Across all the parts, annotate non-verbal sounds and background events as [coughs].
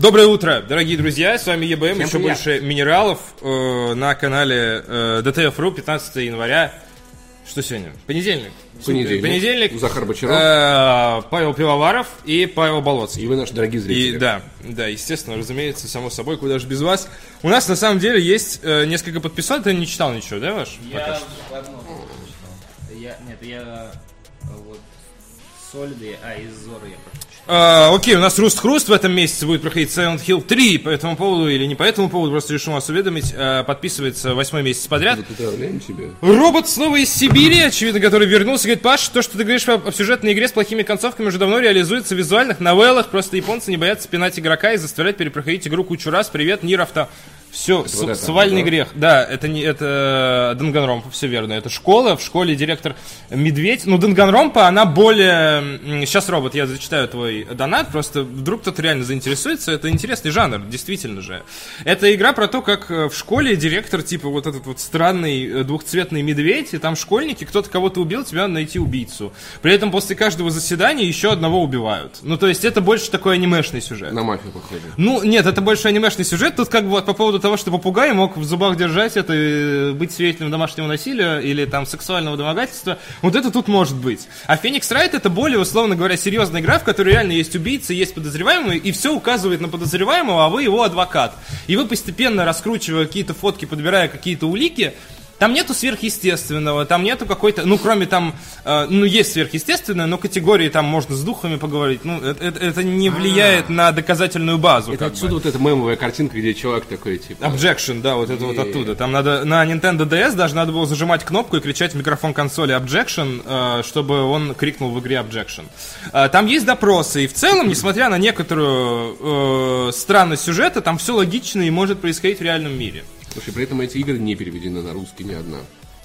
Доброе утро, дорогие друзья, с вами ЕБМ, Всем еще привет. больше минералов э, на канале э, DTF.ru, 15 января. Что сегодня? Понедельник. Понедельник. Понедельник. Захар Бочаров. Э, Павел Пивоваров и Павел Болоцкий. И вы наши дорогие зрители. И да, да, естественно, разумеется, само собой, куда же без вас. У нас на самом деле есть э, несколько подписок, ты не читал ничего, да, ваш? Пока Я что. одно прочитал. Я, нет, я э, вот Солиды, а из Зоры я прочитал. А, окей, у нас Руст Хруст в этом месяце будет проходить Silent Hill 3 по этому поводу или не по этому поводу, просто решил вас уведомить. А, подписывается восьмой месяц подряд. Вот Поздравляем тебя. Робот снова из Сибири, очевидно, который вернулся, говорит, Паш, то, что ты говоришь об, об сюжетной игре с плохими концовками, уже давно реализуется в визуальных новеллах, просто японцы не боятся пинать игрока и заставлять перепроходить игру кучу раз. Привет, Нир Авто. Все, вот это, свальный грех. Да, это не это Данганромпа, все верно. Это школа, в школе директор Медведь. Ну, Данганромпа, она более... Сейчас, робот, я зачитаю твой донат, просто вдруг кто-то реально заинтересуется. Это интересный жанр, действительно же. Это игра про то, как э, в школе директор, типа, вот этот вот странный э, двухцветный медведь, и там школьники, кто-то кого-то убил, надо найти убийцу. При этом после каждого заседания еще одного убивают. Ну, то есть это больше такой анимешный сюжет. На мафию похоже. Ну, нет, это больше анимешный сюжет. Тут как бы вот по поводу того, что попугай мог в зубах держать это, и быть свидетелем домашнего насилия или там сексуального домогательства. Вот это тут может быть. А Феникс Райт это более, условно говоря, серьезная игра, в которой реально есть убийца, есть подозреваемый, и все указывает на подозреваемого, а вы его адвокат. И вы постепенно раскручивая какие-то фотки, подбирая какие-то улики, там нету сверхъестественного, там нету какой-то, ну, кроме там, э, ну, есть сверхъестественное, но категории там можно с духами поговорить, ну, это, это- не влияет на доказательную базу. Это как бы. отсюда вот эта мемовая картинка, где чувак такой, типа... Objection, да, вот это вот оттуда. Там надо на Nintendo DS даже надо было зажимать кнопку и кричать в микрофон консоли Objection, э, чтобы он крикнул в игре Objection. Э, Там есть допросы, и в целом, несмотря на некоторую э, странность сюжета, там все логично и может происходить в реальном мире. Слушай, при этом эти игры не переведены на русский ни одна.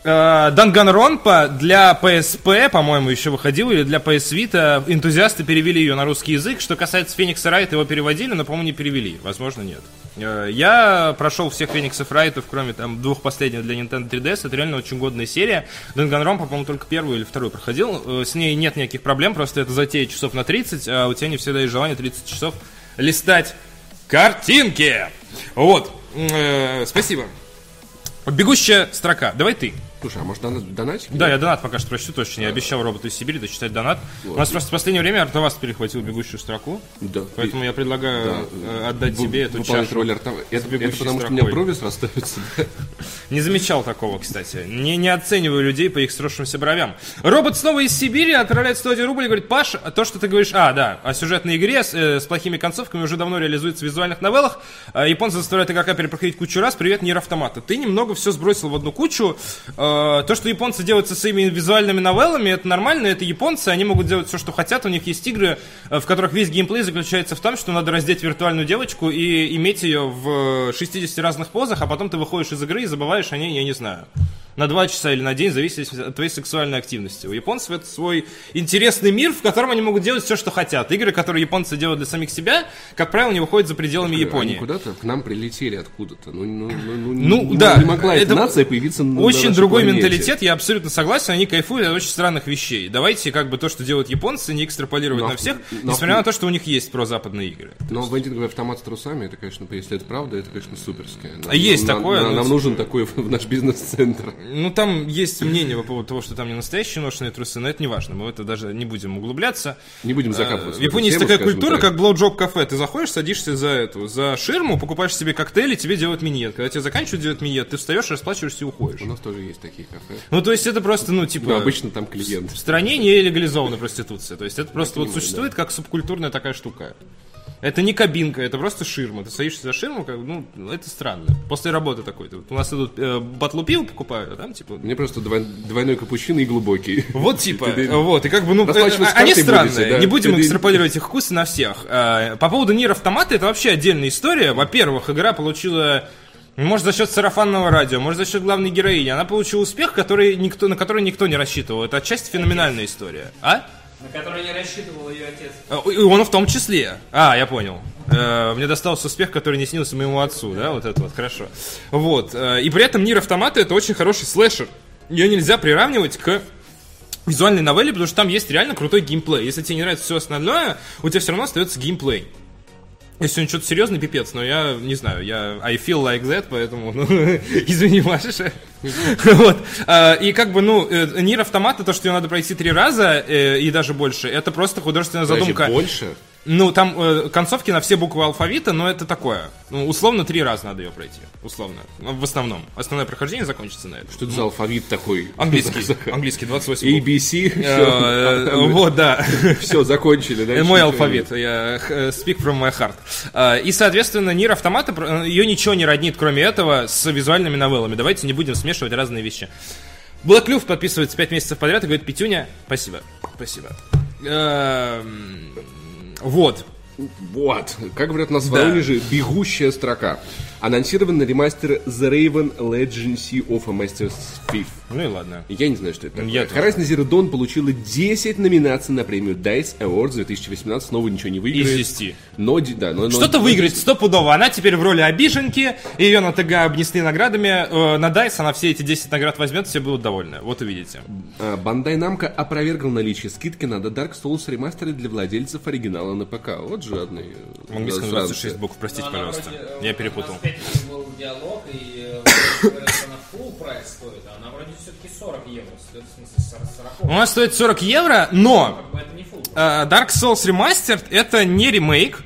Э, Данганронпа для PSP, по-моему, еще выходил, или для PS Vita. Энтузиасты перевели ее на русский язык. Что касается Феникса Райт, его переводили, но, по-моему, не перевели. Возможно, нет. Э, Я прошел всех Фениксов Райтов, кроме там двух последних для Nintendo 3DS. Это реально очень годная серия. Данганронпа, по-моему, только первую или вторую проходил. Э, С ней нет никаких проблем, просто это затея часов на 30, а у тебя не всегда есть желание 30 часов листать картинки. Вот. Э, Спасибо. Бегущая строка. Давай ты. Слушай, а может донат, донатик? Да, я донат пока что прочту, точно не обещал роботу из Сибири дочитать донат. У нас просто в последнее время Артовас перехватил бегущую строку, Да. поэтому я предлагаю э, отдать тебе эту чашу. роль арта- Это, это потому, что у меня брови срастаются. да? [laughs] Не замечал такого, кстати. Не, не оцениваю людей по их сросшимся бровям. Робот снова из Сибири отправляет 101 рубль и говорит, Паш, то, что ты говоришь, а, да, о сюжетной игре с, э, с плохими концовками уже давно реализуется в визуальных новеллах. А, японцы заставляют игрока перепроходить кучу раз. Привет, Нир Автомата. Ты немного все сбросил в одну кучу. Э, то, что японцы делают со своими визуальными новеллами, это нормально, это японцы, они могут делать все, что хотят. У них есть игры, э, в которых весь геймплей заключается в том, что надо раздеть виртуальную девочку и иметь ее в 60 разных позах, а потом ты выходишь из игры и забываешь о ней, я не знаю. На два часа или на день, в зависимости от твоей сексуальной активности. У японцев это свой интересный мир, в котором они могут делать все, что хотят. Игры, которые японцы делают для самих себя, как правило, не выходят за пределами Они Японии. куда-то к нам прилетели откуда-то. Ну, ну, ну, ну, Ну, не, да. Не могла эта нация появиться на Очень нашей другой планете. менталитет, я абсолютно согласен, они кайфуют от очень странных вещей. Давайте как бы то, что делают японцы, не экстраполировать Но- на всех, но- несмотря на то, что у них есть прозападные игры. Но вендинговый автомат с трусами, это, конечно, если это правда, это, конечно, суперское. Нам- Есть нам- такое, нам- но- Нам нужен такой в наш бизнес-центр. Ну, там есть мнение по поводу того, что там не настоящие ношеные трусы, но это не важно, мы в это даже не будем углубляться. Не будем Э, закапываться. В Японии есть такая культура, как блоуджоп кафе. Ты заходишь, садишься за эту, за ширму, покупаешь себе коктейль, и тебе делают миньет. Когда тебе заканчивают делать миньет, ты встаешь, расплачиваешься и уходишь. У нас тоже есть такие кафе. Ну, то есть это просто, ну, типа... Но обычно там клиент. В стране не легализована проституция. То есть это просто вот существует как субкультурная такая штука. Это не кабинка, это просто ширма. Ты садишься за ширму, как, ну, это странно. После работы такой. Вот У нас идут э, батлу пива покупают, а там типа... Мне просто двой- двойной капучино и глубокий. Вот типа, [laughs] вот, и как бы, ну, э, они странные, не будем экстраполировать их вкусы на всех. Э, По поводу Нир Автомата, это вообще отдельная история. Во-первых, игра получила, может, за счет сарафанного радио, может, за счет главной героини. Она получила успех, который никто, на который никто не рассчитывал. Это отчасти феноменальная история. А? На который не рассчитывал ее отец. Э, И он в том числе. А, я понял. Э, Мне достался успех, который не снился моему отцу, да, вот это вот, хорошо. Вот. э, И при этом Нир Автомата это очень хороший слэшер. Ее нельзя приравнивать к визуальной новелле, потому что там есть реально крутой геймплей. Если тебе не нравится все остальное, у тебя все равно остается геймплей. Если он что-то серьезный, пипец, но я не знаю, я I feel like that, поэтому, ну, [laughs] извини, Маша. [laughs] вот. А, И как бы, ну, э, Нир Автомата, то, что ее надо пройти три раза э, и даже больше, это просто художественная Подожди, задумка. больше? Ну, там э, концовки на все буквы алфавита, но это такое. Ну, условно, три раза надо ее пройти. Условно. В основном. Основное прохождение закончится на этом. Что это за алфавит такой? Английский. [laughs] Английский, 28 букв. ABC. Э, [laughs] э, Вот, да. [laughs] Все, закончили. дальше Мой алфавит, я э, speak from my heart. А, И, соответственно, Нир Автомата, ее ничего не роднит, кроме этого, с визуальными новеллами. Давайте не будем смешивать разные вещи. Блэк Люфт подписывается 5 месяцев подряд и говорит, Петюня, спасибо, спасибо. Вот. Вот. Как говорят нас в Воронеже, бегущая строка. Анонсирован ремастер The Raven Legacy of a Master's Thief. Ну и ладно. Я не знаю, что это Я такое. Horizon Zero Dawn получила 10 номинаций на премию DICE Awards 2018. Снова ничего не выиграет. Из 10. Но, да, но, но- Что-то но- выиграть стопудово. Она теперь в роли обиженки, ее на ТГ обнесли наградами. Э, На DICE она все эти 10 наград возьмет, все будут довольны. Вот увидите. А, Bandai Namco опровергал наличие скидки на The Dark Souls ремастеры для владельцев оригинала на ПК. Вот жадный. В английском засранцы. 26 букв, простите, пожалуйста. вроде, э, Я перепутал. Был диалог, и э, вроде говорят, что она full прайс стоит, а она вроде все-таки 40 евро, стоит, в смысле 40. У нас стоит 40 евро, но Как бы это не full. э, Dark Souls Remastered это не ремейк,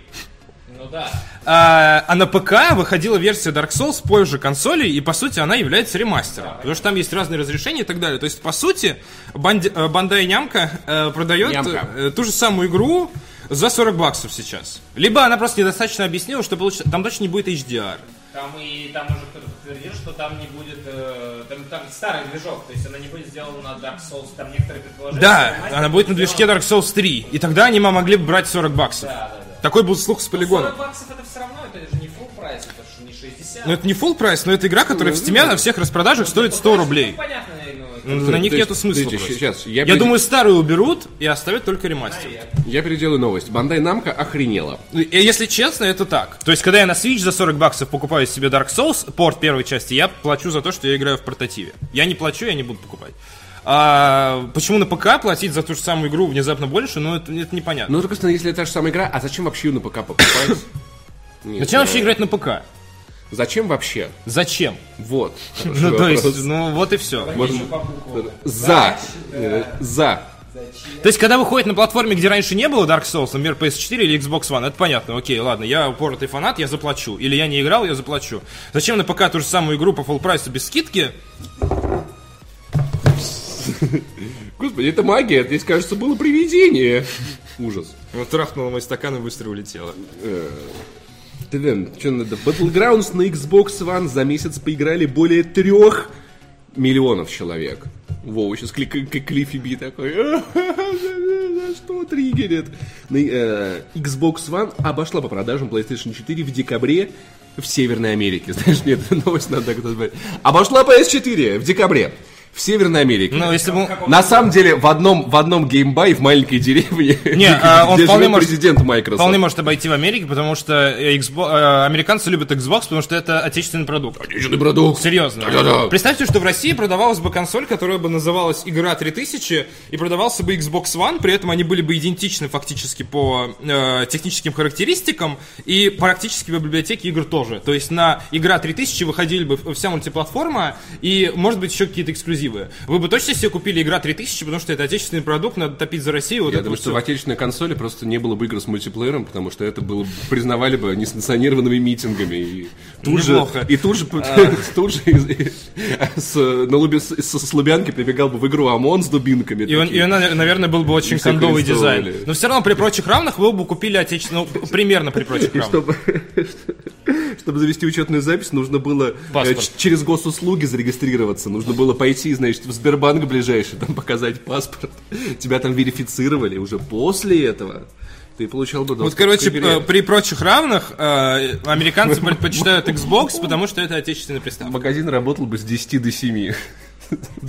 Ну да. а, а на ПК выходила версия Dark Souls позже консоли, и по сути она является ремастером. Потому что там есть разные разрешения и так далее. То есть, по сути, Банди- Bandai Нямка э, продает Нямка. э, ту же самую игру за 40 баксов сейчас. Либо она просто недостаточно объяснила, что получ- там точно не будет HDR. Там и там уже кто-то подтвердил, что там не будет, э, там, там старый движок, то есть она не будет сделана на Dark Souls, там некоторые предположения. Да, что ремастер она будет на движке Dark Souls 3. И тогда они могли бы брать 40 баксов. Да, да, да. Такой был слух с полигона. 40 баксов это все равно, это же не full прайс, это же не 60. Ну это не full прайс, но это игра, которая в Steam на всех распродажах стоит 100 рублей. Ну, понятно, ну, Ну, На них нету смысла. Сейчас, я, думаю, старую уберут и оставят только ремастер. я переделаю новость. Bandai Namco охренела. И Если честно, это так. То есть, когда я на Switch за 40 баксов покупаю себе Dark Souls, порт первой части, я плачу за то, что я играю в портативе. Я не плачу, я не буду покупать. А почему на ПК платить за ту же самую игру внезапно больше, ну это, это непонятно. Ну, только если это та же самая игра, а зачем вообще на ПК покупать? [coughs] Нет, Зачем ну, вообще играть на ПК? Зачем вообще? Зачем? Вот. Ну, то есть, ну вот и все. За. Э, За. То есть, когда выходит на платформе, где раньше не было Dark Souls, например, PS4 или Xbox One, это понятно, окей, ладно, я упоротый фанат, я заплачу. Или я не играл, я заплачу. Зачем на ПК ту же самую игру по full прайсу без скидки? Господи, это магия. Здесь, кажется, было привидение. Ужас. Вот трахнула мой стакан и быстро улетела. Блин, что надо? Battlegrounds на Xbox One за месяц поиграли более трех миллионов человек. Вова сейчас клик, как Клиффи Би такой. [laughs] Что триггерит? Э, Xbox One обошла по продажам PlayStation 4 в декабре в Северной Америке. [laughs] Знаешь, нет, новость надо сказать. Обошла PS4 в декабре в Северной Америке. Ну, если бы... На самом деле, в одном, в одном геймбай в маленькой деревне, Не, [laughs] а он где вполне живет может- президент Microsoft. Вполне может обойти в Америке, потому что э, Xbox- э, американцы любят Xbox, потому что это отечественный продукт. Отечественный продукт. Серьезно. Да-да-да. Представьте, что в России продавалась бы консоль, которая бы называлась Игра 3000, и продавался бы Xbox One, при этом они были бы идентичны фактически по э, техническим характеристикам, и практически в библиотеке игр тоже. То есть на Игра 3000 выходили бы вся мультиплатформа, и, может быть, еще какие-то эксклюзивы. Вы бы точно себе купили Игра 3000, потому что это отечественный продукт, надо топить за Россию. Вот Я думаю, вот что в отечественной консоли просто не было бы игр с мультиплеером, потому что это было, признавали бы несанкционированными митингами. И тут же, Неплохо. и тут же, [laughs] тут же из- с, на Луби- с, с Слубянки прибегал бы в игру ОМОН с дубинками. И он, и он, наверное, был бы очень кондовый дизайн. Но все равно при прочих равных вы бы купили отечественную, ну, примерно при прочих равных. Чтобы, [laughs] чтобы завести учетную запись, нужно было э, Паспорт. через госуслуги зарегистрироваться. Нужно было пойти, значит, в Сбербанк ближайший, там показать паспорт. Тебя там верифицировали. Уже после этого ты получал бы Вот, короче, игре. э, при прочих равных э, американцы предпочитают Xbox, потому что это отечественный приставка. Магазин работал бы с 10 до 7.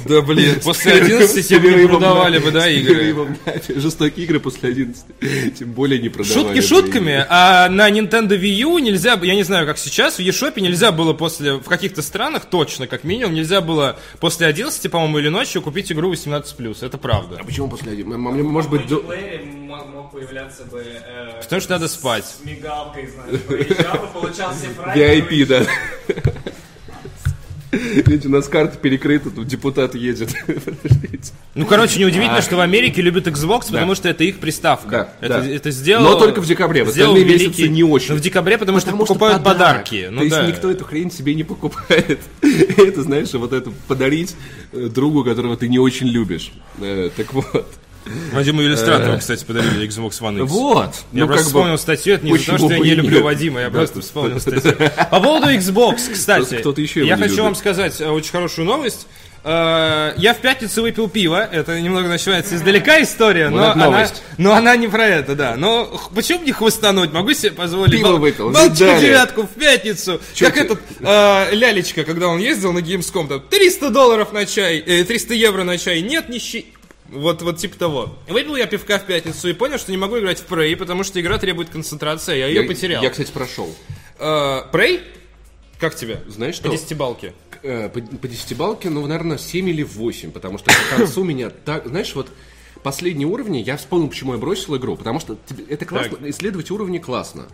Да блин, после 11 тебе не продавали бы, да, игры. Жестокие игры после 11. Тем более не продавали. Шутки шутками, а на Nintendo Wii U нельзя, я не знаю, как сейчас, в eShop нельзя было после, в каких-то странах, точно, как минимум, нельзя было после 11, по-моему, или ночью купить игру 18+, это правда. А почему после 11? Может быть, мог, появляться бы... э, Потому что надо спать. С мигалкой, знаешь, проезжал и получал все. VIP, да. Видите, у нас карта перекрыта, тут депутат едет. Ну, короче, неудивительно, что в Америке любят Xbox, потому что это их приставка. Да, это, да. это. Но только в декабре, в остальные месяцы не очень. Ну, в декабре, потому, Потому что покупают подарок. подарки. Ну, То есть да. никто эту хрень себе не покупает. [laughs] Это, знаешь, вот это подарить э, другу, которого ты не очень любишь. Э, Так вот. Вадиму Иллюстратору, кстати, подарили Xbox One X. Вот. Я Ну, просто как бы, вспомнил статью, это не из-за того, что я не люблю? Вадима, я просто вспомнил статью. По поводу Xbox, кстати, я не хочу вам сказать э, очень хорошую новость. Э, Я в пятницу выпил пиво, это немного начинается издалека история, но она, но она не про это, да. Но почему мне хвостануть? Могу себе позволить Пиво бал- выпил, видали. девятку в пятницу. Чё как ты? этот э, Лялечка, когда он ездил на Gamescom, там 300 долларов на чай, э, 300 евро на чай, нет нищи... Вот, вот типа того. Выпил я пивка в пятницу и понял, что не могу играть в Prey, потому что игра требует концентрации, а я ее я- потерял. Я, кстати, прошел. Э, Prey? Как тебе? Знаешь По что? десятибалке. Э, По, по десятибалке, ну, наверное, 7 или 8, потому что к концу меня так... Знаешь, вот последние уровни, я вспомнил, почему я бросил игру, потому что это классно, исследовать уровни классно,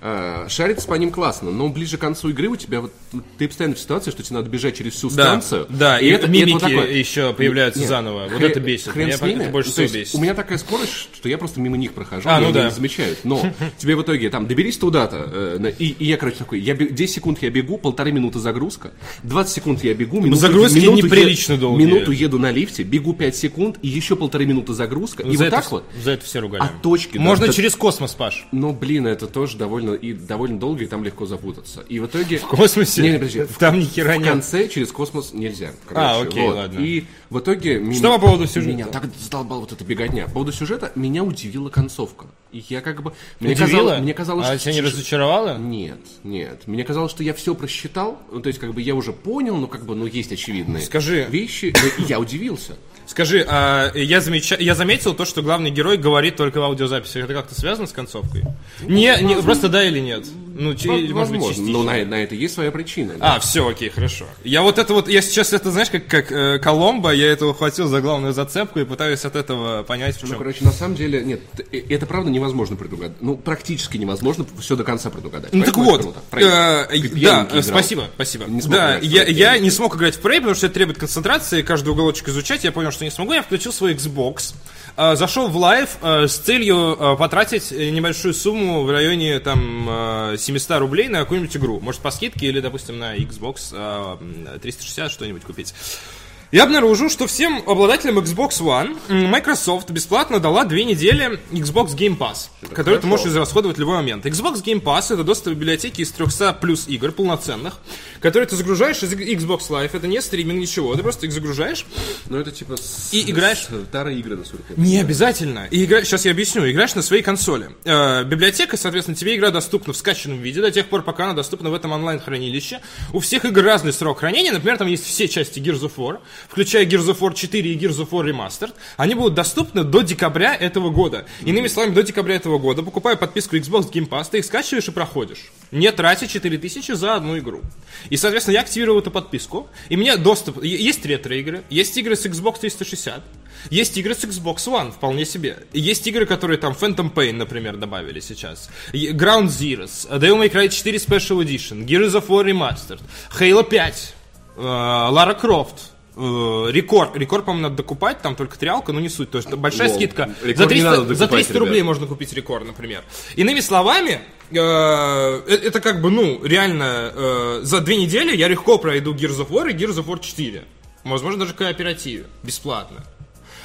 А, шариться по ним классно, но ближе к концу игры у тебя вот, ну, ты постоянно в ситуации, что тебе надо бежать через всю Да, станцию. да, и, это, мимики это вот такое. еще появляются Нет, заново. Вот хрен- это бесит. хрен Меня с ними. это больше всего бесит. У меня такая скорость, что я просто мимо них прохожу, А, и ну да. не замечают. Но [laughs] тебе в итоге там доберись туда-то, э, и, и я, короче, такой, я, бе- 10 секунд я бегу, полторы минуты загрузка, 20 секунд я бегу, минуту, загрузки минуту неприлично долгие. Минуту еду на лифте, бегу 5 секунд, и еще полторы минуты загрузка, и за, вот это, так вот. за это все ругали. А точки, да, Можно да. через космос, Паш. Но, блин, это тоже довольно, и довольно долго, и там легко запутаться. И в итоге... [laughs] В космосе? Не, не, подожди. [laughs] Там ни хера В нет. конце через космос нельзя. А, короче, окей, вот. ладно. И в итоге... ми- Что по поводу [laughs] сюжета? Меня так задолбала вот эта беготня. По поводу сюжета меня удивила концовка. И я как бы... Мне Удивило? казалось, мне казалось, а что- тебя не разочаровало? Нет, нет. Мне казалось, что я все просчитал. Ну, то есть, как бы я уже понял, но как бы, ну, есть очевидные Скажи. вещи. И я удивился. Скажи, а я, замеча... я заметил то, что главный герой говорит только в аудиозаписи. Это как-то связано с концовкой? Не, не, просто да или нет? Ну, чи- или, может быть, Возможно. частично. Но на, на это есть своя причина. да. А, все, окей, хорошо. Я вот это вот, я сейчас это, знаешь, как, как э, Коломбо, я это ухватил за главную зацепку и пытаюсь от этого понять, в Ну, чем. короче, на самом деле, нет, э, это правда невозможно предугадать. Ну, практически невозможно все до конца предугадать. Ну так вот, э, да, спасибо, спасибо. Да, я, не смог играть в Prey, потому что это требует концентрации, каждый уголочек изучать, я понял, что не смогу, я включил свой Xbox, э, зашел в Live э, с целью э, потратить небольшую сумму в районе там э, 700 рублей на какую-нибудь игру, может по скидке или, допустим, на Xbox э, 360 что-нибудь купить. Я обнаружил, что всем обладателям Xbox One Microsoft бесплатно дала две недели Xbox Game Pass, который ты можешь израсходовать в любой момент. Xbox Game Pass это доступ к библиотеке из 300 плюс игр полноценных, которые ты загружаешь из Xbox Live. Это не стриминг, ничего. Ты просто их загружаешь. Ну, это типа... с- И играешь- Старые игры, насколько я Не обязательно. И игра... Сейчас я объясню. Играешь на своей консоли. Э, библиотека, соответственно, тебе игра доступна в скачанном виде до тех пор, пока она доступна в этом онлайн-хранилище. У всех игр разный срок хранения. Например, там есть все части Gears of War, включая Gears of War 4 и Gears of War Remastered. Они будут доступны до декабря этого года. Иными словами, до декабря этого года, покупая подписку Xbox Game Pass, ты их скачиваешь и проходишь. Не тратя 4000 за одну игру. И, соответственно, я активировал эту подписку. И мне доступ... Есть ретро-игры, есть игры с Xbox 360, есть игры с Xbox One, вполне себе. Есть игры, которые там Phantom Pain, например, добавили сейчас. Ground Zeroes, Devil May Cry 4 Special Edition, Gears of War Remastered, Halo 5, э, Lara Croft, э, ReCore. ReCore, по-моему, надо докупать, там только триалка, но не суть. То есть большая Лол. скидка. Рекорд За не 300, надо за докупать, 300 рублей можно купить ReCore, например. Иными словами, э, э, это как бы, ну, реально, э, за две недели я легко пройду Gears of War и Gears of War 4. Возможно, даже кооперативе. Бесплатно.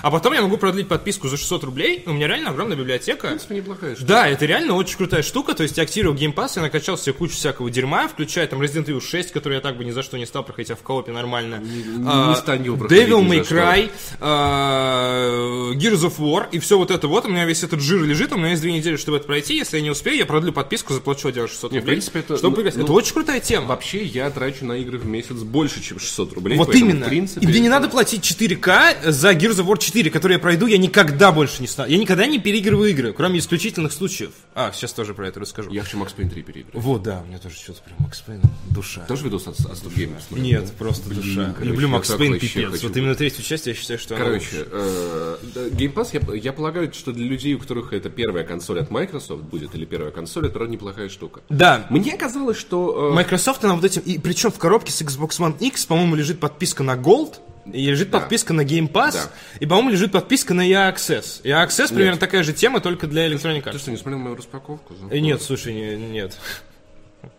А потом я могу продлить подписку за 600 рублей. У меня реально огромная библиотека. В принципе, неплохая штука. Да, это реально очень крутая штука. То есть я активировал Game Pass, я накачал себе кучу всякого дерьма, включая там Resident Evil 6, который я так бы ни за что не стал проходить, а в коопе нормально. не стану его проходить Devil ни за May. Cry, а, Gears of War и все вот это вот. У меня весь этот жир лежит, у меня есть две недели, чтобы это пройти. Если я не успею, я продлю подписку, заплачу отдел 600 Не, в рублей. принципе, это- чтобы ну, ну, это очень крутая тема. Вообще, я трачу на игры в месяц больше, чем 600 рублей. Вот именно. В принципе, и мне не надо платить 4К за Gears of War 4, который я пройду, я никогда больше не стану. Я никогда не переигрываю игры, кроме исключительных случаев. А, сейчас тоже про это расскажу. Я хочу Макс Пейн 3 переиграть. Вот, да, у меня тоже что-то прям Макс Пейн, душа. Тоже видос от, от Stop Gamers? Нет, просто Блин, душа. короче, Люблю Макс Пейн пипец. хочу. Вот именно третью часть я считаю, что Короче, э, да, Game Pass, я, я полагаю, что для людей, у которых это первая консоль от Microsoft будет, или первая консоль, это, правда, неплохая штука. Да, Мне казалось, что... э, Microsoft, она вот этим, и причем в коробке с Xbox One X, по-моему, лежит подписка на Gold, и лежит Да. подписка на Game Pass, Да. и, по-моему, лежит подписка на EA Access. EA Access примерно такая же тема, только для Electronic Ты Arts. что, не смотрел мою распаковку? Э, Нет, слушай, не- нет.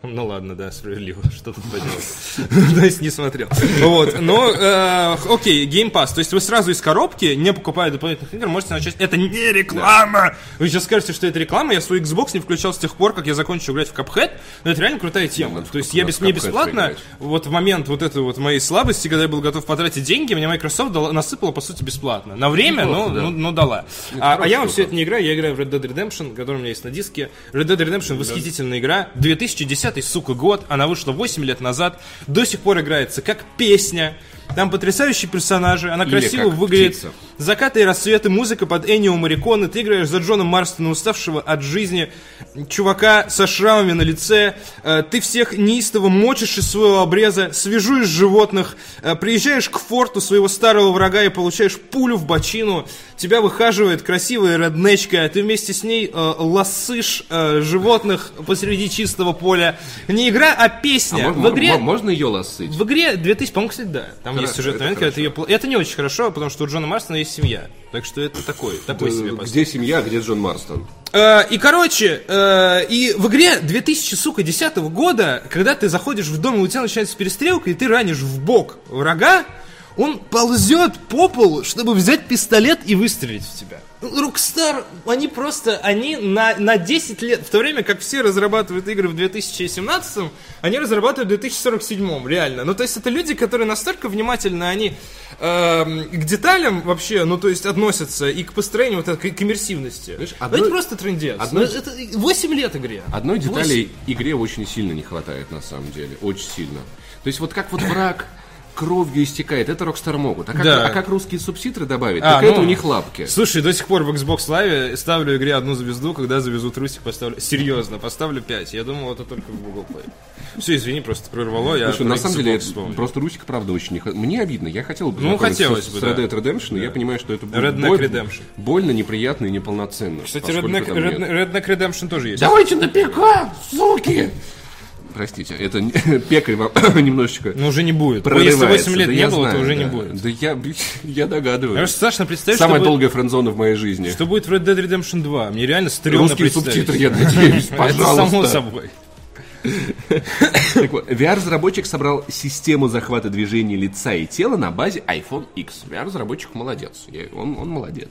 Ну ладно, да, справедливо. Что тут поделать? [laughs] То есть не смотрел. Вот, но, э, окей, Game Pass. То есть вы сразу из коробки, не покупая дополнительных игр, можете начать... Это не реклама! Вы сейчас скажете, что это реклама. Я свой Xbox не включал с тех пор, как я закончил играть в Cuphead. Но это реально крутая тема. надо в То есть я без, мне бесплатно, вот в момент вот этой вот моей слабости, когда я был готов потратить деньги, мне Microsoft насыпала, по сути, бесплатно. На время, но, ну, ну, дала. А, а я во все это не играю, я играю в Red Dead Redemption, который у меня есть на диске. Red Dead Redemption восхитительная игра. 2010 сука, год. Она вышла 8 лет назад. До сих пор играется как песня. Там потрясающие персонажи, она Или красиво выглядит. птица. Закаты и рассветы, музыка под Эннио Мариконы. Ты играешь за Джоном Марстона, уставшего от жизни, чувака со шрамами на лице. Э, Ты всех неистово мочишь из своего обреза, свяжуешь животных, э, приезжаешь к форту своего старого врага и получаешь пулю в бочину. Тебя выхаживает красивая реднечка, ты вместе с ней э, лассышь э, животных посреди чистого поля. Не игра, а А песня. мо- в игре... мо- можно ее лассыть? В игре 2000, по-моему, кстати, да. Там есть сюжетный это момент, когда ты ее... Это не очень хорошо, потому что у Джона Марстона есть семья. Так что это такой, такой себе поступок. Где семья, где Джон Марстон? Э, И, короче, э, и в игре 2010 года, когда ты заходишь в дом, и у тебя начинается перестрелка, и ты ранишь в бок врага, он ползет по полу, чтобы взять пистолет и выстрелить в тебя. Rockstar, они просто, они на, на 10 лет, в то время как все разрабатывают игры в 2017, они разрабатывают в 2047, реально. Ну, то есть это люди, которые настолько внимательно, они эм, к деталям вообще, ну, то есть относятся и к построению, вот этой, к иммерсивности. Знаешь, Ну, одной- это просто трендец. одной- Ну, это 8 лет игре. Одной детали игре очень сильно не хватает, на самом деле. Очень сильно. То есть вот как вот враг кровью истекает, это Rockstar могут. А как, Да. а как русские субтитры добавить, А, так это ну, у них лапки. Слушай, до сих пор в Xbox Live ставлю игре одну звезду, когда завезут Русик, поставлю... Серьезно, поставлю 5. Я думал, это только в Google Play. Все, извини, просто прорвало. Я Слушай, на самом деле, это вспомнил. просто Русик, правда, очень. Мне обидно, я хотел бы Ну, хотелось с, бы, с да. Red Dead Redemption, но я понимаю, что это будет Redneck боль- Redemption. больно, неприятно и неполноценно. Кстати, Redneck. Redneck, Redneck Redemption тоже есть. Давайте на ПК, суки! Простите, это не- [laughs] пекарь вам [coughs] немножечко Но уже не будет. Ну, Если прорывается. 8 лет Да не было, то знаю, уже не да. будет. Да я, [laughs] я догадываюсь. кажется, страшно представить, Самая что, будет, долгая френдзона в моей жизни. что будет в Red Dead Redemption 2. Мне реально стрёмно Русские субтитры, я [laughs] надеюсь, Это пожалуйста. само собой. Так вот, VR-разработчик собрал систему захвата движения лица и тела на базе iPhone X. VR-разработчик молодец. Я- он, он молодец.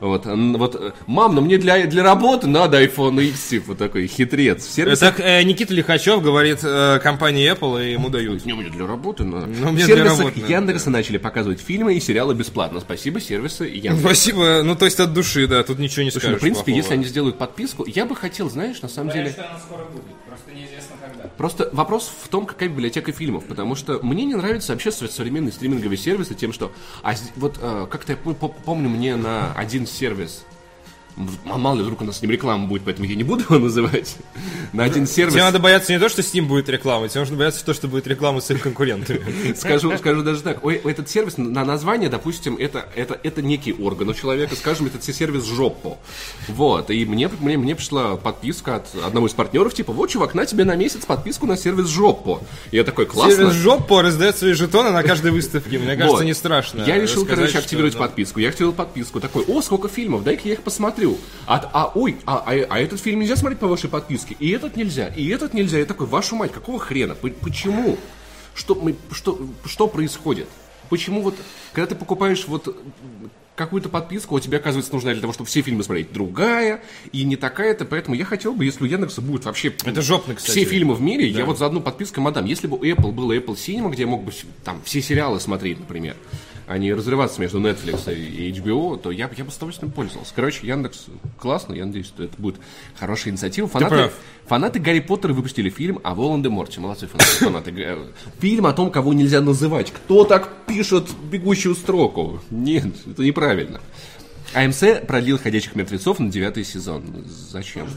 Вот, он- вот, э, мам, но мне для, для работы надо iPhone X, типа такой хитрец. В сервисе- Так э, Никита Лихачев говорит э, компании Apple, и ему дают. Не, мне для работы надо. Ну, мне в для сервисах работы Яндекса начали показывать фильмы и сериалы бесплатно. Спасибо, сервисы Яндекс. Спасибо, ну то есть от души, да, тут ничего не Слушай, скажешь. ну, в принципе, плохого. если они сделают подписку, я бы хотел, знаешь, на самом Говорят, деле... что она скоро будет, просто неизвестно когда. Просто вопрос в том, какая библиотека фильмов, потому что мне не нравится вообще со- современные стриминговые сервисы тем, что а, вот э, как-то я пом- пом- помню мне на один сервис, мало ли вдруг у нас с ним реклама будет, поэтому я не буду его называть, [laughs] на один сервис, Тебе надо бояться не то, что с ним будет реклама, тебе нужно бояться то, что будет реклама с их конкурентами. [laughs] скажу, скажу даже так, ой, этот сервис на название, допустим, это, это, это некий орган у человека, скажем, это сервис Жоппо, вот, и мне, мне, мне пришла подписка от одного из партнеров, типа, вот, чувак, на тебе на месяц подписку на сервис Жоппо, и я такой, классно, Сервис жопу раздает свои жетоны на каждой выставке. Мне кажется, Вот. не страшно. Я решил, короче, что, активировать да. подписку. Я активировал подписку. Такой, о, сколько фильмов, дай-ка я их посмотрю. А, а ой, а, а, а этот фильм нельзя смотреть по вашей подписке. И этот нельзя, и этот нельзя. Я такой, вашу мать, какого хрена? Почему? Что, мы, что, что происходит? Почему вот, когда ты покупаешь вот какую-то подписку, у тебя, оказывается, нужна для того, чтобы все фильмы смотреть другая, и не такая-то, поэтому я хотел бы, если у Яндекса будет вообще Это жопно, кстати. все фильмы в мире, я вот за одну подписку мадам. Если бы у Apple было Apple Cinema, где я мог бы там все сериалы смотреть, например, а не разрываться между Netflix и HBO, то я, я бы с удовольствием пользовался. Короче, Яндекс классно, я надеюсь, что это будет хорошая инициатива. Фанаты, фанаты Гарри Поттера выпустили фильм о Волан-де-Морте. Молодцы фанаты. фанаты. Га- Фильм о том, кого нельзя называть. Кто так пишет бегущую строку? Нет, это неправильно. АМС продлил «Ходячих мертвецов» на девятый сезон. Зачем?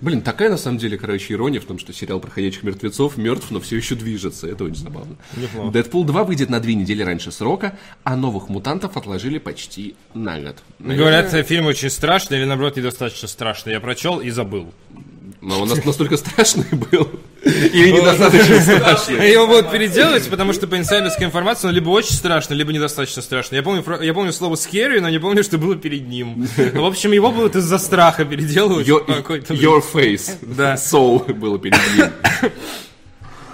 Блин, такая на самом деле, короче, ирония в том, что сериал про ходячих мертвецов мертв, но все еще движется. Это очень забавно. Неплохо. Дэдпул 2 выйдет на две недели раньше срока, а новых мутантов отложили почти на год. Говорят, Наверное, э, фильм очень страшный или, наоборот, недостаточно страшный. Я прочел и забыл. Но он нас- настолько страшный был. Или недостаточно страшный. Его будут переделывать, потому что по инсайдерской информации он либо очень страшный, либо недостаточно страшный. Я помню, я помню слово scary, но не помню, что было перед ним. В общем, его будут из-за страха переделывать. Your, your face. Да. Soul было перед ним.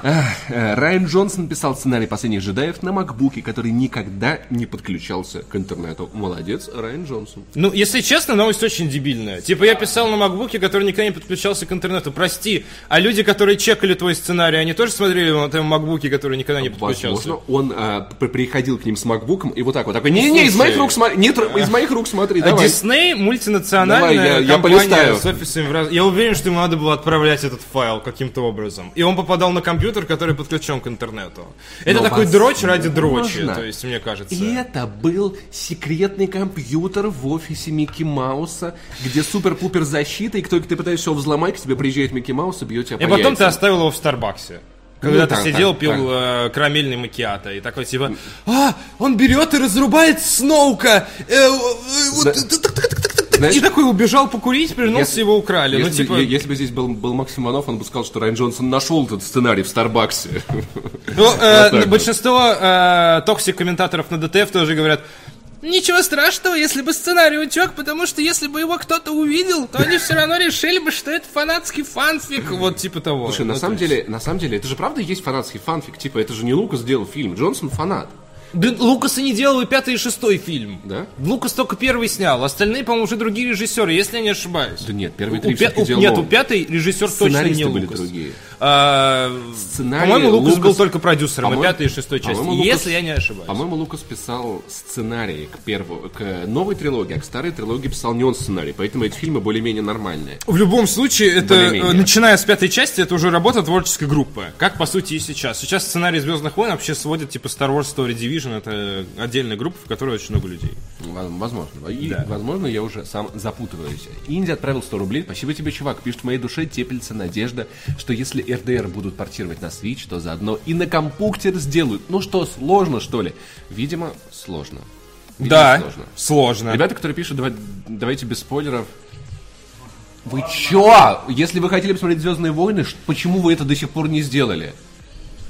Э, Райан Джонсон писал сценарий «Последних джедаев» на макбуке, который никогда не подключался к интернету. Молодец, Райан Джонсон. Ну, если честно, новость очень дебильная. Типа, я писал на макбуке, который никогда не подключался к интернету. Прости, а люди, которые чекали твой сценарий, они тоже смотрели на твоем макбуке, который никогда не подключался? Возможно, он а, приходил к ним с макбуком и вот так вот такой, не-не, из моих рук смотри, нет, из моих рук смотри, А давай. Дисней мультинациональная Давай, я- я компания полистаю. с офисами в раз- Я уверен, что ему надо было отправлять этот файл каким-то образом. И он попадал на компьютер, который подключен к интернету. Это Но такой дрочь ради дрочи, возможно. то есть, мне кажется. И это был секретный компьютер в офисе Микки Мауса, где супер-пупер защита, и кто ты пытаешься его взломать, к тебе приезжает Микки Маус и бьет тебя И по потом ты яйцам. оставил его в Старбаксе. Когда Ну, ты так, сидел, так, пил э, карамельный макиато, и такой типа, а, он берет и разрубает Сноука, э, э, вот, Да. Так-так-так-так-так». Знаешь, и такой убежал покурить, вернулся, его украли. Ну, Если, типа, бы, е- если бы здесь был, был Максим Иванов, он бы сказал, что Райан Джонсон нашел этот сценарий в Старбаксе. Ну, [laughs] э, Вот вот. большинство э, toxic-комментаторов на DTF тоже говорят, Ничего страшного, если бы сценарий утек, потому что если бы его кто-то увидел, то они все равно решили бы, что это фанатский фанфик. Вот типа того. Слушай, на Ну, самом деле, на самом деле, это же правда есть фанатский фанфик. Типа, это же не Лукас сделал фильм, Джонсон фанат. Да Лукас и не делал и пятый и шестой фильм. Да? Лукас только первый снял, остальные, по-моему, уже другие режиссеры, если я не ошибаюсь. Да нет, первые У три пя- делал Нет, у пятый режиссер точно не были Лукас. другие. А, Сценарий По-моему, Лукас, Лукас- был только продюсером, и По-моему- пятой и шестой части, Лукас- если я не ошибаюсь. По-моему, Лукас писал сценарий к первому, к новой трилогии, а к старой трилогии писал не он сценарий, поэтому эти фильмы более-менее нормальные. В любом случае, это, Более-менее. э, начиная с пятой части, это уже работа творческой группы. Как, по сути, и сейчас. Сейчас сценарий «Звездных войн» вообще сводит, типа, Star Wars Story Division. Это отдельная группа, в которой очень много людей. Воз- Возможно. И, Да. возможно, я уже сам запутываюсь. Инди отправил 100 рублей. Спасибо тебе, чувак. Пишет, в моей душе теплится надежда, что если РДР будут портировать на Switch, то заодно и на компьютер сделают. Ну что, сложно, что ли? Видимо, сложно. Видимо, да, сложно. сложно. Ребята, которые пишут, «Давай- давайте без спойлеров. Вы чё? Если вы хотели посмотреть Звездные войны, почему вы это до сих пор не сделали?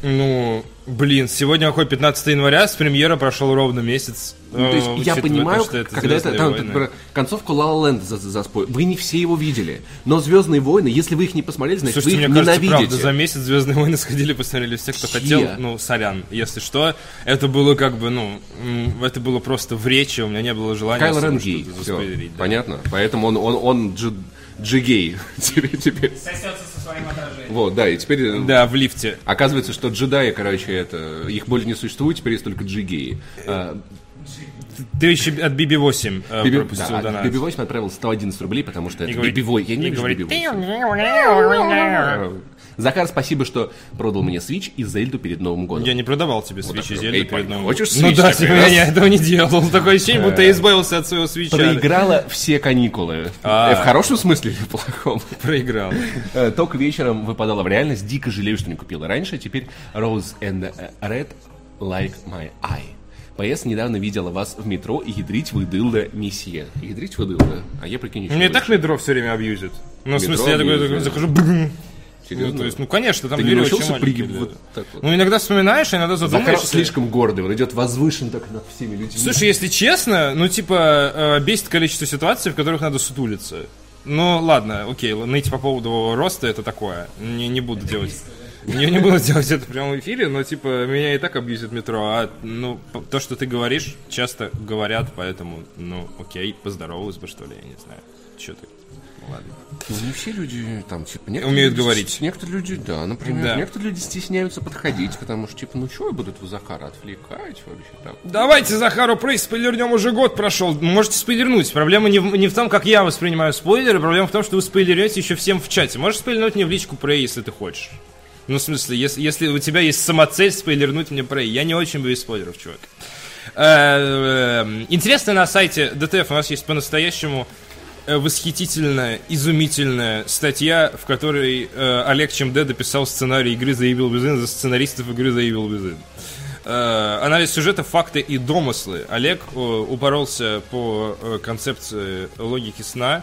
Ну, блин, сегодня выходит 15 января, с премьера прошел ровно месяц. Ну, то есть Э, я понимаю, то, что это когда это «Звездные там, войны». например, концовку La La Land за, за спой- Вы не все его видели. Но Звездные войны, если вы их не посмотрели, значит Слушайте, вы мне их кажется, ненавидите. правда, за месяц Звездные войны сходили, посмотрели все, кто Все. хотел. Ну, сорян, если что. Это было как бы, ну, это было просто в речи, у меня не было желания особо Рен гей. Да. понятно. Поэтому он, он, он джи- джигей. теперь, теперь. Сосется со своим отражением. Вот, да, и теперь э, Да, в лифте. оказывается, что джедаи, короче, это их более не существует, теперь есть только джигеи. А, Ты еще от BB-8 э, Биби- пропустил да, донат. Биби 8 отправил 111 рублей, потому что это говорит- Биби 8. Я не вижу говорит, Биби 8. Захар, спасибо, что продал мне Switch и Зельду перед Новым годом. Я не продавал тебе свечи так, Зельду эй, перед Новым годом. Ну Switch да, такой типа, я этого не делал. Такое ощущение, будто я избавился от своего свеча. Проиграла все каникулы. А. Э, В хорошем смысле или в плохом? [laughs] Проиграл. Э, Только вечером выпадала в реальность. Дико жалею, что не купила раньше. Теперь Rose and э, Red like my eye. ПС недавно видела вас в метро и ядрить вы дылда месье. Ядрить вы дылда. А я прикинь Мне и так метро все время абьюзит. Ну, в смысле, я такой, захожу. Серьезно? Ну, то есть, ну, конечно, там Ты не научился да. вот так вот? Ну, иногда вспоминаешь, а иногда Захар задумаешься. слишком гордый, он идет возвышен так над всеми людьми. Слушай, если честно, ну, типа, э, бесит количество ситуаций, в которых надо сутулиться. Ну, ладно, окей, ныть по поводу роста это такое. Не, не буду делать. Я не буду делать это в прямом эфире, но, типа, меня и так абьюзит метро. А, ну, то, что ты говоришь, часто говорят, поэтому, ну, окей, поздоровалась бы, что ли, я не знаю. Че ты? Ладно. Ну, не все люди там, типа, Умеют люди- говорить. Некоторые люди, да, например, Да. некоторые люди стесняются подходить, потому что, типа, ну что я буду этого Захара отвлекать вообще так? Давайте Захару Прейс спойлернем, уже год прошел. Можете спойлернуть. Проблема не в, не в том, как я воспринимаю спойлеры, проблема в том, что вы спойлерете еще всем в чате. Можешь спойлернуть мне в личку Прей, если ты хочешь. Ну, в смысле, если, если у тебя есть самоцель спойлернуть мне Прей. Я не очень боюсь спойлеров, чувак. Э, э, Интересно, на сайте DTF у нас есть по-настоящему восхитительная, изумительная статья, в которой э, Олег Чемде дописал сценарий игры The Evil Within за сценаристов игры The Evil Within. Э, анализ сюжета, факты и домыслы. Олег э, упоролся по э, концепции логики сна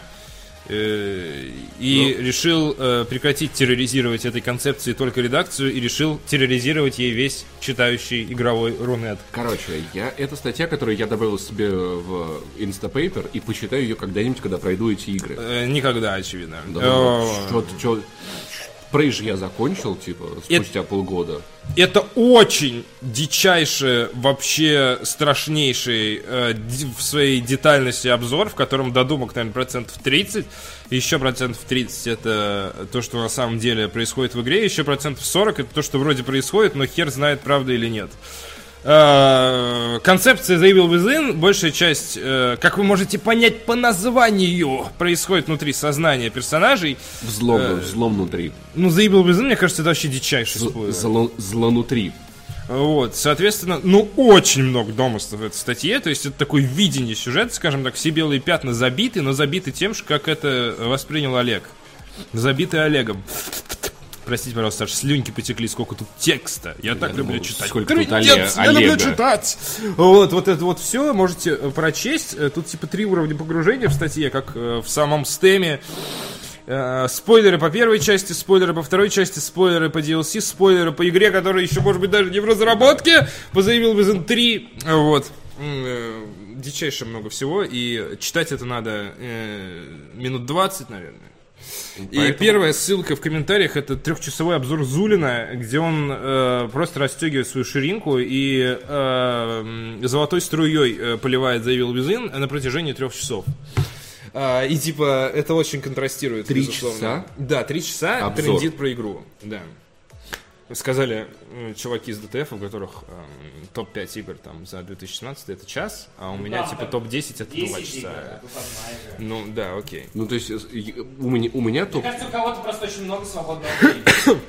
э, и решил э, прекратить терроризировать этой концепции только редакцию и решил терроризировать ей весь читающий игровой Рунет. Короче, я, это статья, которую я добавил себе в Instapaper и почитаю ее когда-нибудь, когда пройду эти игры. Э, никогда, очевидно. Да, Э, что, что, Прейж я закончил, типа, спустя полгода. Это очень дичайший, вообще страшнейший э, в своей детальности обзор, в котором додумок, наверное, процентов 30. Еще процентов 30 это то, что на самом деле происходит в игре. Еще процентов 40 это то, что вроде происходит, но хер знает, правда или нет. Э, Концепция The Evil Within, большая часть, э, как вы можете понять по названию, происходит внутри сознания персонажей. Взлом, Э, взлом внутри. Ну, The Evil Within, мне кажется, это вообще дичайший З-. Зло, зло внутри. Вот, соответственно, ну, очень много домыслов в этой статье, то есть это такое видение сюжета, скажем так, все белые пятна забиты, но забиты тем, же, как это воспринял Олег. Забиты Олегом. Простите, пожалуйста, аж слюньки потекли, сколько тут текста. Я так люблю думал, читать. сколько тут Трындец, Оле- я люблю Олега. читать. Вот, вот это вот все можете э, прочесть. Э, Тут типа три уровня погружения в статье, как э, в самом стеме. Спойлеры по первой части, спойлеры по второй части, спойлеры по DLC, спойлеры по игре, которая еще, может быть, даже не в разработке, позаявил Within 3. Вот. Дичайше много всего, и читать это надо э, минут 20, наверное. И Поэтому- первая ссылка в комментариях это трехчасовой обзор Зулина, где он э, просто расстегивает свою ширинку и э, золотой струей э, поливает The Evil Within на протяжении трех часов. А, и типа это очень контрастирует. Три безусловно. часа? Да, три часа Обзор. трендит про игру. Да. Сказали э, чуваки из ДТФ, у которых эм, топ-5 игр там за 2017 это час, а у меня да, типа так топ-10 это 2 10 игр, часа. игра. Ну да, окей. Ну, то есть, э, у меня, у меня Мне топ кажется, у кого-то просто очень много свободного времени.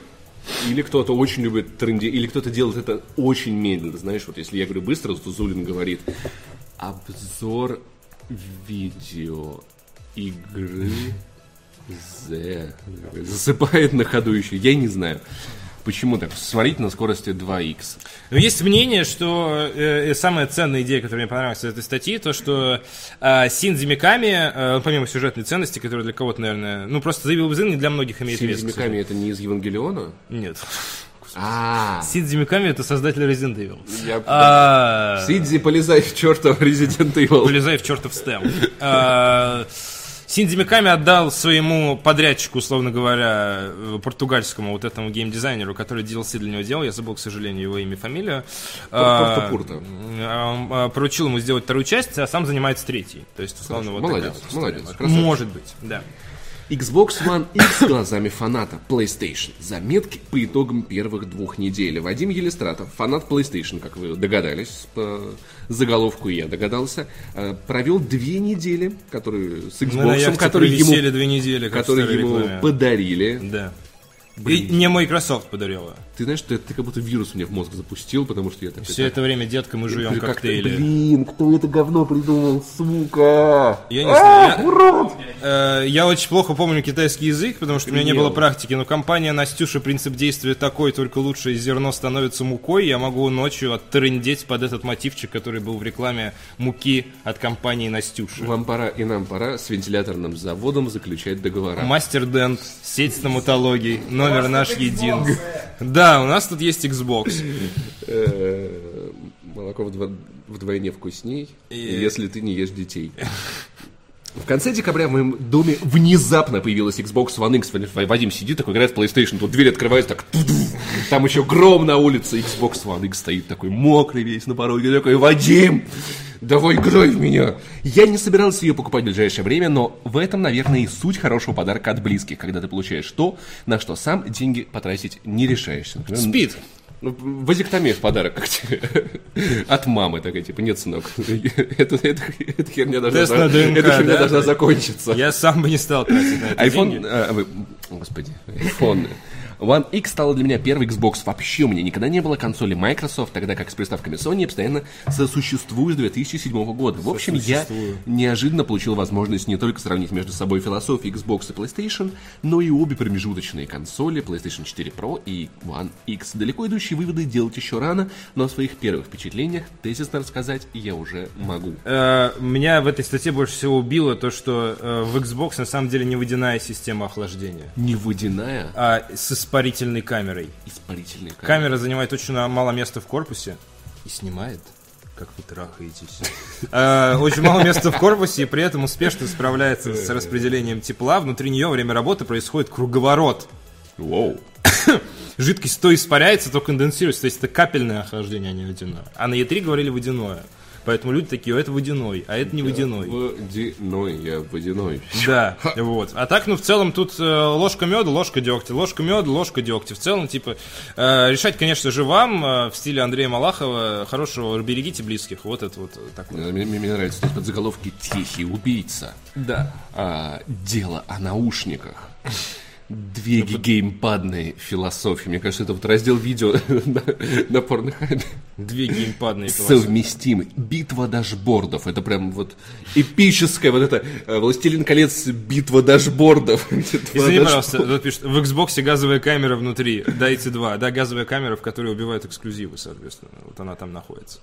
Или кто-то очень любит тренди, или кто-то делает это очень медленно. Знаешь, вот если я говорю быстро, то Зулин говорит обзор видео игры Z. Засыпает на ходу еще. Я не знаю. Почему так? Смотрите на скорости 2х. Но есть мнение, что э, э, самая ценная идея, которая мне понравилась из этой статьи, то, что э, Синдзи Миками, э, помимо сюжетной ценности, которая для кого-то, наверное, ну просто The Evil не для многих имеет вес. Синзи к Миками это не из Евангелиона? Нет. А, Синдзи Миками это создатель Resident Evil. я... А, Сидзи, полезай в чертов Resident Evil. Вылезай в чертов стем. [laughs] А, Синдзи Миками отдал своему подрядчику, условно говоря, э, португальскому вот этому геймдизайнеру, который DLC для него делал, я забыл, к сожалению, его имя и фамилию. А, Порто-Пурто. а, а, Поручил ему сделать вторую часть, а сам занимается третьей. То есть, условно, Хорошо, вот молодец, молодец. Может быть, да. Xbox One X глазами фаната PlayStation. Заметки по итогам первых двух недель. Вадим Елистратов, фанат PlayStation, как вы догадались, по заголовку я догадался, э, провел две недели, которые с на Xbox, яхте которые ему, две недели, которые ему подарили. Да. И не Microsoft подарила. Ты знаешь, ты, ты как будто вирус мне в мозг запустил, потому что я такой... Все это время, детка, мы жуем «Как ты- коктейли. Блин, кто это говно придумал, сука? Я не знаю. Я, э, я очень плохо помню китайский язык, потому что у меня не было практики. Но компания Настюша, принцип действия такой, только лучшее зерно становится мукой. Я могу ночью оттрындеть под этот мотивчик, который был в рекламе муки от компании Настюша. Вам пора и нам пора с вентиляторным заводом заключать договора. Мастер Дент, сеть стоматологий, номер наш един. Да, у нас тут есть Xbox. Э, Молоко вдво- вдвойне вкусней, если ты не ешь детей. В конце декабря в моем доме внезапно появилась Xbox One X. Вадим сидит такой, играет в PlayStation, тут дверь открывается, так... ту-ду. Там еще гром на улице, Xbox One X стоит такой мокрый весь на пороге, такой, Вадим, Давай играй в меня. Я не собирался ее покупать в ближайшее время, но в этом, наверное, и суть хорошего подарка от близких, когда ты получаешь то, на что сам деньги потратить не решаешься. Например, Спид. ну, Вазектомия в подарок как тебе. От мамы такая, типа, нет, сынок, это, это, эта херня должна, на ДНК, эта херня да? должна закончиться. Я сам бы не стал тратить на это iPhone, деньги. а, вы- господи, iPhone. One X стала для меня первый Xbox вообще. У меня никогда не было консоли Microsoft, тогда как с приставками Sony постоянно сосуществую с 2007 года. В общем, я неожиданно получил возможность не только сравнить между собой философии Xbox и PlayStation, но и обе промежуточные консоли PlayStation 4 Pro и One X. Далеко идущие выводы делать еще рано, но о своих первых впечатлениях тезисно рассказать я уже могу. Э, Меня в этой статье больше всего убило то, что э, в Xbox на самом деле не водяная система охлаждения, Не водяная, а с испарительной камерой. испарительная камера. Камера занимает очень мало места в корпусе и снимает, как вы трахаетесь. Э, Очень мало места в корпусе и при этом успешно справляется с распределением тепла. Внутри нее время работы происходит круговорот. Воу. Жидкость то испаряется, то конденсируется. То есть это капельное охлаждение, а не водяное. А на Е3 говорили водяное. Поэтому люди такие, «О, это водяной, а это не водяной. Водяной, я водяной. Да, [laughs] вот. А так, ну, в целом, тут э, ложка меда, ложка дегтя, ложка меда, ложка дегтя. В целом, типа, э, решать, конечно же, вам э, в стиле Андрея Малахова, хорошего, берегите близких. Вот это вот такое. Мне, мне- нравится здесь подзаголовки «Тихий убийца». Да. А, дело о наушниках. Две геймпадные философии. Мне кажется, это вот раздел видео [laughs] на, на порнохабе. Две геймпадные философии. Совместимый. Битва дашбордов. Это прям вот эпическая вот это э, «Властелин колец. Битва дашбордов». [laughs] Извини, пожалуйста, тут пишет, в Xbox газовая камера внутри, дайте два. Да, газовая камера, в которой убивают эксклюзивы, соответственно. Вот она там находится.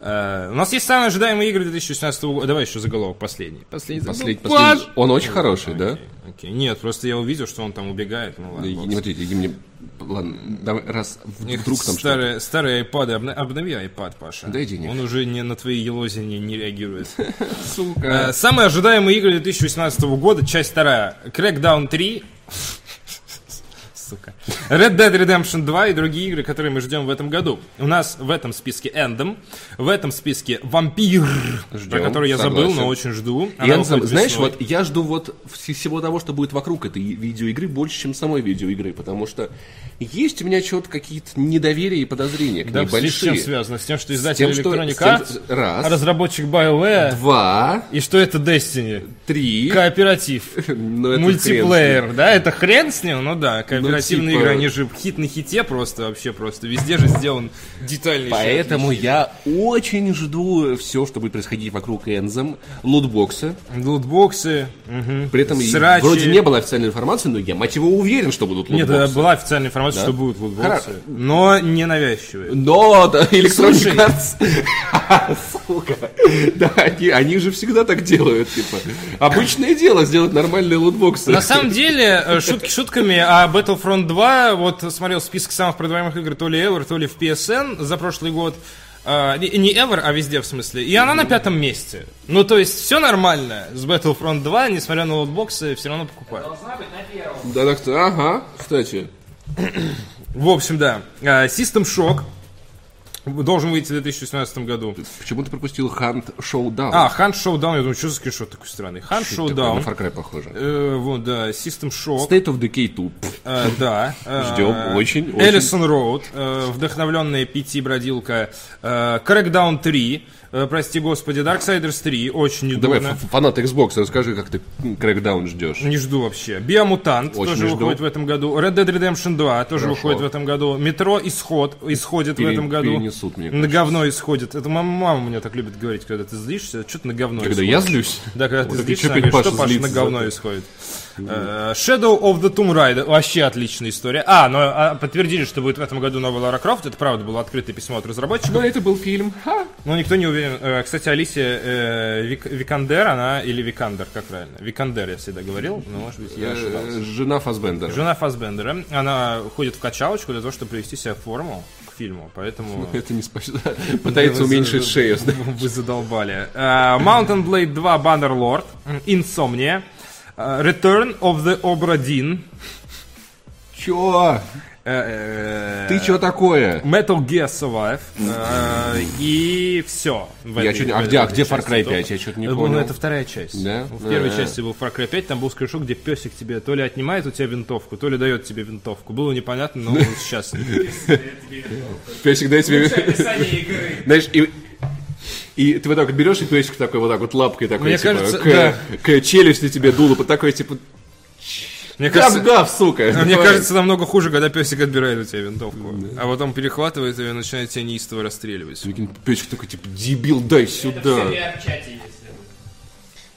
Э, у нас есть самые ожидаемые игры 2016 года. Давай еще заголовок последний. Последний Послед- заголовок. последний. Он очень хороший, да? Окей. Нет, просто я увидел, что он там убегает. Ну ладно. Не смотрите, иди мне... Ладно, давай, раз вдруг там что старые, старые iPad, обнови iPad, Паша. Дай денег. Он уже не на твои елози не, не реагирует. [laughs] Сука. Э, Самые ожидаемые игры 2018 года, часть вторая. Crackdown 3. Сука. Red Dead Redemption 2 и другие игры, которые мы ждем в этом году. У нас в этом списке Эндом, в этом списке Вампир, про Ждем, который я забыл, согласен. но очень жду. Выходит знаешь, весной. вот я жду вот вс- всего того, что будет вокруг этой видеоигры, больше, чем самой видеоигры, потому что есть у меня что-то какие-то недоверия и подозрения к Да, ней с большие. чем связано? С тем, что С издатель тем, Electronic с тем, Arts, что- раз. разработчик BioWare, Два, и что это Destiny? три. Кооператив. [laughs] Ну, это Мультиплеер, да? Это хрен с ним? Ну да, кооперативная типа- игра, они же хит на хите просто, вообще просто. Везде же сделан детальный Поэтому я очень жду все, что будет происходить вокруг Энзом, лутбокса. Лутбоксы. мгм. При этом Срачи. вроде не было официальной информации, но я, мать его, уверен, что будут Нет, лутбоксы. да, была официальная информация, что будут лутбоксы. Хорошо. Но не навязчивые. Но, да, Electronic. Arts... [laughs] Сука. Да, они, они же всегда так делают, типа. Обычное дело сделать нормальные лутбоксы. На самом деле, э, шутки шутками, а Battlefront 2, вот смотрел список самых продаваемых игр то ли Ever, то ли в PSN за прошлый год. А, не, не Ever, а везде в смысле. И она на пятом месте. Ну, то есть, все нормально с Battlefront 2, несмотря на лотбоксы, все равно покупают. Должна быть на первом. Да, так что, ага, кстати. В общем, да. А, System Shock должен выйти в 2018 году. Почему ты пропустил Hunt Showdown? А, Hunt Showdown, я думаю, что за скриншот такой странный. Hunt Что такое? На. Far Cry похоже. Э, вот, да, System Shock. State of Decay 2. Э, да. э, Ждем, очень, очень. Эллисон Роуд, э, вдохновленная PT-бродилка. э, Crackdown 3, э, прости господи, Darksiders 3, очень Давай, недурно. ф- фанат Xbox, расскажи, как ты Crackdown ждешь. Не жду вообще. Biomutant Очень тоже выходит в этом году. Red Dead Redemption 2 тоже Хорошо. выходит в этом году. Метро Исход исходит в Пере- этом году. перенесут, мне На кажется. говно исходит. Это мама, мама меня так любит говорить, когда ты злишься. Что ты на говно Когда исходит? я злюсь? Да, когда Вот ты злишься, она говорит, что Паша на говно исходит. Э, Shadow of the Tomb Raider. Вообще отличная история. А, но а, подтвердили, что будет в этом году новая Лара Крофт. Это правда было открытое письмо от разработчиков. Но это был фильм. Ха. Но никто не уверен. Э, Кстати, Алисия э, Вик- Викандер, она, или Викандер, как правильно? Викандер я всегда говорил, но может быть я ошибался. Э, Жена Фасбендера. Жена Фасбендера, она ходит в качалочку для того, чтобы привести себя в форму к фильму, поэтому... [laughs] Это не спасибо. [laughs] [laughs] Пытается уменьшить шею. Вы задолбали. Mountain Blade 2 Bannerlord, Insomnia, Return of the Obra Dinn, Чё? Э, Ты что такое? Metal Gear Survive. э, И все. Я чё не- а где- а где Far Cry 5? Я чё-то не Ну, понял. Это вторая часть. Да? В первой части был Far Cry 5, там был скриншот, где песик тебе то ли отнимает у тебя винтовку, то ли дает тебе винтовку. Было непонятно, но [laughs] сейчас. Песик, дай тебе... Знаешь, и... Ты вот так вот берешь, и песик такой вот так вот лапкой такой, Мне типа, кажется, к, да. к челюсти тебе дуло, вот такой, типа, Мне кажется, гав-гав, сука. [laughs] Мне Давай. кажется, намного хуже, когда песик отбирает у тебя винтовку. А потом перехватывает ее и начинает тебя неистово расстреливать. Песик такой, типа, дебил, дай Это в сюда. VR-чате, если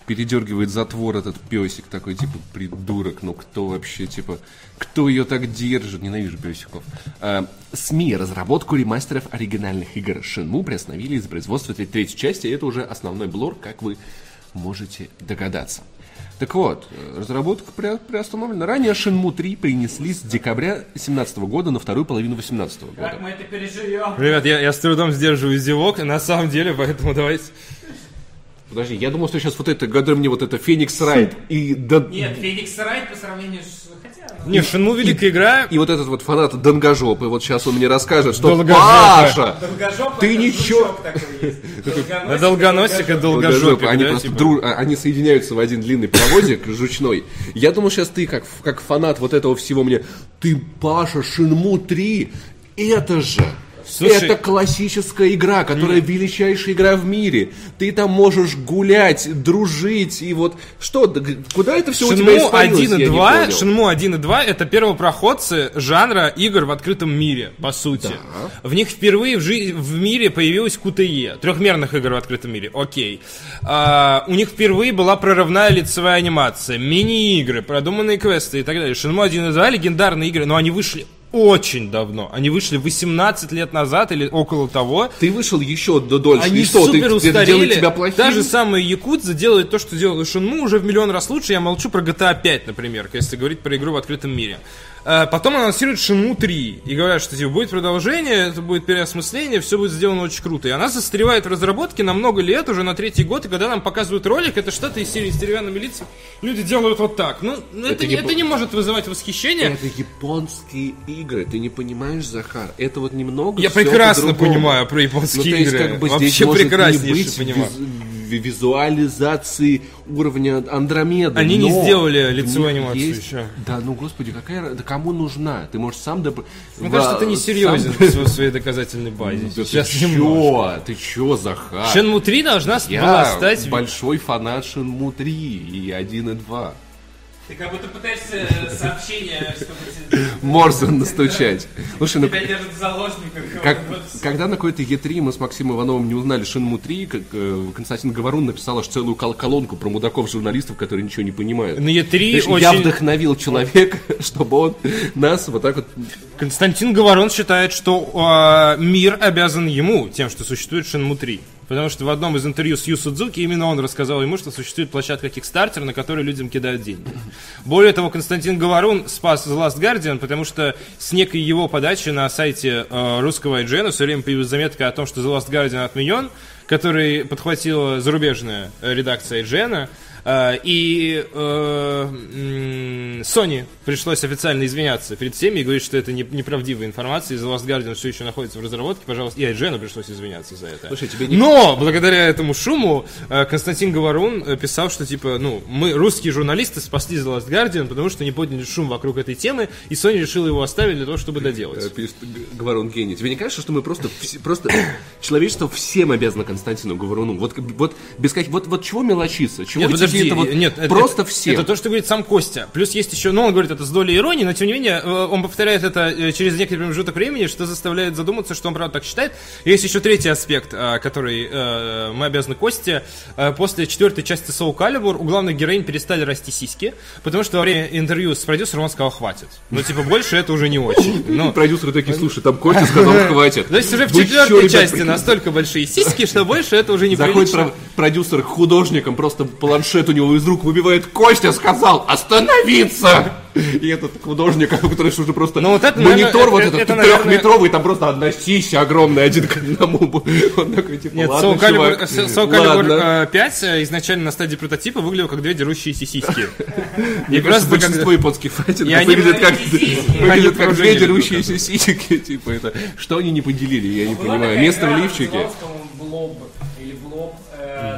Передергивает затвор этот песик такой, типа, придурок, ну кто вообще, типа, кто ее так держит? Ненавижу песиков. А, СМИ разработку ремастеров оригинальных игр Shenmue приостановили из производства тре- третьей части, и это уже основной блор, как вы можете догадаться. Так вот, э, разработка при- приостановлена. Ранее Shenmue 3 принесли с декабря 2017 года на вторую половину 2018 года. Как мы это переживем? Ребят, я, я с трудом сдерживаю зевок, на самом деле, поэтому давайте... Подожди, я думал, что сейчас вот это, гадай мне вот это Феникс Райт и, да- Нет, Феникс Райт по сравнению с... Хотя... Не, Шинму великая игра. И вот этот вот фанат Долгожопый, вот сейчас он мне расскажет, что Долгожопый. Паша, Долгожопый, ты ничего... жучок такой есть. [laughs] Долгоносик, На долгоносика Долгожопый, долгожопик, они просто типа. а, они соединяются в один длинный проводик [laughs] жучной. Я думал, сейчас ты, как, как фанат вот этого всего мне, ты, Паша, Шинму 3, это же... Слушай- это классическая игра, которая величайшая игра в мире. Ты там можешь гулять, дружить и вот что, да куда это все у тебя Шинму испарилось, 1 и я не 2, понял. Шинму 1 и 2 это первопроходцы жанра игр в открытом мире, по сути. В них впервые в, жи- в мире появилась QTE, трехмерных игр в открытом мире, окей. А, у них впервые была прорывная лицевая анимация, мини-игры, продуманные квесты и так далее. Шинму 1 и 2 легендарные игры, но они вышли очень давно. Они вышли 18 лет назад или около того. Ты вышел еще до дольше. Они и что, ты, супер это устарели. делает тебя плохим? Та же самая Якудза делает то, что делала Шинму уже в миллион раз лучше. Я молчу про GTA 5, например, если говорить про игру в открытом мире. Э, Потом анонсируют Шинму 3 и говорят, что типа, будет продолжение, это будет переосмысление, все будет сделано очень круто. И она застревает в разработке на много лет, уже на третий год, и когда нам показывают ролик, это что-то из серии с деревянными лицами. Люди делают вот так. Ну, ну, это, Это не, это не может вызывать восхищение. Это японские игры, ты не понимаешь, Захар? Это вот немного Я прекрасно по-другому. понимаю про японские ну, то есть, игры. как бы Вообще прекраснейше понимаю. виз- визуализации уровня Андромеды. Они не но сделали в лицевую анимацию есть- еще. Да, ну господи, какая да кому нужна? Ты можешь сам доп... Мне кажется, ты не серьезен [laughs] в своей доказательной базе. Да ты Сейчас немного. чё? Ты чё, Захар? Shenmue 3 должна была Я стать... большой фанат Shenmue 3 и 1 и 2. Ты как будто пытаешься э, [laughs] сообщение, чтобы Морзан настучать. Слушай, ну тебя держат в заложниках. Как- Вот. когда на какой-то Е3 мы с Максимом Ивановым не узнали Шинму 3, как э, Константин Говорун написал аж целую кол- колонку про мудаков-журналистов, которые ничего не понимают. На E3 Знаешь, очень... Я вдохновил человека, [laughs] чтобы он нас вот так вот... Константин Говорон считает, что а, мир обязан ему тем, что существует Shenmue 3. Потому что в одном из интервью с Ю Судзуки именно он рассказал ему, что существует площадка Kickstarter, на которой людям кидают деньги. Более того, Константин Говорун спас The Last Guardian, потому что с некой его подачи на сайте э, русского IGN все время появилась заметка о том, что The Last Guardian отменен, который подхватила зарубежная э, редакция IGN. Э, И э, Sony пришлось официально извиняться перед всеми и говорить, что это не- неправдивая информация, и The Last Guardian все еще находится в разработке, пожалуйста, и IGN пришлось извиняться за это. Слушай, тебе не- Но благодаря этому шуму э, Константин Говорун писал, что типа, ну, мы, русские журналисты, спасли The Last Guardian, потому что не подняли шум вокруг этой темы, и Sony решила его оставить для того, чтобы доделать. Говорун гений. Тебе не кажется, что мы просто, просто человечество всем обязано Константину Говоруну? Вот, вот, без каких, вот, вот чего мелочиться? Чего Нет, подожди, это вот нет, просто это, всем? Это то, что говорит сам Костя. Плюс есть еще, ну, он говорит это с долей иронии, но тем не менее, э, он повторяет это э, через некоторый промежуток времени, что заставляет задуматься, что он правда так считает. Есть еще третий аспект, э, который мы обязаны Косте. После четвертой части Soul Calibur у главных героинь перестали расти сиськи, потому что во время интервью с продюсером он сказал, хватит. Ну, типа, больше это уже не очень. [laughs] Ну, Продюсеры такие, слушай, там Костя сказал, [laughs] хватит. то есть уже в четвертой части настолько большие сиськи, что больше это уже не Заходит продюсер к художникам, просто планшет планшет у него из рук выбивает Костя сказал остановиться! И этот художник, [laughs] который уже просто Ну, вот это, монитор наверное, вот это- этот это, наверное- трехметровый, там просто одна сися огромная один к одному. [laughs] Он такой, типа, Нет, ладно, Soul Calibur, чувак, Soul Calibur, ладно. э, 5 э, изначально на стадии прототипа выглядел как две дерущиеся сиськи. [laughs] Мне кажется, просто большинство как- японских файтингов выглядят как, выглядят как две дерущиеся сисики. Типа это. Что они не поделили, я не понимаю. Место в лифчике. Называлась, по-моему, Блоб или Блоб.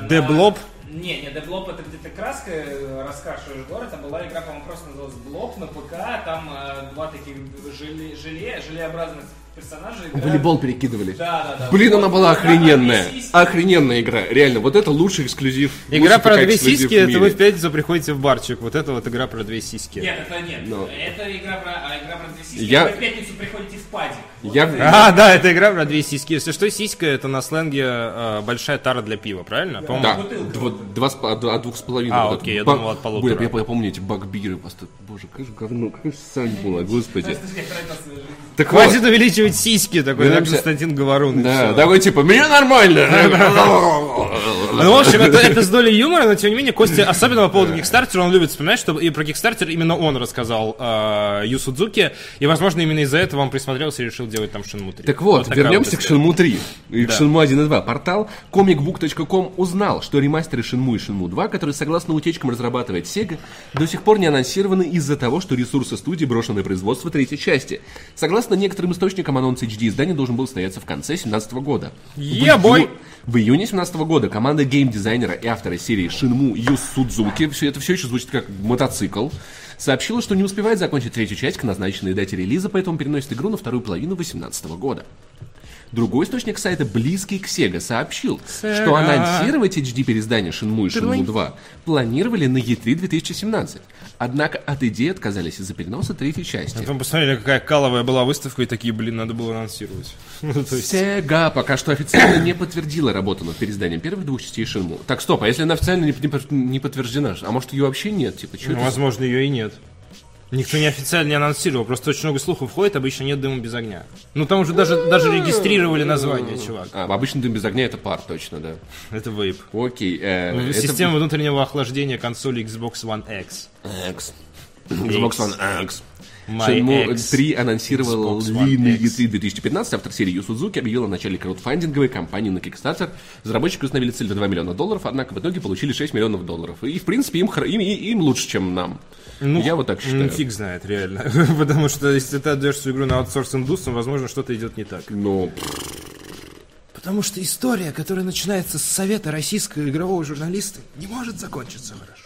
The на- Blob? Не, не, The Blob это где ты краской э, раскрашиваешь город, а была игра, по-моему, просто называлась Блоб на ПК, там э, два таких желе, желе, желеобразных персонажей. играют. Волейбол перекидывали. Да, да, да. Блин, она была охрененная. Охрененная игра. Реально, вот это лучший эксклюзив. Игра лучший про две сиськи, это вы в пятницу приходите в барчик. Вот это вот игра про две сиськи. Нет, это нет. Ну. Это игра про, а игра про две сиськи. Я- Вы в пятницу приходите в падик. Я-. А, да, это игра про две сиськи. Если что, сиська это на сленге э, большая тара для пива, правильно? По-моему, Да, дво- два с по- от двух с половиной. А, вот окей, я баг- думал, от полутора. Блин, я, я помню эти багбиры просто. Боже, как же говно, как же сань было, господи. Так Хватит увеличивать сиськи, такой, да, Константин Говорун. да, такой типа, мне нормально. [laughs] Ну, в общем, это, это с долей юмора, но тем не менее, Костя, особенно по поводу Кикстартера, он любит вспоминать, что и про Кикстартер именно он рассказал э, Ю Судзуки, и, возможно, именно из-за этого он присмотрелся и решил делать там Shenmue 3. Так вот, такая вернемся вот к. Shenmue 3 и к Да. Shenmue 1 и 2. Портал comicbook.com узнал, что ремастеры Shenmue и Shenmue 2, которые, согласно утечкам, разрабатывает Sega, до сих пор не анонсированы из-за того, что ресурсы студии брошены на производство третьей части. Согласно некоторым источникам, анонс HD издания должен был состояться в конце 2017 года. В ию- boy! В июне 2017 года команда геймдизайнера и автора серии Shenmue Ю Судзуки, все это все еще звучит как мотоцикл, сообщила, что не успевает закончить третью часть к назначенной дате релиза, поэтому переносит игру на вторую половину 2018 года. Другой источник сайта, близкий к Sega, сообщил, что анонсировать HD-переиздание Shenmue и Shenmue 2 планировали на E3 2017. Однако от идеи отказались из-за переноса третьей части. Потом посмотрели, какая каловая была выставка, и такие, блин, надо было анонсировать. [laughs] Ну, Sega пока что официально не подтвердила работу над переизданием первых двух частей Shenmue. Так, стоп, а если она официально не, не- не подтверждена, а может ее вообще нет? Типа, Ну, возможно, ее и нет. Никто не официально не анонсировал, просто очень много слухов ходит, обычно нет дыма без огня. Ну там уже даже, даже регистрировали название, чувак. А, обычно дым без огня это пар, точно, да. [laughs] Это вейп. Окей. э, это- Система внутреннего охлаждения консоли Xbox One X. X. Xbox One X. Shenmue X. 3 анонсировал X. E3 2015. Автор серии Ю Судзуки объявил о начале краудфандинговой кампании на Kickstarter. Разработчики установили цель в 2 миллиона долларов, однако в итоге получили 6 миллионов долларов. И, в принципе, им, им, им лучше, чем нам. Я вот так Ну, считаю. фиг знает, реально. [laughs] Потому что если ты отдаешь свою игру на аутсорс индусам, возможно, что-то идет не так. Но Потому что история, которая начинается с совета российского игрового журналиста, не может закончиться хорошо.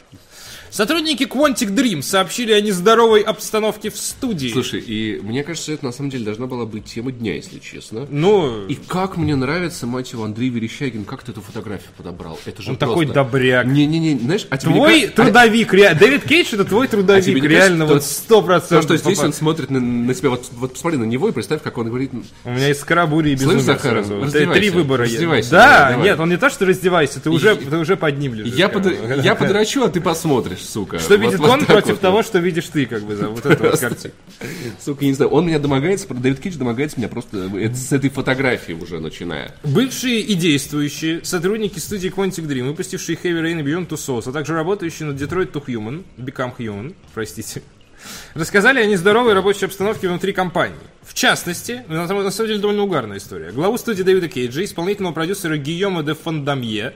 Сотрудники Quantic Dream сообщили о нездоровой обстановке в студии. Слушай, и мне кажется, это на самом деле должна была быть тема дня, если честно. ну, И как мне нравится, мать его, Андрей Верещагин, как ты эту фотографию подобрал? Это же он такой просто- добряк. Не-не-не, знаешь, а тебе не Твой ка- а- трудовик, реально. Дэвид Кейдж это твой а трудовик, не реально, вот то- сто То, процентов. что здесь он смотрит на, на тебя, вот, вот посмотри на него и представь, как он говорит, У меня есть скоробури и безумие сразу. Раздевайся, Три выбора раздевайся, Да, давай, давай. нет, он не то, что раздевайся, ты уже, ты уже под ним лежишь. я, под, я подрачу, а ты посмотришь, сука. Что Вот- видит вот он так против вот. того, что видишь ты, как бы, за вот эту вот картину. [laughs] Сука, я не знаю, он меня домогается, Дэвид Кейдж домогается меня просто это с этой фотографии уже начиная. Бывшие и действующие сотрудники студии Quantic Dream, выпустившие Heavy Rain и Beyond Two Souls, а также работающие над Detroit to Human, Become Human, простите, [laughs] рассказали о нездоровой рабочей обстановке внутри компании. В частности, на самом, на самом деле довольно угарная история. Главу студии Дэвида Кейджа, исполнительного продюсера Гийома де Фондамье,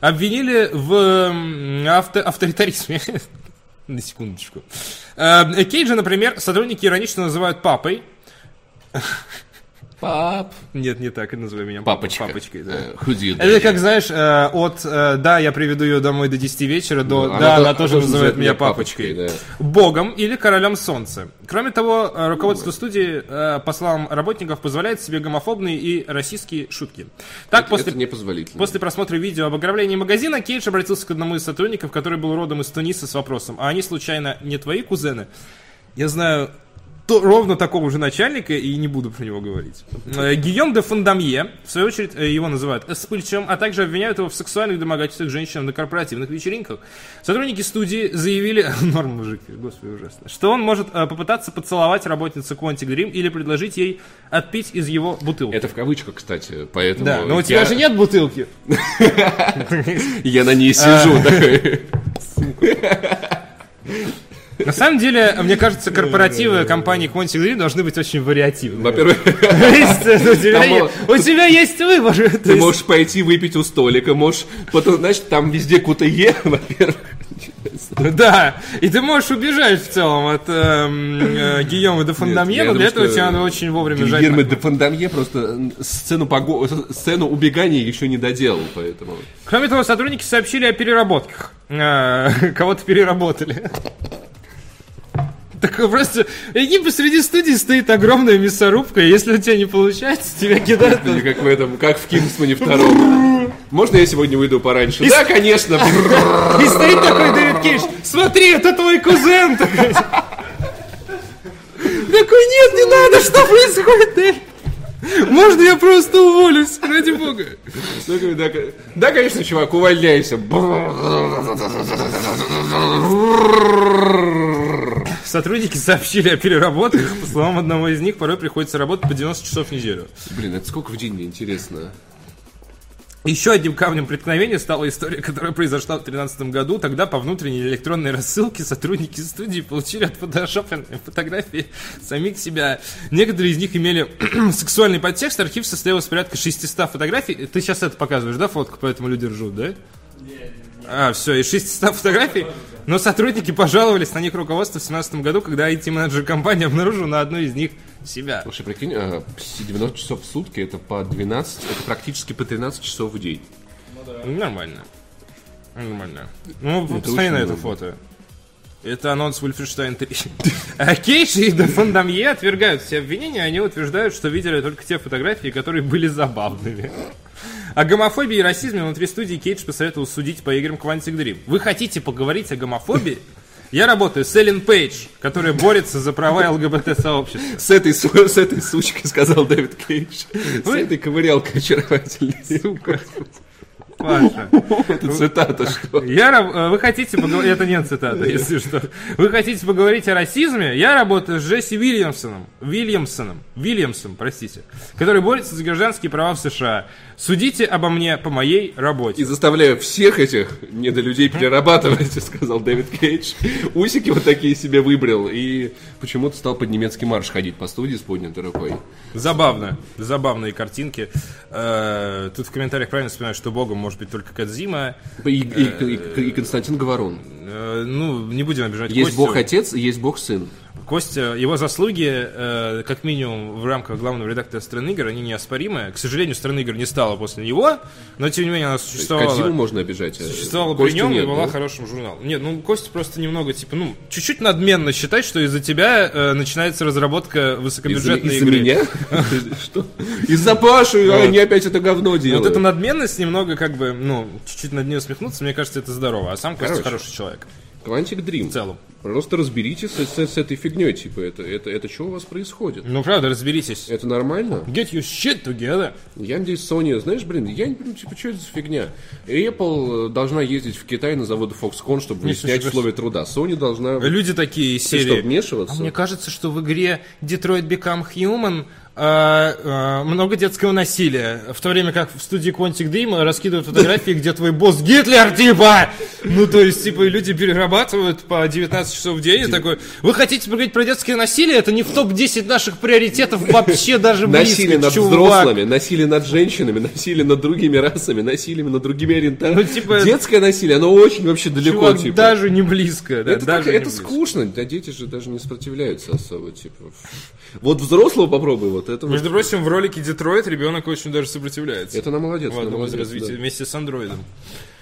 обвинили в авто- авторитаризме. [laughs] На секундочку. Э, Кейджа, например, сотрудники иронично называют папой. [laughs] Пап. Нет, не так, и называй меня Папочка. папочкой. Да. Who do you Это как, знаешь, э, от э, «да, я приведу ее домой до 10 вечера» до Ну, «да, то- она тоже называет меня папочкой». да. Богом или королем солнца. Кроме того, э, руководство студии, по словам работников, позволяет себе гомофобные и расистские шутки. Так, Это, после, это после просмотра видео об ограблении магазина, Кейдж обратился к одному из сотрудников, который был родом из Туниса, с вопросом, а они, случайно, не твои кузены? Я знаю то- ровно такого же начальника и не буду про него говорить. Э, Гийом де Фондамье, в свою очередь, э, его называют вспыльчивым, а также обвиняют его в сексуальных домогательствах женщинам на корпоративных вечеринках. Сотрудники студии заявили, [laughs] норм мужик, господи, ужасно, что он может э, попытаться поцеловать работницу Quantic Dream или предложить ей отпить из его бутылки. Это в кавычках, кстати, поэтому... Да, но у тебя же нет бутылки. [laughs] Я на ней сижу, да. На самом деле, мне кажется, корпоративы компании Quantic Dream должны быть очень вариативны. Во-первых, есть, У тебя есть выбор. Ты можешь пойти выпить у столика, можешь... Потом, значит, там везде кутае, [laughs] во-первых. Да, и ты можешь убежать в целом от эм, э, Гийома де Фондамье, но для думаю, этого тебе надо очень вовремя жать. Гильермо де Фондамье просто м, сцену, пого... сцену убегания еще не доделал, поэтому... Кроме того, сотрудники сообщили о переработках. Э, [laughs] Кого-то переработали. Так просто, и посреди студии стоит огромная мясорубка, и если у тебя не получается, тебя кидают. Или как в этом, как в Кингсмане втором. Можно я сегодня выйду пораньше? Да, конечно. [laughs] И стоит такой Дэвид Кейдж, смотри, это твой кузен. Такой, Такой, нет, не надо, что происходит, Дэвид? Можно я просто уволюсь, ради бога. Такой, Да, ко- да, конечно, чувак, увольняйся. Сотрудники сообщили о переработках. По словам одного из них, порой приходится работать по 90 часов в неделю. Блин, это сколько в день, мне интересно. Еще одним камнем преткновения стала история, которая произошла в 2013 году. Тогда по внутренней электронной рассылке сотрудники студии получили отфотошопленные фотографии самих себя. Некоторые из них имели [clears throat] сексуальный подтекст. Архив состоял из порядка 600 фотографий. Ты сейчас это показываешь, да, фотку, поэтому люди ржут, да? А, все, из 600 фотографий. Но сотрудники пожаловались на них руководство в 2017 году, когда IT-менеджер компании обнаружил на одной из них себя. Слушай, прикинь, а, 90 часов в сутки, это по 12, это практически по 13 часов в день. Нормально. Нормально. Ну, Это посмотри на это много. фото. Это анонс Wolfenstein [laughs] 3. А Кейдж и Де Фондамье отвергают все обвинения, они утверждают, что видели только те фотографии, которые были забавными. О гомофобии и расизме внутри студии Кейдж посоветовал судить по играм Quantic Dream. Вы хотите поговорить о гомофобии? Я работаю с Эллен Пейдж, которая борется за права ЛГБТ-сообщества. С этой, с этой сучкой, сказал Дэвид Кейдж. С этой ковырялкой очаровательной. Сука. Паша. Это цитата, что? Я, э, вы хотите поговорить, это не цитата, если что. Вы хотите поговорить о расизме? Я работаю с Джесси Уильямсоном, Уильямсоном, Уильямсом, простите, который борется за гражданские права в США. Судите обо мне по моей И работе. заставляю всех этих недолюдей перерабатывать, [laughs] сказал Дэвид Кейдж. Усики вот такие себе выбрал и почему-то стал под немецкий марш ходить по студии с поднятой рукой. Забавно, забавные картинки. Э, Тут в комментариях правильно вспоминают, что богом может быть только Кадзима. И, и- и- и Константин Говорун. Э, Ну, не будем обижать Есть Костю. бог-отец, и есть бог-сын. Костя, его заслуги, э, как минимум в рамках главного редактора страны игр, они неоспоримы. К сожалению, страны игр не стало после него, но тем не менее она существовала. Кадзиму можно обижать. а Существовала при Костю нем и нет, была да? хорошим журналом. Нет, ну Костя просто немного, типа, ну, чуть-чуть надменно считать, что из-за тебя э, начинается разработка Из-за высокобюджетной из-за игры. меня? [laughs] Что? Из-за Паши, а они опять это говно Вот делают. эта надменность немного, как бы, ну, чуть-чуть над нее усмехнуться, мне кажется, это здорово. А сам Костя хороший человек. Quantic Dream. В целом. Просто разберитесь с, с- с этой фигней, типа, это, это, это что у вас происходит? Ну, правда, разберитесь. Это нормально? Get your shit together. Я надеюсь, Sony, знаешь, блин, я не понимаю, типа, что это за фигня? Apple э, должна ездить в Китай на заводы Foxconn, чтобы Не, выяснять слушай, условия труда. Sony должна... Люди такие из Ты серии. что, вмешиваться? А мне кажется, что в игре Detroit Become Human много детского насилия. В то время как в студии Quantic Dream раскидывают фотографии, где твой босс Гитлер, типа! Ну, то есть, типа, люди перерабатывают по 19 часов в день и такой, вы хотите поговорить про детское насилие? Это не в топ-10 наших приоритетов вообще даже близко, Насилие над чувак. взрослыми, насилие над женщинами, насилие над другими расами, насилие над другими ориентациями. Ну, типа- Детское насилие, оно очень вообще далеко, Чувак, типа. даже не близко. Да, Это, даже так- не это близко. скучно, да дети же даже не сопротивляются особо, типа. Вот взрослого попробуй, вот это вот- Между прочим, в ролике Детройт ребенок очень даже сопротивляется. Это на молодец, в на одном из молодец, развитий да. вместе с андроидом.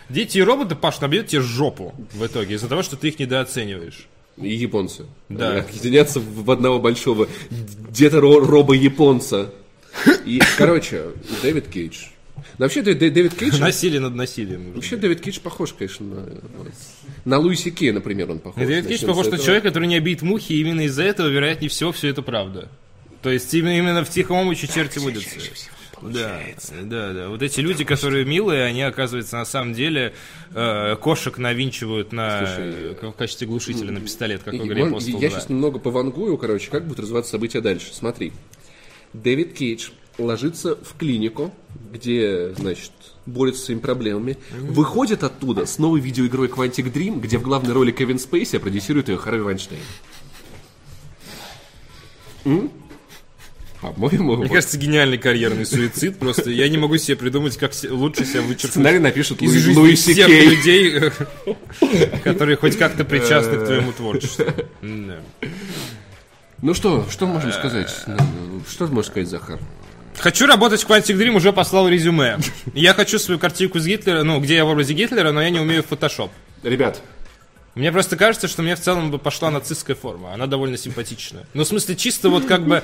Дети и роботы, Паш, набьют тебе жопу в итоге из-за того, что ты их недооцениваешь. И японцы. Да. Объединятся в одного большого где-то ро- робо-японца. И, короче, Дэвид Кейдж. Ну, Вообще, Дэ- Дэ- Дэвид Кейдж... Насилие над насилием. Вообще, Дэвид Кейдж похож, конечно, на, на Луиси Кей, например, он похож. Дэвид Кейдж похож на человека, который не обидит мухи, и именно из-за этого, вероятнее всего, все это правда. То есть именно, именно в тихом омуче черти водятся. Да, да, да. Вот эти люди, которые милые, они, оказывается, на самом деле э, кошек навинчивают на, Слушай, в качестве глушителя на пистолет, как в И- игре может, Postal Я 2. сейчас немного повангую, короче, как будут развиваться события дальше. Смотри. Дэвид Кейдж ложится в клинику, где, значит, борется с своими проблемами, выходит оттуда с новой видеоигрой Quantic Dream, где в главной роли Кевин Спейси, а продюсирует ее Харви Вайнштейн. М? По-моему, Мне вот. кажется, гениальный карьерный [laughs] суицид. Просто я не могу себе придумать, как лучше себя вычеркнуть сценарий напишет из жизни Луи всех Сикей. людей, э, [laughs] которые хоть как-то причастны к твоему творчеству. [laughs] Ну что, что можно сказать? Что ты можешь сказать, Захар? Хочу работать в Quantic Dream, уже послал резюме. Я хочу свою картинку с Гитлера, ну, где я в образе Гитлера, но я не умею в фотошоп. Ребят, Мне просто кажется, что мне в целом бы пошла нацистская форма. Она довольно симпатичная. Ну, в смысле, чисто вот как бы...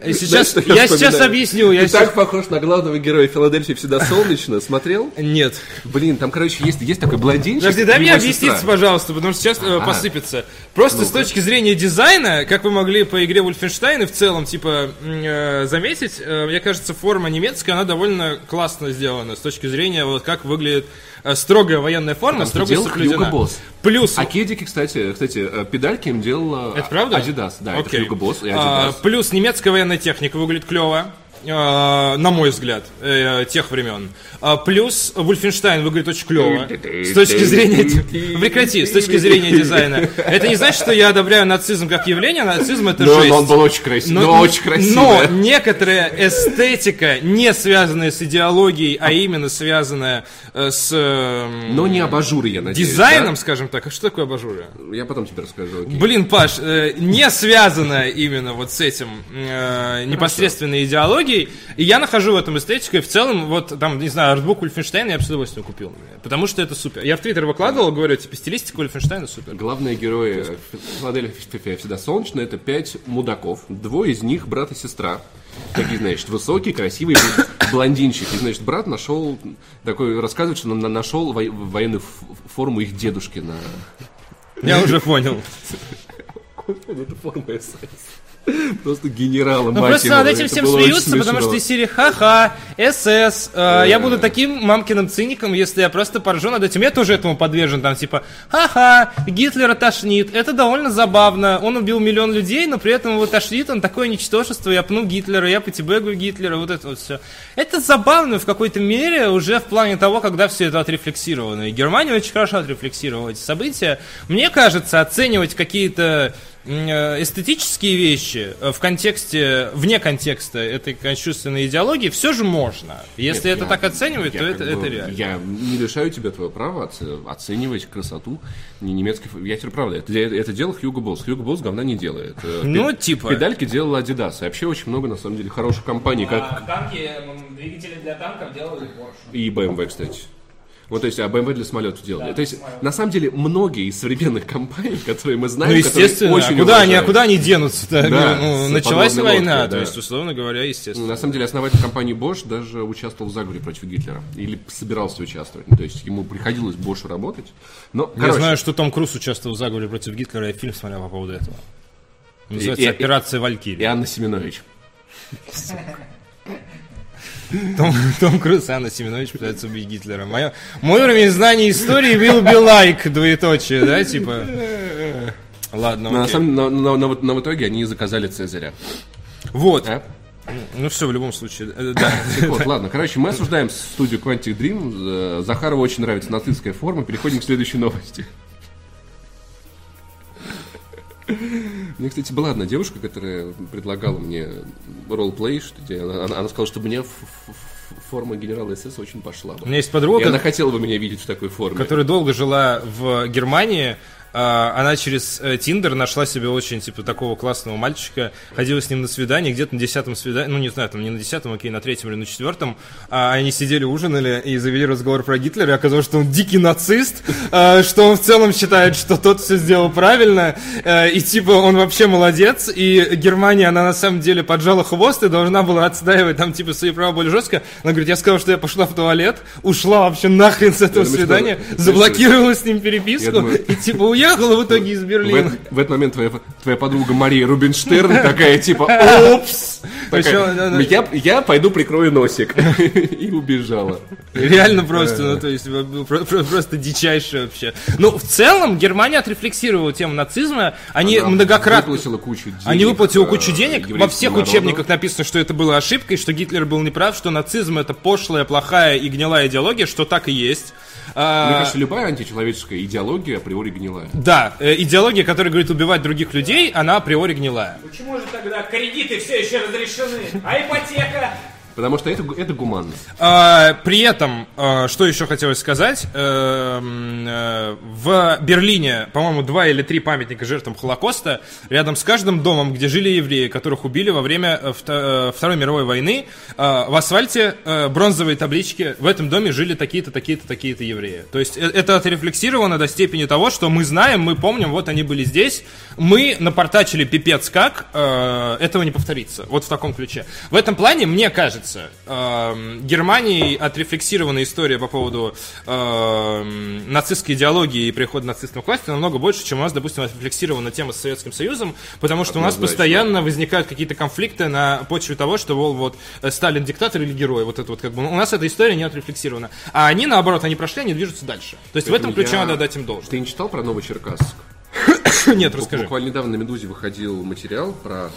э, Сейчас, знаешь, что я сейчас объясню. Я Ты сейчас- так похож на главного героя Филадельфии всегда солнечно. Смотрел? Нет. Блин, там, короче, есть, есть такой блондинчик. Подожди, дай мне объясниться, пожалуйста, потому что сейчас э, посыпется. Просто с точки зрения дизайна, как вы могли по игре Wolfenstein и в целом, типа, э, заметить, э, мне кажется, форма немецкая, она довольно классно сделана с точки зрения, вот как выглядит строгая военная форма, Там строго соблюдена. Boss. Плюс... А кедики, кстати, кстати, э, педальки им делал э, Это правда? Adidas. Да, Окей. это Hugo Boss и А, Adidas. плюс немецкая военная техника выглядит клево. Э, на мой взгляд, э, тех времен. А, плюс Wolfenstein выглядит очень клево. С точки зрения... Прекрати, с точки зрения дизайна. Это не значит, что я одобряю нацизм как явление, нацизм это жесть. но он был очень красивый. Но, очень красивый. но некоторая эстетика, не связанная с идеологией, а именно связанная э, с эм, Но не абажуры, я надеюсь. дизайном, скажем так. А что такое абажуры? да? Я потом тебе расскажу. окей. Блин, Паш, не связанная именно вот с этим непосредственной идеологией, и я нахожу в этом эстетику, и в целом, вот там, не знаю, артбук Ульфенштейна я бы с удовольствием купил, потому что это супер. Я в Твиттер выкладывал, говорю, типа, стилистика Ульфенштейна супер. Главные герои Филадельфия [laughs] всегда солнечно. Это пять мудаков. Двое из них брат и сестра. Такие, значит, высокие, красивые бл- [laughs] блондинчики. И, значит, брат нашел, такой, рассказывает, что на- нашел во- военную форму их дедушки на... Я уже понял. [laughs] Это форма СС. [laughs] Просто генерала, Ну просто над этим всем смеются, потому что из серии ха-ха, СС, э, я буду таким мамкиным циником, если я просто поржу над этим. Я тоже этому подвержен, там типа, ха-ха, Гитлера тошнит, это довольно забавно, он убил миллион людей, но при этом его тошнит, он такое ничтожество, я пну Гитлера, я потибегаю Гитлера, вот это вот все. Это забавно в какой-то мере уже в плане того, когда все это отрефлексировано. И Германия очень хорошо отрефлексировала эти события. Мне кажется, оценивать какие-то эстетические вещи э, в контексте, вне контекста этой кощунственной идеологии все же можно. Если Нет, это я- так оценивать, я то как это, бы- это реально. Я не лишаю тебя твоего права оце- оценивать красоту не- немецкой... Я тебе правда, это, это делал Хьюго Босс. Хьюго Босс говна не делает. Э, Ну, пед- типа. Педальки делал Adidas. И вообще очень много, на самом деле, хороших компаний, как А танки, м, двигатели для танков делали Porsche. и BMW, кстати. Вот, то есть, а BMW для самолетов делали. Да, то есть, самолет. на самом деле, многие из современных компаний, [laughs] которые мы знаем, Ну, которые естественно, очень а куда они, а куда они денутся-то? Да, Ну, началась война, лодки, то да. есть, условно говоря, естественно. На самом деле, основатель компании Bosch даже участвовал в заговоре против Гитлера. Или собирался участвовать. То есть, ему приходилось Бошу работать. Но, Я короче, знаю, что Том Круз участвовал в заговоре против Гитлера, я фильм смотрел по поводу этого. Называется И- и- «Операция и Валькирия». Анна Семенович. [laughs] Том, Том Круз и Анна Семенович пытаются убить Гитлера. Моё- мой уровень знаний истории will be like, двоеточие, да, типа... Ладно, Но, на самом, но- но вот- но в итоге они заказали Цезаря. Вот, Да? ну все, в любом случае, э, да. Так вот, ладно. Короче, мы осуждаем студию Quantic Dream. Э, Захарову очень нравится нацистская форма. Переходим к следующей новости. Мне, кстати, была одна девушка, которая предлагала мне ролл-плей, что она, она- она сказала, что мне форма генерала СС очень пошла бы. У меня есть И подруга, она хотела бы меня видеть в такой форме. которая долго жила в Германии, она через э, Тиндер нашла себе очень, типа, такого классного мальчика, ходила с ним на свидание, где-то на десятом свидании, ну, не знаю, там, не на десятом, окей, на третьем или на четвертом, а, они сидели, ужинали и завели разговор про Гитлера, и оказалось, что он дикий нацист, а, что он в целом считает, что тот все сделал правильно, э, и, типа, он вообще молодец, и Германия, она на самом деле поджала хвост и должна была отстаивать там, типа, свои права более жестко. Она говорит, я сказала, что я пошла в туалет, ушла вообще нахрен с этого думаю, что- свидания, знаешь, заблокировала с ним переписку, Я думаю- и, типа, уехала в итоге из В, Берлина. этот, в этот момент твоя, твоя подруга Мария Рубинштерн такая, типа, [laughs] Опс! Да. Я, я пойду прикрою носик. [laughs] И убежала. Реально просто, ну, то есть, про- просто дичайшее вообще. Ну, в целом, Германия отрефлексировала тему нацизма, они Она многократно... выплатила кучу денег, Они выплатили э, кучу денег. Во всех народу. учебниках написано, что это было ошибкой, что Гитлер был неправ, что нацизм это пошлая, плохая и гнилая идеология, что так и есть. А, Мне кажется, любая античеловеческая идеология априори гнилая. Да, э, идеология, которая говорит убивать других людей, она априори гнилая. Почему же тогда кредиты все еще разрешены? А ипотека? Потому что это, это гуманно. А, При этом, а, что еще хотелось сказать, эм, э, в Берлине, по-моему, два или три памятника жертвам Холокоста, рядом с каждым домом, где жили евреи, которых убили во время э, вто- э, Второй мировой войны, э, в асфальте э, бронзовые таблички, в этом доме жили такие-то, такие-то, такие-то евреи. То есть э, это отрефлексировано до степени того, что мы знаем, мы помним, вот они были здесь, мы напортачили пипец как, э, этого не повторится. Вот в таком ключе. В этом плане, мне кажется, эм, Германии отрефлексирована история по поводу эм, нацистской идеологии и прихода нацистов к власти намного больше, чем у нас, допустим, отрефлексирована тема с Советским Союзом, потому что у нас Однозначно. постоянно возникают какие-то конфликты на почве того, что, вол, вот, э, Сталин диктатор или герой, вот это вот как бы, у нас эта история не отрефлексирована. А они, наоборот, они прошли, они движутся дальше. То есть в этом ключе Я- надо дать им должное. Ты не читал про Новочеркасск? [coughs] Нет, расскажи. Буквально недавно на «Медузе» выходил материал про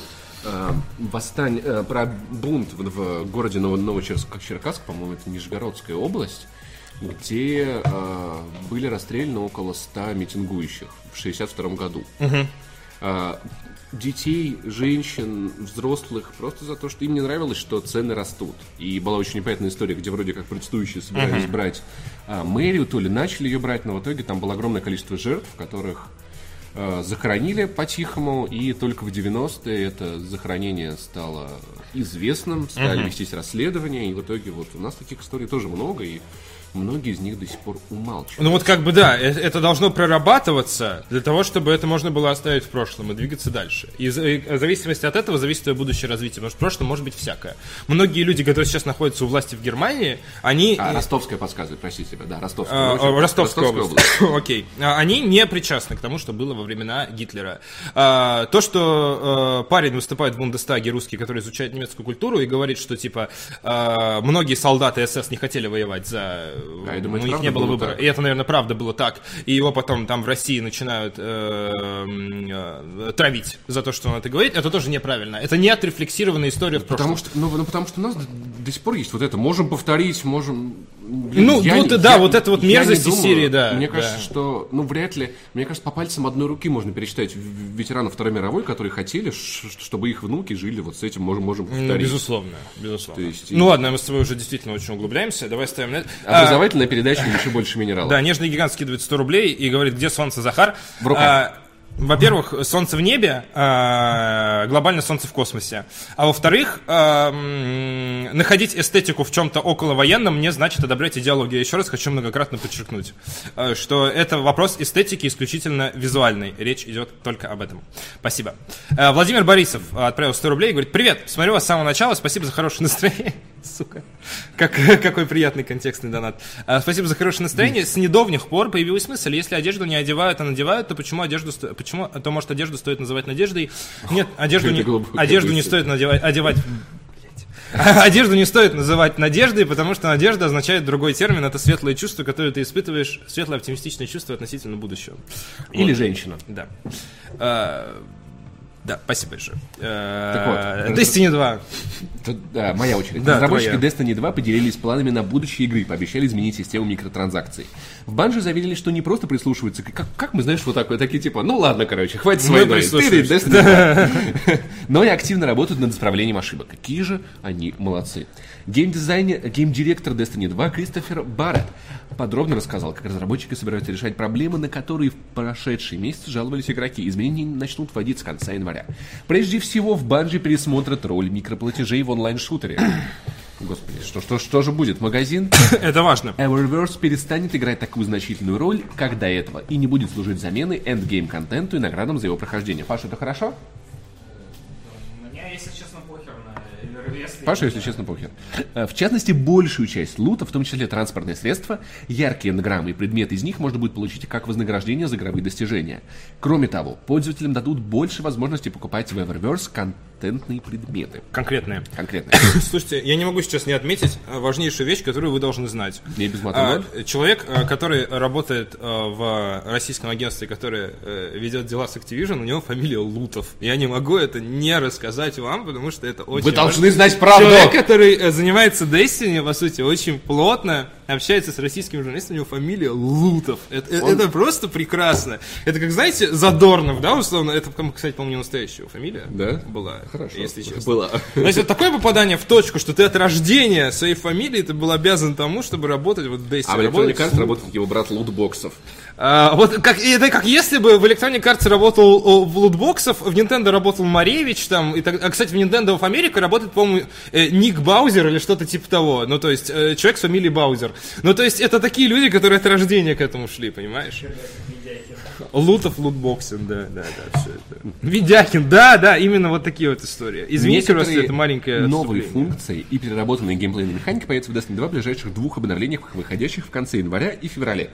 восстание, э, про бунт в, городе Ново- Новочеркасск, по-моему, это Нижегородская область, где э, были расстреляны около 100 митингующих в 62 году. Э, детей, женщин, взрослых, просто за то, что им не нравилось, что цены растут. И была очень непонятная история, где вроде как протестующие собирались брать а, мэрию, то ли начали ее брать, но в итоге там было огромное количество жертв, которых э, захоронили по-тихому, и только в 90-е это захоронение стало известным, стали вестись расследования, и в итоге вот у нас таких историй тоже много, и многие из них до сих пор умалчивают. Ну вот как бы да, э- это должно прорабатываться для того, чтобы это можно было оставить в прошлом и двигаться дальше. И в зависимости от этого зависит твое будущее развитие, потому что в прошлом может быть всякое. Многие люди, которые сейчас находятся у власти в Германии, они... А, э, Ростовская подсказывает, простите себя, да, Ростовская. а, область. а, Ростовская область. [coughs] Окей. А, Они не причастны к тому, что было во времена Гитлера. А, То, что э, парень выступает в Бундестаге русский, который изучает немецкую культуру и говорит, что типа э, многие солдаты СС не хотели воевать за... А, я думаю, у них не было было выбора. так. И это, наверное, правда было так. И его потом там в России начинают э, э, травить за то, что он это говорит. Это тоже неправильно. Это не отрефлексированная история в прошлом. Потому что, ну, ну, потому что у нас до, до сих пор есть вот это, можем повторить, можем... Блин, Ну, я вот, не- да, я- вот это вот мерзость из серии, да, Мне да. кажется, что, ну, вряд ли, мне кажется, по пальцам одной руки можно пересчитать ветеранов Второй мировой, которые хотели, чтобы их внуки жили вот с этим, можем, можем Ну, повторить. безусловно, безусловно. То есть- Ну ладно, мы с тобой уже действительно очень углубляемся. Давай ставим это. Образовательная передача «Еще больше минералов». А, да, нежный гигант скидывает 100 рублей и говорит, где солнце, Захар? В руках. А, во-первых, солнце в небе, а, глобально солнце в космосе. А во-вторых, м, находить эстетику в чем-то около военном не значит одобрять идеологию. Еще раз хочу многократно подчеркнуть, а, что это вопрос эстетики исключительно визуальный. Речь идет только об этом. Спасибо. А, Владимир Борисов отправил 100 рублей и говорит, привет, смотрю вас с самого начала, спасибо за хорошее настроение. [laughs] Сука. Как, какой приятный контекстный донат. Спасибо за хорошее настроение. С недавних пор появилась мысль, если одежду не одевают, а надевают, то почему одежду почему, то может одежду стоит называть надеждой? Нет, одежду не, одежду не стоит надевать, одевать. [laughs] Одежду не стоит называть надеждой, потому что надежда означает другой термин. Это светлое чувство, которое ты испытываешь, светлое оптимистичное чувство относительно будущего. Или Вот. женщина. Да. Да, спасибо большое. Так вот. Destiny 2. Тут, да, моя очередь. Да, Разработчики твоя. Destiny 2 поделились планами на будущие игры, пообещали изменить систему микротранзакций. В Банже заверили, что не просто прислушиваются, как, как мы, знаешь, вот так вот, такие типа, ну ладно, короче, хватит с Мы войной, прислушиваемся. Ты, Destiny 2. [laughs] но и активно работают над исправлением ошибок. Какие же они молодцы. Геймдизайнер, геймдиректор Destiny 2 Кристофер Барретт подробно рассказал, как разработчики собираются решать проблемы, на которые в прошедшие месяцы жаловались игроки. Изменения начнут вводить с конца января. Прежде всего, в банже пересмотрят роль микроплатежей в онлайн-шутере. [coughs] Господи, что, что, что же будет? Магазин [coughs] Это важно. Eververse перестанет играть такую значительную роль, как до этого, и не будет служить заменой эндгейм-контенту и наградам за его прохождение. Паша, это хорошо? Паша, если честно, похер. Э, В частности, большую часть лута, в том числе транспортные средства, яркие энграммы и предметы из них можно будет получить как вознаграждение за игровые достижения. Кроме того, пользователям дадут больше возможностей покупать в Eververse кон- патентные предметы. Конкретные. Конкретно. [coughs] Слушайте, я не могу сейчас не отметить важнейшую вещь, которую вы должны знать. Не без мата А? Человек, а, который работает а, в российском агентстве, которое э, ведет дела с Activision, у него фамилия Лутов. Я не могу это не рассказать вам, потому что это очень Вы важно. должны знать правду! Человек, который э, занимается Destiny, по сути, очень плотно общается с российскими журналистами, у него фамилия Лутов. Это, э, это просто прекрасно. Это как, знаете, Задорнов, да, условно? Это, кстати, по-моему, не настоящая фамилия. Да? Была, Хорошо. если честно. То есть вот такое попадание в точку, что ты от рождения своей фамилии ты был обязан тому, чтобы работать вот в Destiny. А в Arts с- работает его брат лутбоксов. А, вот как, это как если бы в Electronic Arts работал в лутбоксов, в Nintendo работал Маревич, там, и так, а, кстати, в Nintendo of America работает, по-моему, э, Ник Баузер или что-то типа того. Ну, то есть, э, человек с фамилией Баузер. Ну, то есть, это такие люди, которые от рождения к этому шли, понимаешь? Лутов, лутбоксинг, да, да, да, все это. Видяхин, да, да, именно вот такие вот истории. Извините, просто это маленькое новые функции и переработанные геймплейные механики появятся в Destiny 2 в ближайших двух обновлениях, выходящих в конце января и феврале.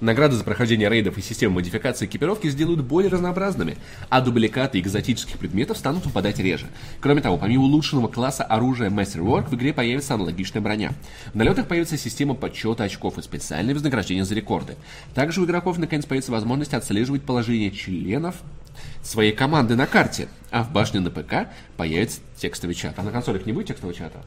Награды за прохождение рейдов и системы модификации экипировки сделают более разнообразными, а дубликаты экзотических предметов станут выпадать реже. Кроме того, помимо улучшенного класса оружия Masterwork, в игре появится аналогичная броня. В налетах появится система подсчета очков и специальное вознаграждение за рекорды. Также у игроков наконец появится возможность отслеживать положение членов своей команды на карте, а в башне на ПК появится текстовый чат. А на консолях не будет текстового чата?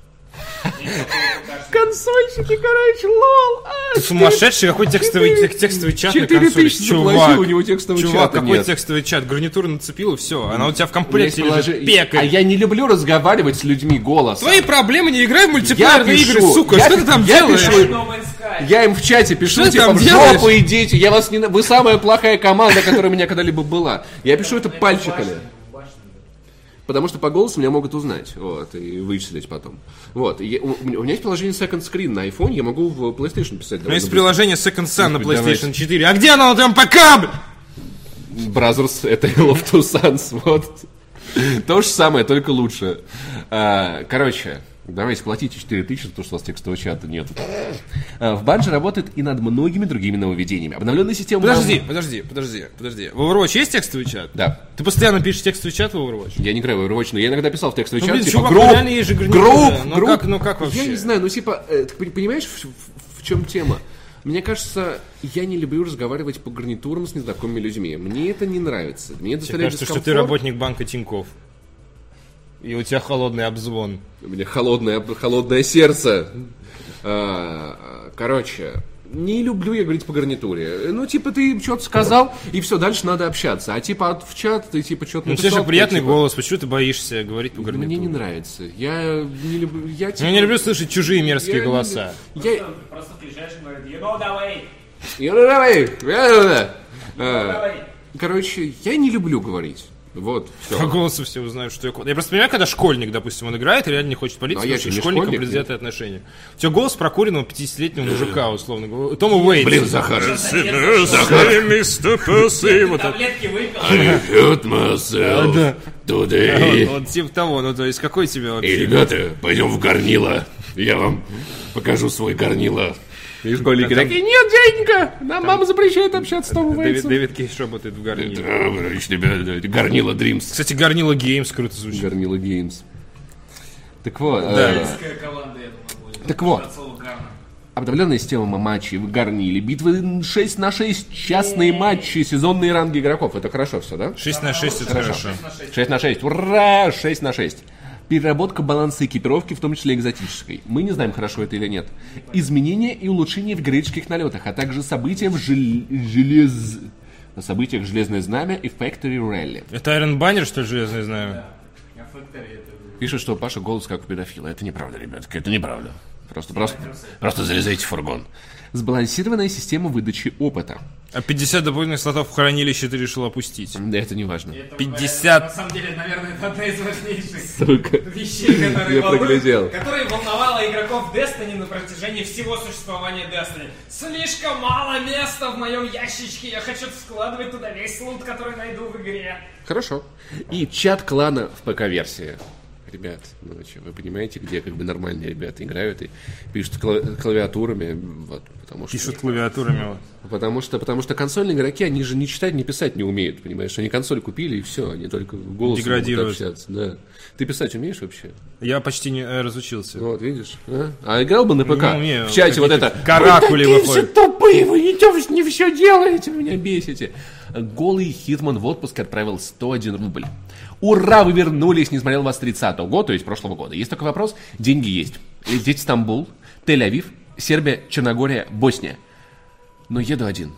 Консольщики, короче, лол! а, Ты сумасшедший, какой текстовый, тек- текстовый чат на консоли, заплатил, у него текстового чувак, чата какой нет. текстовый чат? Гарнитур нацепил и все, она у тебя в комплекте лежит, положи- пекарь. А я не люблю разговаривать с людьми голосом. Твои проблемы, не играй в Я мультиплеерные пишу, игры, сука, я что ты там я делаешь? пишу. Я им в чате пишу, Что типа, в жопу идите, я вас не... на- Вы самая плохая команда, которая у меня когда-либо была. Я пишу это пальчиками. Потому что по голосу меня могут узнать, вот, и вычислить потом. Вот, я- у, у меня есть приложение Second Screen на iPhone, я могу в PlayStation писать. У меня есть приложение Second Sun на. PlayStation 4. А где оно блин? быстро. Brothers, это Hell of Two Sons, [laughs] вот. То же самое, только лучше. А, короче, давайте платите 4000, потому что у вас текстового чата нет. А, в Банже работает и над многими другими нововведениями. Обновленная система... Подожди, подожди, подожди, подожди. В Overwatch есть текстовый чат? Да. Ты постоянно пишешь текстовый чат в Overwatch? Я не играю в Overwatch, но я иногда писал в текстовый Ну, чат, блин, типа, чувак, групп, реально есть же групп, ну групп. как- ну как вообще? Я не знаю, ну типа, э, ты пони- понимаешь, в, в- в чем тема? Мне кажется, я не люблю разговаривать по гарнитурам с незнакомыми людьми. Мне это не нравится. Мне Мне доставляет кажется, что ты дискомфорт. работник банка Тиньков. И у тебя холодный обзвон. У меня холодное, холодное сердце. А, Короче, не люблю я говорить по гарнитуре. Ну, типа, ты что-то сказал, и все, дальше надо общаться. А типа от- в чат ты типа что-то Ну, у тебя же приятный типа, голос, почему ты боишься говорить по гарнитуру? Мне не нравится. Я не люблю... Я, Ну, типа, Я не люблю слышать чужие мерзкие я не- голоса. Я, Просто, просто приезжаешь и говоришь, you know the way, Я, ну, давай, да-да-да. the А, way. Короче, я не люблю говорить. Вот, По все. голосу все узнают, что я кот. Я просто понимаю, когда школьник, допустим, он играет и реально не хочет полиции, Ну, а потому что школьникам школьник, предвзятые отношения. У тебя голос прокуренного 50-летнего мужика, условно говоря. Тома Уэйт. Блин, Захар. мистер Пусси. Вот это. Таблетки выпил. Hurt myself today. Вот, вот типа того, ну то есть какой тебе вообще? ребята, пойдем в горнило. Я вам покажу свой горнило. И школьники такие, нет, дяденька, нам мама запрещает общаться с Томом Дэвид. Дэвид Кейдж работает в. Да, ребята, горнило Dreams. Кстати, Горнило Games круто звучит. Горнило Games. Так вот, Да. э, Английская команда, я думаю, будет. Так вот. Обновленная система матчей в Горниле, битвы 6 на 6, частные матчи, сезонные ранги игроков. Это хорошо все, да? 6 на 6 это хорошо. 6 на 6. Ура! 6 на 6. Переработка баланса экипировки, в том числе экзотической. Мы не знаем, хорошо это или нет. Изменения и улучшения в греческих налетах, а также события в жел- желез... на событиях Железное Знамя и Factory Rally. Это Iron Banner, что ли, железный знаю? А Factory это... Пишут, что Паша голос как у педофила. Это неправда, ребятки, это неправда. Просто, просто, просто залезайте в фургон. Сбалансированная система выдачи опыта. А 50 дополнительных слотов в хранилище ты решил опустить. Да, это не важно. это, 50. На самом деле, наверное, это одна из важнейших Сука. вещей, [laughs] которые, Я волнуют- проглядел. которые волновала игроков Destiny на протяжении всего существования Destiny. Слишком мало места в моем ящичке, я хочу складывать туда весь лут, который найду в игре. Хорошо. И чат клана в ПК-версии. Ребят, ну что, вы понимаете, где как бы нормальные ребята играют и пишут кла- клавиатурами, вот, потому что... Пишут клавиатурами. вот. Потому что, потому что консольные игроки, они же не читать, не писать не умеют, понимаешь? Они консоль купили и все, они только голосом Деградируют. могут общаться, да. Ты писать умеешь вообще? Я почти не э, разучился. Вот, видишь? А, А играл бы на ПК? Ну, не, в чате вот это... каракули «Вы такие выходят». Тупые, вы тё- не все делаете, меня бесите. Голый Хитман в отпуск отправил 101 рубль. Ура, вы вернулись, не смотрел вас 30 года, то есть прошлого года. Есть только вопрос, деньги есть. Лететь в Стамбул, Тель-Авив, Сербия, Черногория, Босния. Но еду один.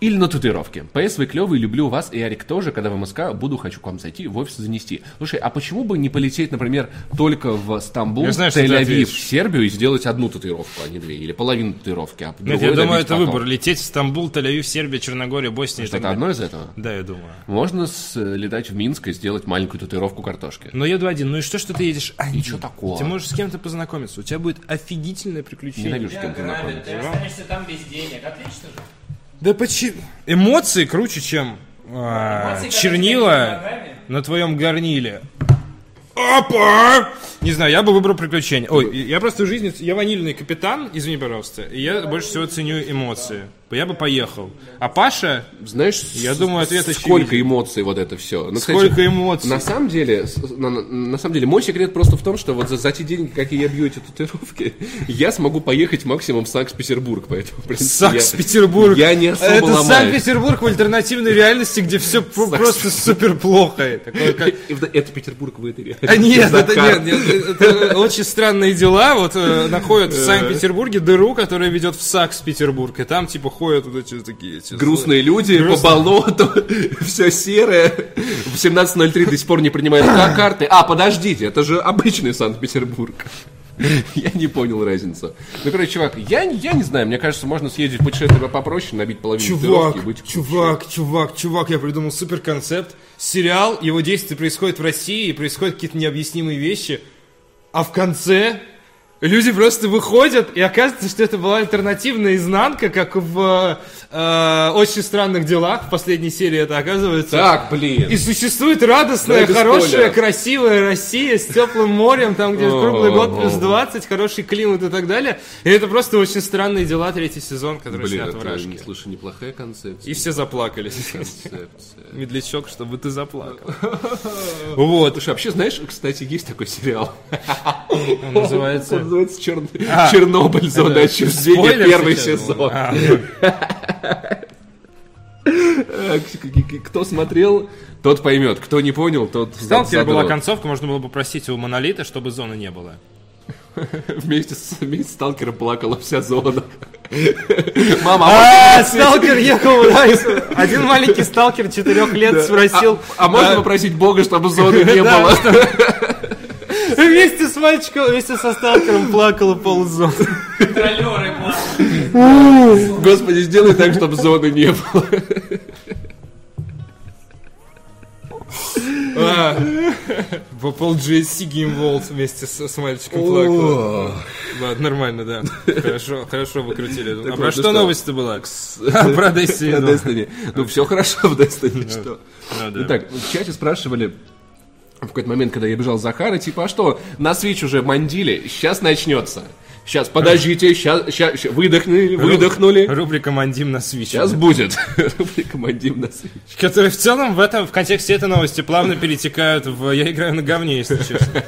Или на татуировке. ПС, вы клевый, люблю вас, и Арик тоже, когда в МСК буду, хочу к вам зайти, в офис занести. Слушай, а почему бы не полететь, например, только в Стамбул, Тель-Авив, ответишь. Сербию и сделать одну татуировку, а не две, или половину татуировки, а Нет, я думаю, это потом. выбор. Лететь в Стамбул, Тель-Авив, Сербия, Черногория, Босния и Что-то одно из этого? Да, я думаю. Можно слетать в Минск и сделать маленькую татуировку картошки. Но еду один. Ну и что, что ты едешь один? чё такого? Ты можешь с кем-то познакомиться. У тебя будет офигительное приключение. Ненавижу с кем-то знакомиться. ты останешься там без денег. Отлично же. Да почему? Эмоции круче, чем а, Эмоции, чернила на твоем горниле. Опа! Не знаю, я бы выбрал приключения. Ой, я просто в жизни... Я ванильный капитан, извини, пожалуйста. И я больше всего ценю эмоции. Я бы поехал. А Паша... Знаешь, Я думаю, ответ сколько очевиден. эмоций вот это все. Ну, Сколько эмоций. На самом деле, на, на- самом деле, мой секрет просто в том, что вот за, за те деньги, какие я бью эти татуировки, [laughs] я смогу поехать максимум в Санкт-Петербург, поэтому, принципе, я- Санкт-Петербург. Я, не особо Это ломаюсь. Санкт-Петербург в альтернативной реальности, где все [laughs] просто супер плохо. Как... Это, Петербург в этой А нет, это нет, нет, это очень странные дела. Вот э, находят в [laughs] Санкт-Петербурге дыру, которая ведет в Санкт-Петербург, и там типа ходят вот эти такие эти Грустные люди Грустные. по болоту, [laughs] все серое. В 17.03 до сих пор не принимают ка- карты. А, подождите, это же обычный Санкт-Петербург. [laughs] Я не понял разницу. Ну, короче, чувак, я, я не знаю, мне кажется, можно съездить путешествие попроще, набить половину татуировки и Чувак, быть круче. чувак, чувак, чувак, я придумал супер концепт. Сериал, его действие происходит в России, и происходят какие-то необъяснимые вещи. А в конце люди просто выходят, и оказывается, что это была альтернативная изнанка, как в э, «Очень странных делах». В последней серии это оказывается. Так, блин. И существует радостная, Да, без хорошая, спойлеров. красивая Россия с теплым морем, там, где круглый год плюс 20, хороший климат и так далее. И это просто очень странные дела, третий сезон, который Блин, снят в Рашке. слушай, неплохая концепция. И все заплакали. Концепция. [laughs] Медлячок, чтобы ты заплакал. [laughs] Вот. Слушай, вообще, знаешь, кстати, есть такой сериал. Он называется... Он называется «Черн- А, Чернобыль. Зона отчуждения. Спойлер Первый сезон. [laughs] А, А, к- Кто смотрел, тот поймет. Кто не понял, тот В Сталкере была концовка, можно было попросить у Монолита, чтобы зоны не было. [laughs] Вместе с, вместе с Сталкером плакала вся зона. [laughs] Мама, а А, Сталкер ехал в райс. [laughs] Один маленький сталкер четырех лет спросил... а можно попросить Бога, чтобы зоны не было? Вместе с мальчиком, вместе со сталкером плакала ползона. Контролеры. Господи, сделай так, чтобы зоны не было. А, GSC Game Vault вместе с, с мальчиком плакал. Ладно, нормально, да. Хорошо, хорошо выкрутили. А про ну что новость-то была? А, Про Destiny. ну. Ну, все хорошо в Destiny, что? Ну. Итак, в чате спрашивали, в какой-то момент, когда я бежал Захара, типа, а что, на Switch уже мандили, сейчас начнется. Сейчас, подождите, сейчас, выдохнули, выдохнули. Рубрика «Мандим на Switch». Сейчас будет. [laughs] Рубрика «Мандим на Switch». Которые в целом в этом, в контексте этой новости плавно перетекают в «Я играю на говне», если честно.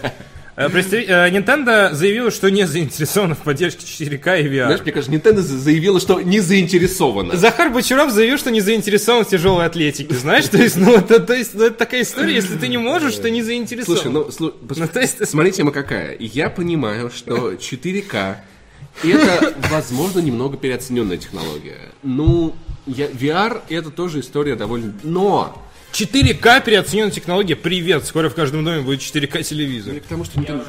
Э, э, Nintendo заявила, что не заинтересована в поддержке 4К и VR. Знаешь, мне кажется, Nintendo за- заявила, что не заинтересована. Захар Бочаров заявил, что не заинтересован в тяжелой атлетике. Знаешь, то есть, ну, это, то есть, ну, это такая история, если ты не можешь, то не заинтересован. Слушай, ну, слу- Ну, то есть- смотри, тема какая. Я понимаю, что 4К это, возможно, немного переоцененная технология. Ну, я, VR это тоже история довольно... Но! 4К переоцененная технология, привет, скоро в каждом доме будет 4К телевизор. К тому, что... Nintendo-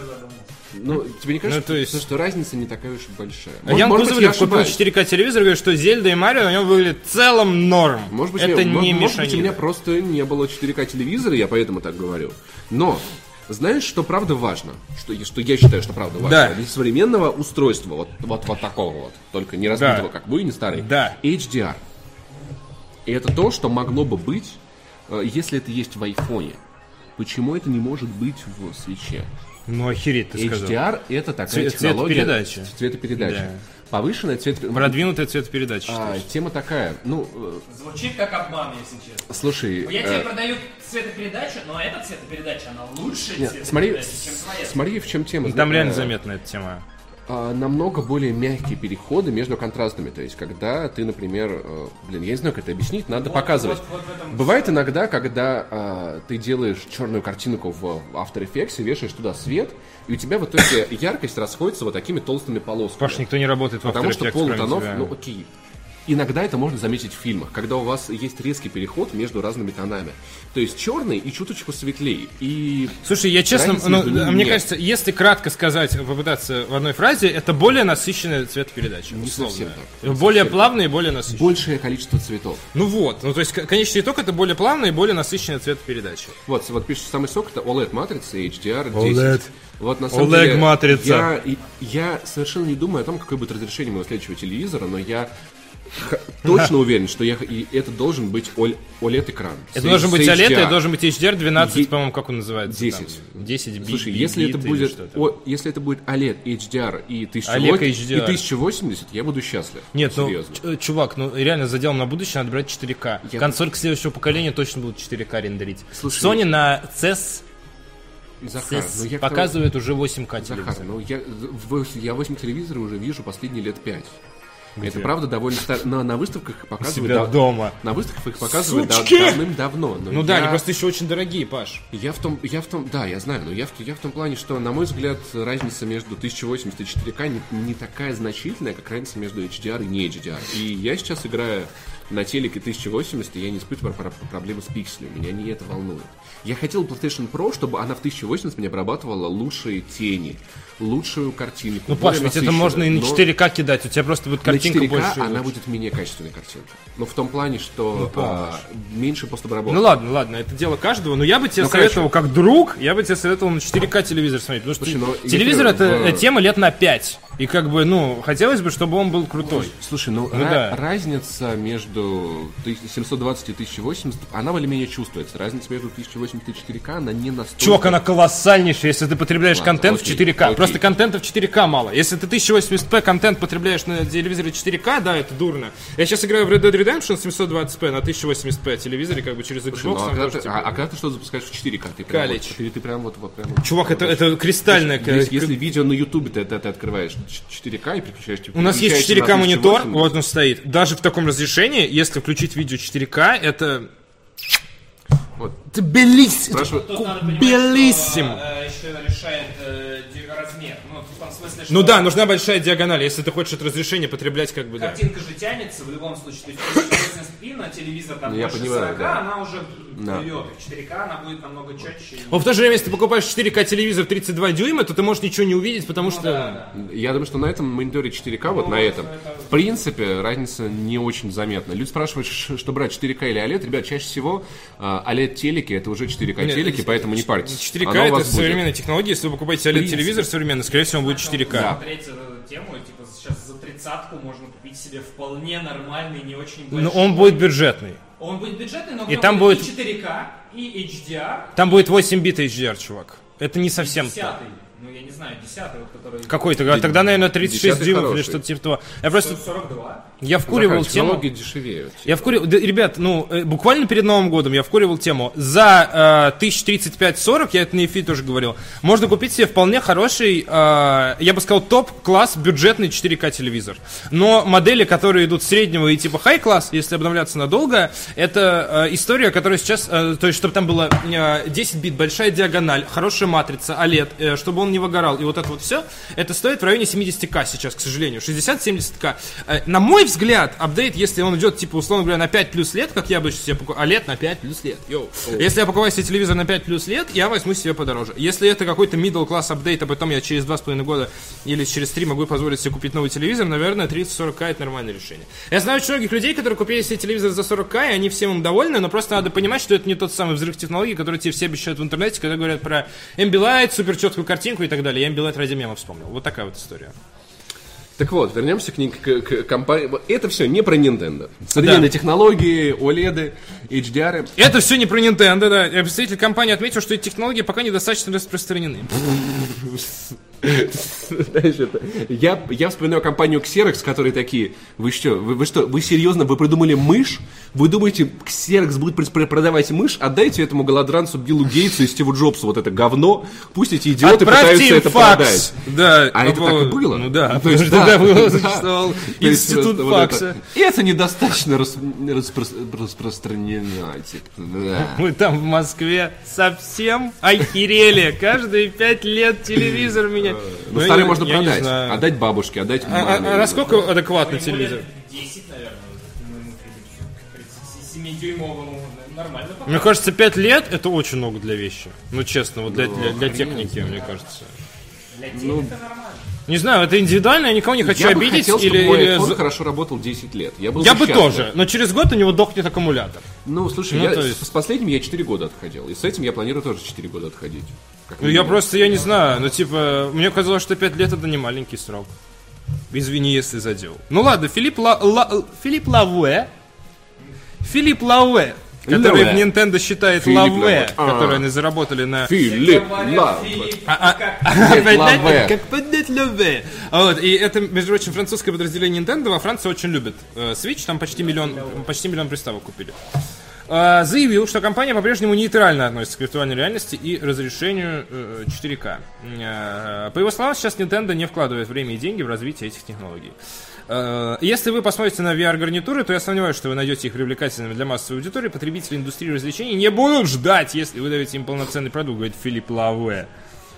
Ну, тебе не кажется, Ну, то есть- что разница не такая уж большая? А Ян может быть, я Кузовлев купил ошибаюсь. 4К телевизор и говорит, что Зельда и Марио на нем выглядят в целом норм. Может быть, это я- не может быть, у меня просто не было 4К телевизора, я поэтому так говорю. Но знаешь, что правда важно? Что, я- что я считаю, что правда важно? Да. Для современного устройства, вот, вот, вот такого вот, только не разбитого, Да. как вы, не старый, Да. HDR. И это то, что могло бы быть, если это есть в айфоне. Почему это не может быть в свече? Ну, охереть, ты сказал. HDR это такая Цвет- технология... цветопередачи. Цветопередачи. Да. Повышенная цвет... Продвинутая цветопередача, А, считаешь? тема такая, ну, э, Звучит как обман, если честно. слушай... Я э, тебе продаю цветопередачу, но эта цветопередача, она лучше нет, смотри, цветопередача, чем твоя. смотри, в чем тема. Там реально э, заметна эта тема. А, намного более мягкие переходы между контрастами. То есть, когда ты, например, э, блин, я не знаю, как это объяснить, надо показывать. вот- вот этом Бывает иногда, когда а, ты делаешь черную картинку в After Effects, вешаешь туда свет, и у тебя в итоге яркость расходится вот такими толстыми полосками. Паш, никто не работает в After Потому что Effects, полутонов, ну окей. Иногда это можно заметить в фильмах, когда у вас есть резкий переход между разными тонами. То есть черный и чуточку светлее. И Слушай, я честно, ну, мне нет. кажется, если кратко сказать, попытаться в одной фразе, это более насыщенная цветопередача. Не условно. совсем так. Более совсем. плавная и более насыщенная. большее количество цветов. Ну вот, ну то есть конечный итог это более плавная и более насыщенная цветопередача. Вот, вот пишет самый сок, это OLED матрица HDR 10. OLED. Вот на самом OLED деле, матрица. Я, я совершенно не думаю о том, какое будет разрешение моего следующего телевизора, но я точно уверен, что я, и это должен быть OLED экран. Это должен быть OLED, и должен быть HDR 12, Е- по-моему, как он называется? 10. там? 10 бит. Слушай, если это будет, о, если это будет OLED, HDR и 1080, OLED и HDR. 1080, я буду счастлив. Нет, ну, серьезно. чувак, ну реально за делом на будущее надо брать 4К. Я- Консолька следующего поколения точно будут 4К рендерить. Слушай, Sony на CES, Захар, CES ну я к показывает уже 8К Захар, телевизор. ну я, я 8 телевизора уже вижу последние лет 5. Это правда довольно старо. Но на выставках их показывают... себя да- дома. На выставках их показывают да- давным-давно. но Ну да, я- они просто еще очень дорогие, Паш. Я в том, я в том, да, я знаю, но я в, я в том плане, что, на мой взгляд, разница между 1080 и 4К не, не такая значительная, как разница между HDR и не HDR. И я сейчас играю на телеке 1080, и я не испытываю про- про- проблемы с пикселями, меня не это волнует. Я хотел PlayStation Pro, чтобы она в 1080 мне обрабатывала лучшие тени, лучшую картинку. Ну, Паш, ведь это можно и на но 4К кидать, у тебя просто будет картинка на 4К больше. она будет менее качественной картинкой. Но в том плане, что Ну, а, меньше постобработки. Ну ладно, ладно, это дело каждого, но я бы тебе Ну, советовал, как друг, я бы тебе советовал на 4К телевизор смотреть, потому что Слушай, ну, телевизор это в- э, тема лет на 5. И как бы, ну, хотелось бы, чтобы он был крутой. Слушай, ну, Ну ра- да. разница между 720 и 1080, она более-менее чувствуется. Разница между 1080 и 4К, она не настолько... Чувак, она колоссальнейшая, если ты потребляешь Ладно, контент окей, в 4К. окей. Просто контента в 4К мало. Если ты 1080p контент потребляешь на телевизоре 4К, да, это дурно. Я сейчас играю в Red Dead Redemption 720p на 1080p телевизоре, как бы через Xbox. Ну, а, там когда тоже ты, типа- а- а когда ты что запускаешь в 4К? Ты прям, Калич. вот, ты, ты прям вот, вот прям... Чувак, это, это кристальная... Если, если видео на Ютубе ты, ты, ты открываешь 4К и переключаешь... У нас есть переключаешься 4К на монитор, 1080. вот он стоит. Даже в таком разрешении, если включить видео 4К, это... Вот. Это белиссимо. Белиссимо. э, еще решает э, ди- размер. Ну, в том смысле, что Ну да, нужна большая диагональ, если ты хочешь это разрешение потреблять, как бы, да. картинка же тянется в любом случае. То есть 1080p на телевизор там Ну, я больше понимаю, 40, да. она уже Да. плывет. И в 4К она будет намного четче. Но в то же время, если ты покупаешь 4К телевизор 32 дюйма, то ты можешь ничего не увидеть, потому Ну что... да, да. Я думаю, что на этом мониторе 4К, вот Ну, на этом, это- в принципе, разница не очень заметна. Люди спрашивают, что брать, 4К или OLED. Ребят, чаще всего а, OLED-телеки, это уже 4К Нет, телеки, поэтому не парьтесь. 4К Оно у это современная технология, если вы покупаете OLED-телевизор современный, скорее всего, он будет 4К. Смотреть эту тему, типа сейчас за тридцатку можно купить себе вполне нормальный, не очень большой. Но он будет бюджетный. Он будет бюджетный, но И там будет будет- и 4К, и HDR, Там будет 8 бит HDR, чувак. Это не совсем то. 10 ну я не знаю, 10 вот, который... Какой-то, тогда, наверное, 36 10-й дюймов или что-то типа того. Я просто, 42. Я вкуривал Захар, тему... дешевеют. Я вкурил, да, ребят, ну, э, буквально перед Новым годом я вкуривал тему. За э, 1035-40, я это на эфире тоже говорил, можно купить себе вполне хороший, э, я бы сказал, топ-класс бюджетный 4К телевизор. Но модели, которые идут среднего и типа хай-класс, если обновляться надолго, это э, история, которая сейчас, э, то есть, чтобы там было э, 10 бит, большая диагональ, хорошая матрица, OLED, э, чтобы он не выгорал, и вот это вот все, это стоит в районе 70к сейчас, к сожалению, 60-70к. Э, на мой взгляд, апдейт, если он идет, типа, условно говоря, на 5 плюс лет, как я обычно себе покупаю, OLED на 5 плюс лет, йоу. Если я покупаю себе телевизор на 5 плюс лет, я возьму себе подороже. Если это какой-то middle класс апдейт, а потом я через 2,5 года или через 3 могу позволить себе купить новый телевизор, наверное, 30-40к это нормальное решение. Я знаю очень многих людей, которые купили себе телевизор за 40к, и они всем им довольны, но просто надо понимать, что это не тот самый взрыв технологий, который тебе все обещают в интернете, когда говорят про Ambilight, супер четкую картинку и так далее. Я Ambilight ради мема вспомнил. Вот такая вот история. Так вот, вернемся к, к, к компании. Это все не про Nintendo. Современные технологии, OLED, HDR. Это все не про Nintendo, да. Представитель компании отметил, что эти технологии пока недостаточно распространены. Знаешь, это... я, я вспоминаю компанию Xerox, которые такие, вы что, вы, вы что, вы серьезно, вы придумали мышь? Вы думаете, Xerox будет пр- продавать мышь? Отдайте этому голодранцу Биллу Гейтсу и Стиву Джобсу вот это говно, пусть эти идиоты Отправьте пытаются это факс. продать. Да. А это так и было? Ну да. То есть, да, да. существовал [laughs] есть институт вот факса. это. И это недостаточно рас- распро- распространено. типа, да. Мы там в Москве совсем охерели. Каждые пять лет телевизор меня... Ну, старый я- можно я не продать. Отдать бабушке, отдать А, маме. а- а насколько адекватный Ему телевизор? лет 10, наверное, моему Филипсу. 7-дюймовому. Нормально пока. Мне кажется, 5 лет это очень много для вещи. Ну, честно, вот для, для, для хрен техники, мне кажется. Для телека нормально. Не знаю, это индивидуально, я никого не хочу Я бы обидеть. хотел, или, чтобы мой или хорошо работал 10 лет. Я, был Я бы тоже, но через год у него дохнет аккумулятор. Ну, слушай, Ну, я есть- с последним я 4 года отходил. И с этим я планирую тоже 4 года отходить. Как Ну, я просто, я не знаю, ну, типа, мне казалось, что 5 лет это не маленький срок. Извини, если задел. Ну ладно, Филипп, Ла- Ла- Филипп Лавуэ, Филипп Лавуэ, который Лавуэ. в Nintendo считает Филипп Лавуэ, Лавуэ. А. которые они заработали на... Филипп Говорят, Лав. Филипп, А, как [laughs] поднять лаве. А Вот, и это, между прочим, французское подразделение Nintendo во Франции очень любит э, Switch, там почти миллион, почти миллион приставок купили. А, заявил, что компания по-прежнему нейтрально относится к виртуальной реальности и разрешению э, 4К. Э, По его словам, сейчас Nintendo не вкладывает время и деньги в развитие этих технологий. Э, Если вы посмотрите на VR-гарнитуры, то я сомневаюсь, что вы найдете их привлекательными для массовой аудитории. Потребители индустрии развлечений не будут ждать, если вы даете им полноценный продукт, говорит Филипп Лаве.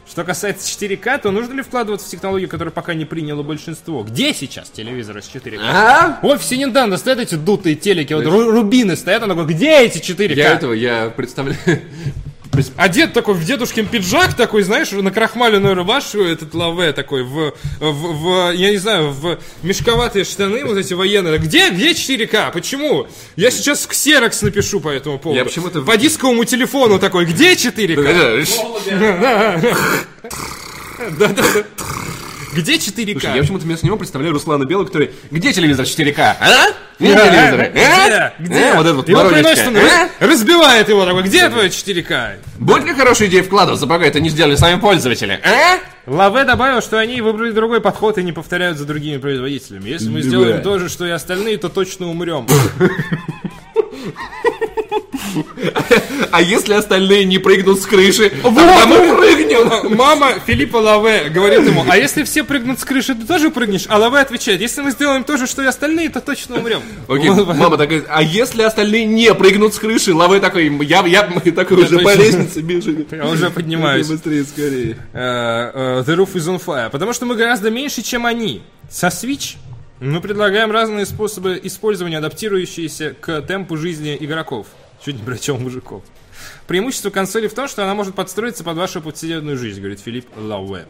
Что касается 4К, то нужно ли вкладываться в технологию, которая пока не приняло большинство? Где сейчас телевизоры с 4К? А? В офисе Nintendo стоят эти дутые телеки, вот ру- рубины стоят, он такой, где эти 4К? Я этого, я представляю... Одет такой в дедушкин пиджак, такой, знаешь, на крахмаленную рубашку, этот лаве такой, в, в, в, я не знаю, в мешковатые штаны, вот эти военные. Где, где 4К? Почему? Я сейчас ксерокс напишу по этому поводу. Я почему-то- По дисковому телефону такой, где 4К? Да-да-да. [laughs] Где 4К? Слушай, я почему-то вместо него представляю Руслана Белого, который... Где телевизор 4К? А? А, телевизора? Где? А? Где? А, Вот этот вот воронежка. А? разбивает его такой, где твое 4К? Будет ли хорошая идея вкладываться, пока это не сделали сами пользователи? А? Лаве добавил, что они выбрали другой подход и не повторяют за другими производителями. Если мы сделаем то же, что и остальные, то точно умрем. [laughs] А если остальные не прыгнут с крыши, тогда мы прыгнем. Мама Филиппа Лаве говорит ему, а если все прыгнут с крыши, ты тоже прыгнешь? А Лаве отвечает, если мы сделаем то же, что и остальные, то точно умрем. Окей, Вот, мама такая, а если остальные не прыгнут с крыши, лавы такой, я, я, мы такой уже по лестнице бежим. Я уже поднимаюсь. Быстрее, скорее. Э, э, The Roof is on Fire. Потому что мы гораздо меньше, чем они. Со Switch мы предлагаем разные способы использования, адаптирующиеся к темпу жизни игроков. Чуть не прочел мужиков. Преимущество консоли в том, что она может подстроиться под вашу повседневную жизнь, говорит Филипп Лауэ.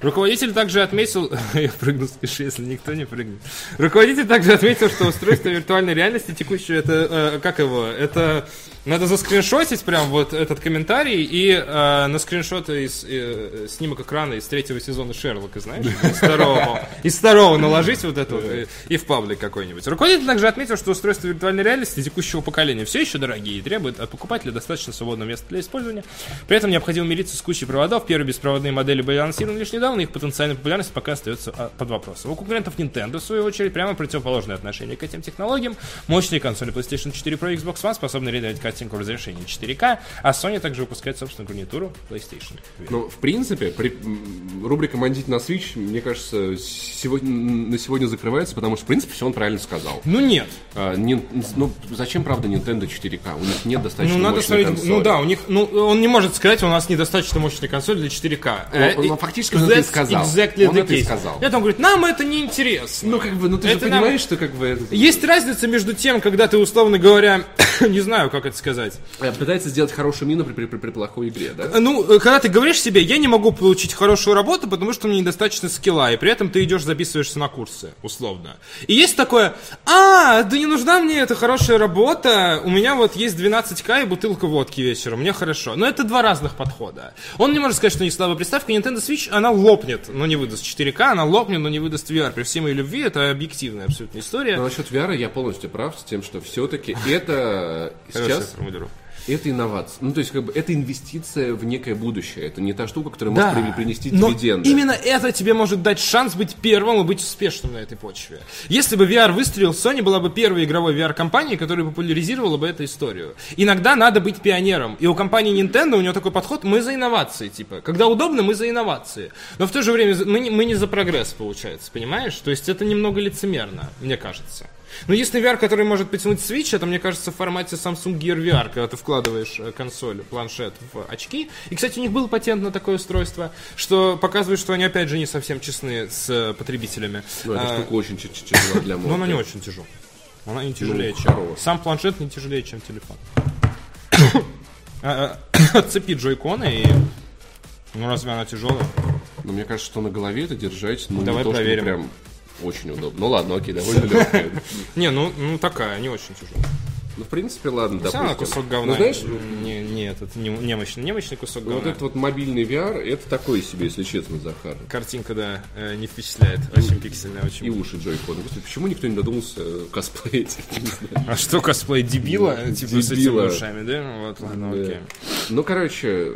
Руководитель также отметил... [laughs] Я прыгну с если никто не прыгнет. Руководитель также отметил, что устройство виртуальной реальности текущее, это... э, как его? Это... Надо заскриншотить прям вот этот комментарий и э, на скриншот из э, снимок экрана из третьего сезона Шерлока, знаешь? Из второго. Из второго наложить вот это вот и, и в паблик какой-нибудь. Руководитель также отметил, что устройства виртуальной реальности текущего поколения все еще дорогие и требуют от покупателя достаточно свободного места для использования. При этом необходимо мириться с кучей проводов. Первые беспроводные модели были анонсированы лишь недавно, их потенциальная популярность пока остается а, под вопросом. У конкурентов Nintendo, в свою очередь, прямо противоположное отношение к этим технологиям. Мощные консоли PlayStation 4 Pro и Xbox One способны реализовать картинку в разрешении 4К, а Sony также выпускает собственную гарнитуру PlayStation. Ну, в принципе, при, рубрика «Мандить на Switch», мне кажется, сегодня, на сегодня закрывается, потому что, в принципе, все он правильно сказал. Ну нет. А, нин- ну, зачем, правда, Nintendo 4К? У них нет достаточно Ну, надо смотреть. консоли. Ну да, у них. Ну, он не может сказать, у нас недостаточно мощная консоль для 4К. Э, Он- он и- фактически он это и that's сказал. Exactly Он это и сказал. Нет, он говорит, нам это не интересно. Ну, как бы, ну ты Это же нам- понимаешь, что как бы... это- Есть разница между тем, когда ты, условно говоря, [coughs] не знаю, как это сказать. Э, Пытается сделать хорошую мину при, при- при- при плохой игре, да? Ну, э, когда ты говоришь себе, я не могу получить хорошую работу, потому что мне недостаточно скилла, и при этом ты идешь записываешься на курсы, условно. И есть такое, а, да не нужна мне эта хорошая работа, у меня вот есть 12к и бутылка водки вечером, мне хорошо. Но это два разных подхода. Он не может сказать, что не слабая приставка, Nintendo Switch, она лопнет, но не выдаст 4К, она лопнет, но не выдаст VR. При всей моей любви это объективная абсолютно история. Но насчет VR я полностью прав с тем, что все-таки это сейчас. Это инновация. Ну, то есть, как бы, это инвестиция в некое будущее. Это не та штука, которая может при- принести но дивиденды. именно это тебе может дать шанс быть первым и быть успешным на этой почве. Если бы VR выстрелил, Sony была бы первой игровой VR-компанией, которая популяризировала бы эту историю. Иногда надо быть пионером. И у компании Nintendo у него такой подход, мы за инновации, типа. Когда удобно, мы за инновации. Но в то же время мы не, мы не за прогресс, получается, понимаешь? То есть это немного лицемерно, мне кажется. Но если VR, который может потянуть Switch, это, мне кажется, в формате Samsung Gear VR, когда ты вкладываешь э, консоль, планшет в очки. И, кстати, у них был патент на такое устройство, что показывает, что они, опять же, не совсем честны с э, потребителями. Ну, эта А, штука очень тяжела для мозга. [coughs] но она не очень тяжелая. Она не тяжелее, Ну, чем... хорош. Сам планшет не тяжелее, чем телефон. [coughs] А, а, [coughs] Отцепи джойконы и... Ну, разве она тяжелая? Но мне кажется, что на голове это держать, ну, Давай не то, проверим. прям очень удобно. Ну, ладно, окей, довольно легкая. Не, ну, ну такая, не очень тяжелая. Ну, в принципе, ладно, Все допустим. кусок говна. Ну, знаешь, не, нет, это не, немощный, немощный кусок ну, говна. вот этот вот мобильный VR, это такой себе, если честно, Захар. Картинка, да, э, не впечатляет. Очень пиксельная, очень. И уши джойкона. Почему никто не додумался э, косплеить? [laughs] Не. А что косплей дебила? Ну, типа с этими ушами, да? Ну, Вот, ладно, окей. Ну, короче,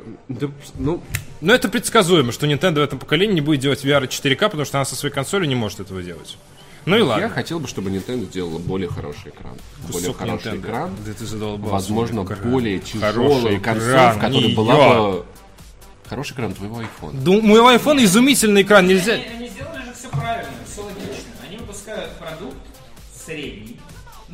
ну, Но это предсказуемо, что Nintendo в этом поколении не будет делать VR 4К, потому что она со своей консолью не может этого делать. Ну и я ладно. хотел бы, чтобы Nintendo сделала более хороший экран. более Кусок хороший Nintendo. экран. Да ты задолбался. Возможно, Экран. более тяжелая консоль, в которой была я. бы... Хороший экран твоего айфона. Да у моего айфона изумительный экран, нельзя... Они, они сделали же все правильно, все логично. Они выпускают продукт средний,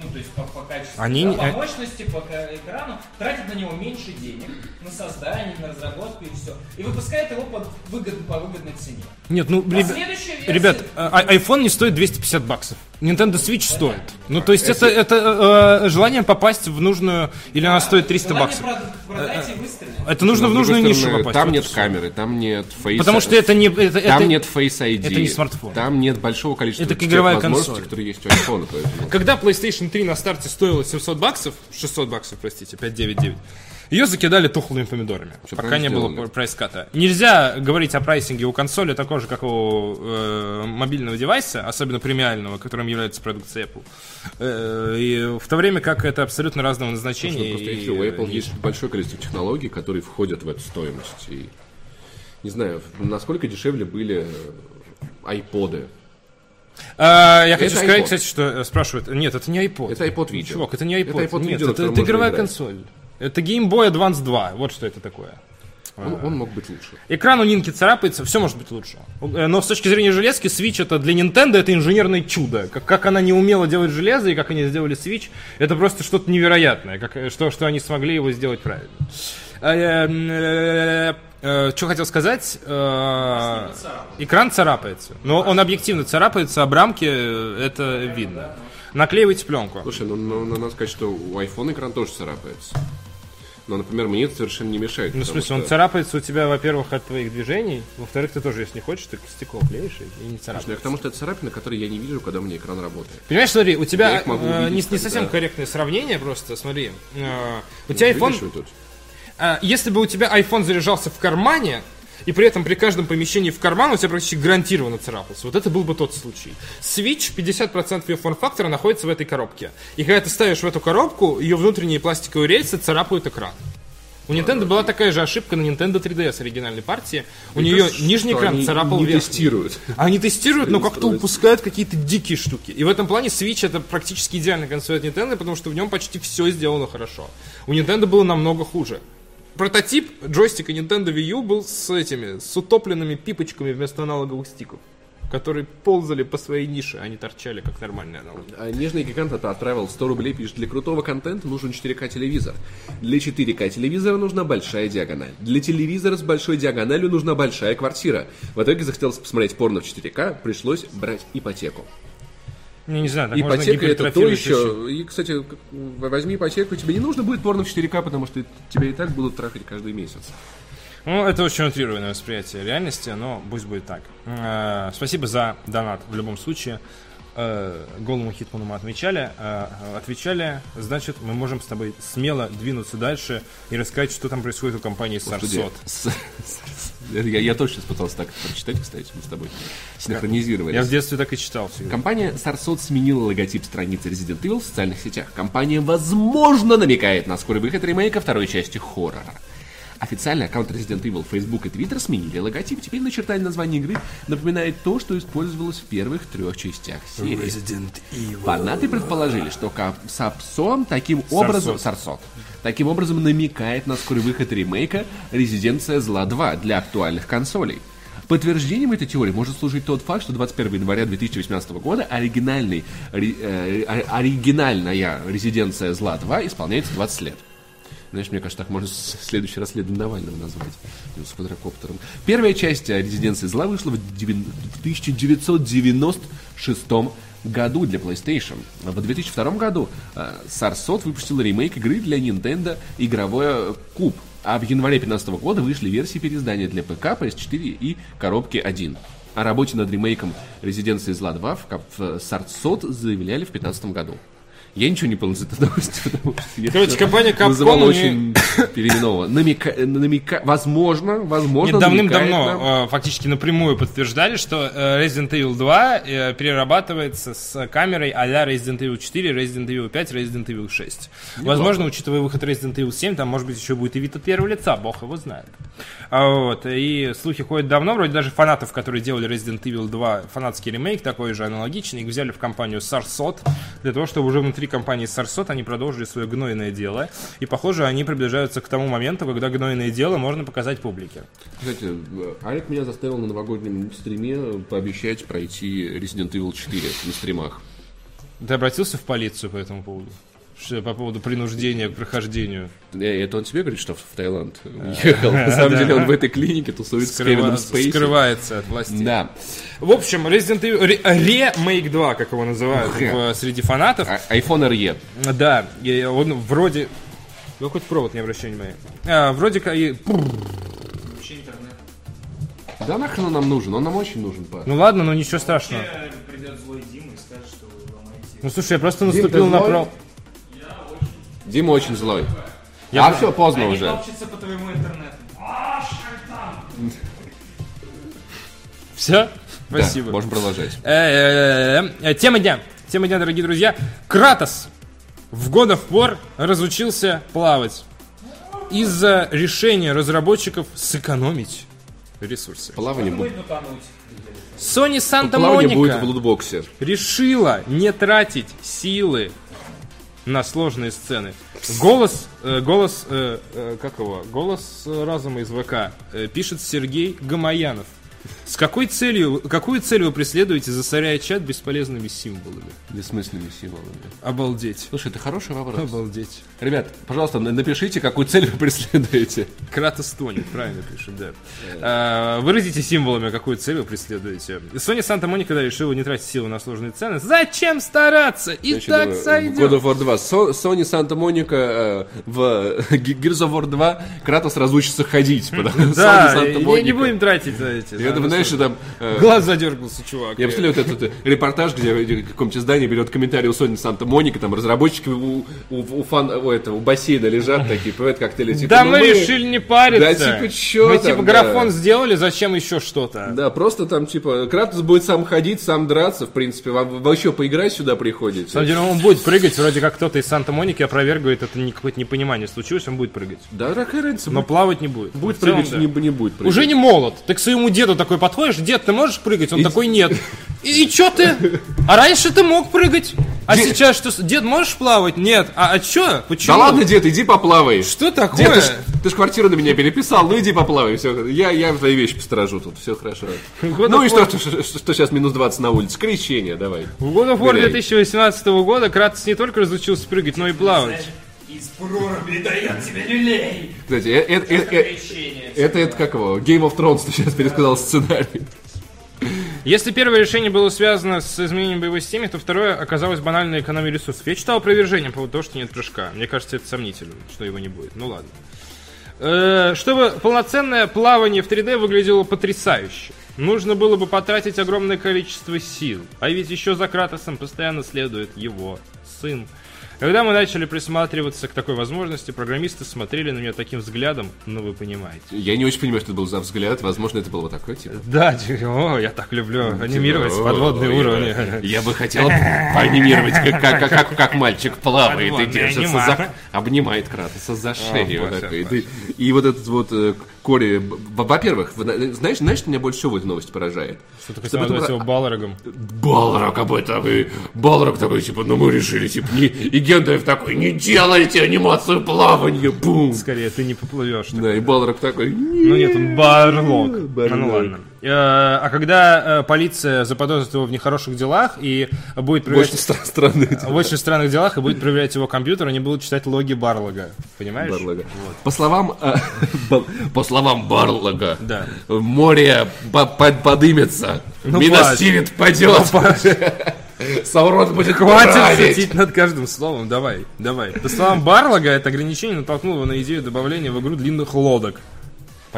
ну то есть по, по качеству, Они да, по э- мощности, по экрану, тратят на него меньше денег, на создание, на разработку и все. И выпускают его под выгод- по выгодной цене. Нет, ну, А следующая версия- ребят, а- а- iPhone не стоит 250 баксов. Nintendo Switch стоит. Ну, то есть это, это э, желание попасть в нужную... Или она стоит 300 Желание баксов. прод- продать и выстрелить. Это нужно Но, в с нужную другой нишу стороны, попасть. Там вот и нет всё. камеры, там нет Face Потому что это не... Это, Там это- нет Face ID. это не смартфон. Там нет большого количества Это игровая возможностей, консоль. которые есть у iPhone. Поэтому... Когда PlayStation 3 на старте стоила 700 баксов, 600 баксов, простите, 599, ее закидали тухлыми помидорами, Что пока не было прайс-ката. Нельзя говорить о прайсинге у консоли такого же, как у э, мобильного девайса, особенно премиального, которым является продукция Apple. Э, и в то время как это абсолютно разного назначения. Ну, просто и, у Apple э, есть большое количество технологий, которые входят в эту стоимость. И, не знаю, насколько дешевле были э, айподы. А, я хочу Это сказать, iPod. кстати, что э, спрашивают. Нет, это не iPod. Это iPod видео. Чувак, это не iPod. Это iPod Нет, на это, это игровая играть. консоль. Это Game Boy Advance 2. Вот что это такое. Он, он мог быть лучше. Экран у Нинки царапается, все может быть лучше. Э, Но с точки зрения железки, Switch это для Nintendo это инженерное чудо. Как, как она не умела делать железо и как они сделали Switch, это просто что-то невероятное. Как, э, что, что они смогли его сделать правильно. Что хотел сказать? Э, экран царапается. Но он объективно царапается, об рамке э, это видно. Наклеивайте пленку. Слушай, ну, ну, ну, надо сказать, что у iPhone экран тоже царапается. Но, например, мне это совершенно не мешает. Ну, в смысле, он что- царапается у тебя, во-первых, от твоих движений, во-вторых, ты тоже, если не хочешь, ты стекло клеишь и не Ну, царапаешься. я к тому, что это царапины, которые я не вижу, когда у меня экран работает. Понимаешь, смотри, у тебя э, не, увидеть не тогда. совсем корректное сравнение, просто смотри. Э, у тебя Видишь iPhone, э, если бы у тебя iPhone заряжался в кармане, и при этом при каждом помещении в карман у тебя практически гарантированно царапался. Вот это был бы тот случай. Switch, 50% ее форм-фактора находится в этой коробке. И когда ты ставишь в эту коробку, ее внутренние пластиковые рельсы царапают экран. У Nintendo была такая же ошибка на Nintendo 3DS оригинальной партии. У Мне нее кажется, нижний экран царапал не верхний. тестируют. Они тестируют, но как-то упускают какие-то дикие штуки. И в этом плане Switch это практически идеальная консоль от Nintendo, потому что в нем почти все сделано хорошо. У Nintendo было намного хуже. Прототип джойстика Nintendo Wii U был с этими, с утопленными пипочками вместо аналоговых стиков, которые ползали по своей нише, а не торчали, как нормальные аналоги. А Нежный гигант это отправил 100 рублей, пишет, для крутого контента нужен 4К телевизор. Для 4К телевизора нужна большая диагональ. Для телевизора с большой диагональю нужна большая квартира. В итоге захотелось посмотреть порно в 4К, пришлось брать ипотеку. Я не знаю, так можно Ипотека это то еще. И, кстати, возьми ипотеку, тебе не нужно будет порно в 4К, потому что тебя и так будут трахать каждый месяц. Ну, это очень утрированное восприятие реальности, но пусть будет так. Э, Спасибо за донат в любом случае. Э, голому Хитману мы отмечали, э, отвечали, значит, мы можем с тобой смело двинуться дальше и рассказать, что там происходит у компании Сарсот. Я, я сейчас пытался так прочитать, кстати, мы с тобой синхронизировались. Я в детстве так и читал всегда. Компания Sarsot сменила логотип страницы Resident Evil в социальных сетях. Компания, возможно, намекает на скорый выход ремейка второй части хоррора. Официальный аккаунт Resident Evil, Facebook и Twitter сменили логотип. Теперь начертание названия игры напоминает то, что использовалось в первых трех частях серии. Resident Evil. Фанаты предположили, что Сапсон таким образом... Сарсот. Таким образом намекает на скорый выход ремейка «Резиденция зла 2» для актуальных консолей. Подтверждением этой теории может служить тот факт, что 21 января 2018 года оригинальный, ри- э, оригинальная «Резиденция зла 2» исполняется 20 лет. Знаешь, мне кажется, так можно следующий раз следом Навального назвать. С квадрокоптером. Первая часть э, «Резиденции зла» вышла в девян- в 1996 году для PlayStation. А В 2002 году э, Sarsot выпустил ремейк игры для Nintendo «Игровой куб». А в январе 2015 года вышли версии переиздания для ПК, PS4 и коробки 1. О работе над ремейком «Резиденции зла 2» в, Sarsot заявляли в 2015 году. Я ничего не из этой новости, потому что я Короче, компания Capcom вызывала не- очень переименовано. Намека, намека, возможно, возможно, давным-давно э, фактически напрямую подтверждали, что э, Resident Evil 2 э, перерабатывается с камерой а-ля Resident Evil 4, Resident Evil 5, Resident Evil 6. Возможно, учитывая выход Resident Evil 7, там, может быть, еще будет и вид от первого лица, бог его знает. А вот, и слухи ходят давно, вроде даже фанатов, которые делали Resident Evil 2, фанатский ремейк такой же аналогичный, их взяли в компанию Sarsot, для того, чтобы уже внутри компании Sarsot они продолжили свое гнойное дело, и, похоже, они приближаются к тому моменту, когда гнойное дело можно показать публике. Кстати, э, Алик меня заставил на новогоднем стриме пообещать пройти Resident Evil 4 на стримах. Ты обратился в полицию по этому поводу? Что, по поводу принуждения к прохождению? Э, Это он тебе говорит, что в Таиланд уехал? На [laughs] самом деле он в этой клинике тусуется с Кевином Спейси. Скрывается от властей. Да. В общем, Resident Evil Remake 2, как его называют среди фанатов. А- iPhone RE. Да, он вроде... Ну, хоть провод не обращай внимания. А, вроде как... и- Вообще интернет. Да нахрен он нам нужен? Он нам очень нужен, па. Ну ладно, но ничего страшного. Э, Придет злой Дима и скажет, что вы ломаете. Ну слушай, я просто наступил на злой? Дима очень злой. Я а все, поздно Они уже. топчутся по твоему интернету. А! Все? Да, Спасибо. можем продолжать. Э, э, э, Тема дня. Тема дня, дорогие друзья. Кратос в God of War разучился плавать из-за решения разработчиков сэкономить ресурсы. Плавание, бу- Будет. Sony Santa плавание будет в Monica лутбоксе. решила не тратить силы на сложные сцены. Голос, э, голос, э, э, как его? Голос э, разума из ВК э, пишет Сергей Гамаянов. С какой целью, какую цель вы преследуете, засоряя чат бесполезными символами? Бессмысленными символами. Обалдеть. Слушай, это хороший вопрос. Обалдеть. Ребят, пожалуйста, на- напишите, какую цель вы преследуете. Кратос тонет, правильно пишет, да. А, выразите символами, какую цель вы преследуете. Sony Santa Monica да, решила не тратить силы на сложные цены. Зачем стараться? И Значит, так э, в сойдет. God of War 2. Со- Sony Santa Monica э, в [laughs] Gears of War 2 Кратос разучится ходить. Да, не, будем тратить на эти. Знаешь, что там... э, Глаз задергался, чувак. Я представляю вот этот э, репортаж, где в каком-то здании берет комментарий у Sony Санта Моника, там разработчики у, у, у фан, у этого, у бассейна лежат такие, поют коктейли, типа, Да ну мы решили не париться. Да типа чё Мы там, типа да. графон сделали, зачем еще что-то? Да, просто там, типа, Кратос будет сам ходить, сам драться, в принципе, вам вы еще поиграть сюда приходите. На самом деле он будет прыгать, вроде как кто-то из Санта-Моники опровергивает, это не какое-то непонимание случилось, он будет прыгать. Да, какая разница, Но будет, плавать не будет. будет целом, прыгать, да. не, не будет прыгать. Уже не молод. Ты к своему деду такой подходишь, дед, ты можешь прыгать? Он И- такой, нет. И, и чё ты? А раньше ты мог прыгать. А Дед- сейчас что? Дед, можешь плавать? Нет. А, а чё? Почему? Да ладно, дед, иди поплавай. Что такое? Дед, ты ж, ты ж квартиру на меня переписал, ну иди поплавай, все. Я, я твои вещи посторожу тут, все хорошо. God Ну и что, что, что, что сейчас минус 20 на улице? Крещение, давай. В God of War Гуляй. 2018 года Кратос не только разучился прыгать, но и плавать. Из проруби дает тебе люлей. Кстати, э- э- э- э- Крещение. это, это как его, Game of Thrones, ты сейчас пересказал сценарий. Если первое решение было связано с изменением боевой системы, то второе оказалось банальной экономией ресурсов. Я читал опровержение по поводу того, что нет прыжка. Мне кажется, это сомнительно, что его не будет. Ну ладно. Чтобы полноценное плавание в 3D выглядело потрясающе. Нужно было бы потратить огромное количество сил. А ведь еще за Кратосом постоянно следует его сын. Когда мы начали присматриваться к такой возможности, программисты смотрели на меня таким взглядом, ну вы понимаете. Я не очень понимаю, что это был за взгляд. Возможно, это было вот такое, типа. Да, типа, о, я так люблю анимировать Типа, подводные «О, я- уровни. Я бы хотел поанимировать, как, как, как, как мальчик плавает и держится за... Обнимает Кратоса за шею. И, и вот этот вот э, б- Во-первых, вы- знаешь, знаешь, что меня больше всего в этой новости поражает? Что ты хотел назвать его Балрогом? Балрак об этом, и Балрак такой, типа, ну мы решили, типа, не... и Гендальф такой, не делайте анимацию плавания, бум! Скорее, ты не поплывешь. Да, и Балрак такой, Ну нет, он. Барлок. Ну ладно. Э, А когда э, полиция заподозрит его в нехороших делах и будет проверять... очень стра- странные В очень [laughs] странных делах и будет проверять его компьютер, они будут читать логи Барлога. Понимаешь? Барлога. По словам, э, [laughs] по словам Барлога, Да. море по- по- подымется, Ну, Минас Тирит падет, [laughs] Саурон будет Хватит править. шутить над каждым словом, давай, давай. По словам Барлога, это ограничение натолкнуло на идею добавления в игру длинных лодок.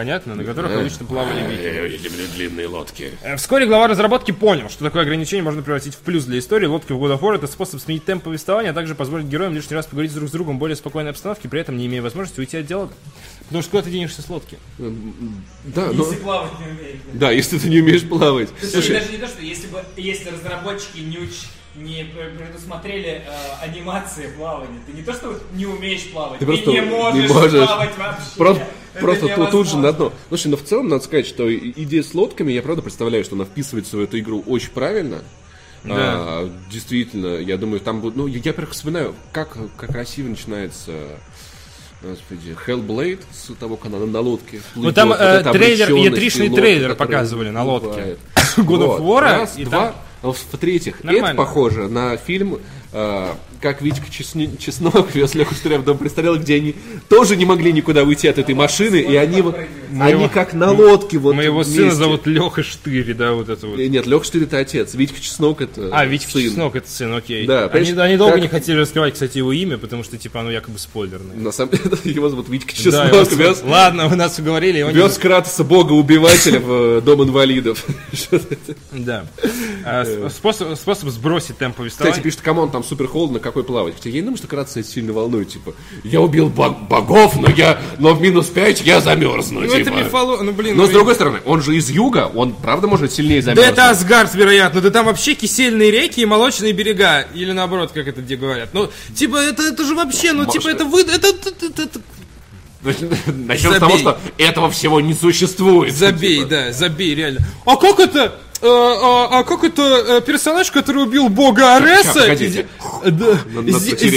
Понятно? На которых обычно плавали викинги. Э, Эти, блин, длинные лодки. Э, Вскоре глава разработки понял, что такое ограничение можно превратить в плюс для истории. Лодки в God of War это способ сменить темп повествования, а также позволить героям лишний раз поговорить друг с другом в более спокойной обстановке, при этом не имея возможности уйти от диалога. Потому что куда ты денешься с лодки? Да, но... Если плавать не умеешь. Да, если ты не умеешь плавать. Слушай, даже не то, что если бы если разработчики не уч- не пр- предусмотрели э, анимации плавания, ты не то, что не умеешь плавать, Ты ты, просто не можешь, не можешь. плавать вообще. Просто, Это просто тут, тут же на дно. Слушай, но в целом надо сказать, что идея с лодками, я правда представляю, что она вписывается в эту игру очень правильно. А, действительно, я думаю, там будет... Ну, я, я, во-первых, вспоминаю, как, как красиво начинается... Господи, Hellblade с того, как она на лодке плывет. Ну, там, вот э, трейлер, лодка, трейлер показывали на лодке. [laughs] God of War, Раз, и два. там- А В-третьих, это похоже на фильм, э, как Витька Чесни- Чеснок [laughs] вез Леху Штыря в дом престарелых, где они тоже не могли никуда уйти от этой машины, и они, вот- Моего- они как на лодке вот Моего вместе. сына зовут Леха Штырь, да, вот это вот. Э, Нет, Леха Штырь это отец, Витька Чеснок это А, Витька сын. Чеснок это сын, окей. Да, они, они долго как- не хотели раскрывать, кстати, его имя, потому что, типа, оно якобы спойлерное. На самом деле, [laughs] его зовут Витька Да, Чеснок, его вез, Ладно, вы нас уговорили, его не вез Кратоса бога-убивателя в э, дом инвалидов. [laughs] Да. А, способ сбросить темп повествования. Кстати, пишет, come on, там супер холодно, какой плавать. Хотя я не думаю, что это сильно волнует, типа, я убил бог- богов, но я, но в минус 5 я замерзну, ну, это типа. мифоло... Ну, блин, Но ну, с другой стороны, он же из юга, он правда может сильнее Да замерзнуть. это Асгард, вероятно. Да там вообще кисельные реки и молочные берега. Или наоборот, как это где говорят. Ну, типа, это, это же вообще, ну, типа, это вы... Это, это, это- это- Начнем с того, Забей. что этого всего не существует. Забей, Типа. да, забей, реально. А как это... э, а, а как это э, персонаж, который убил бога Ареса, погодите. и- да.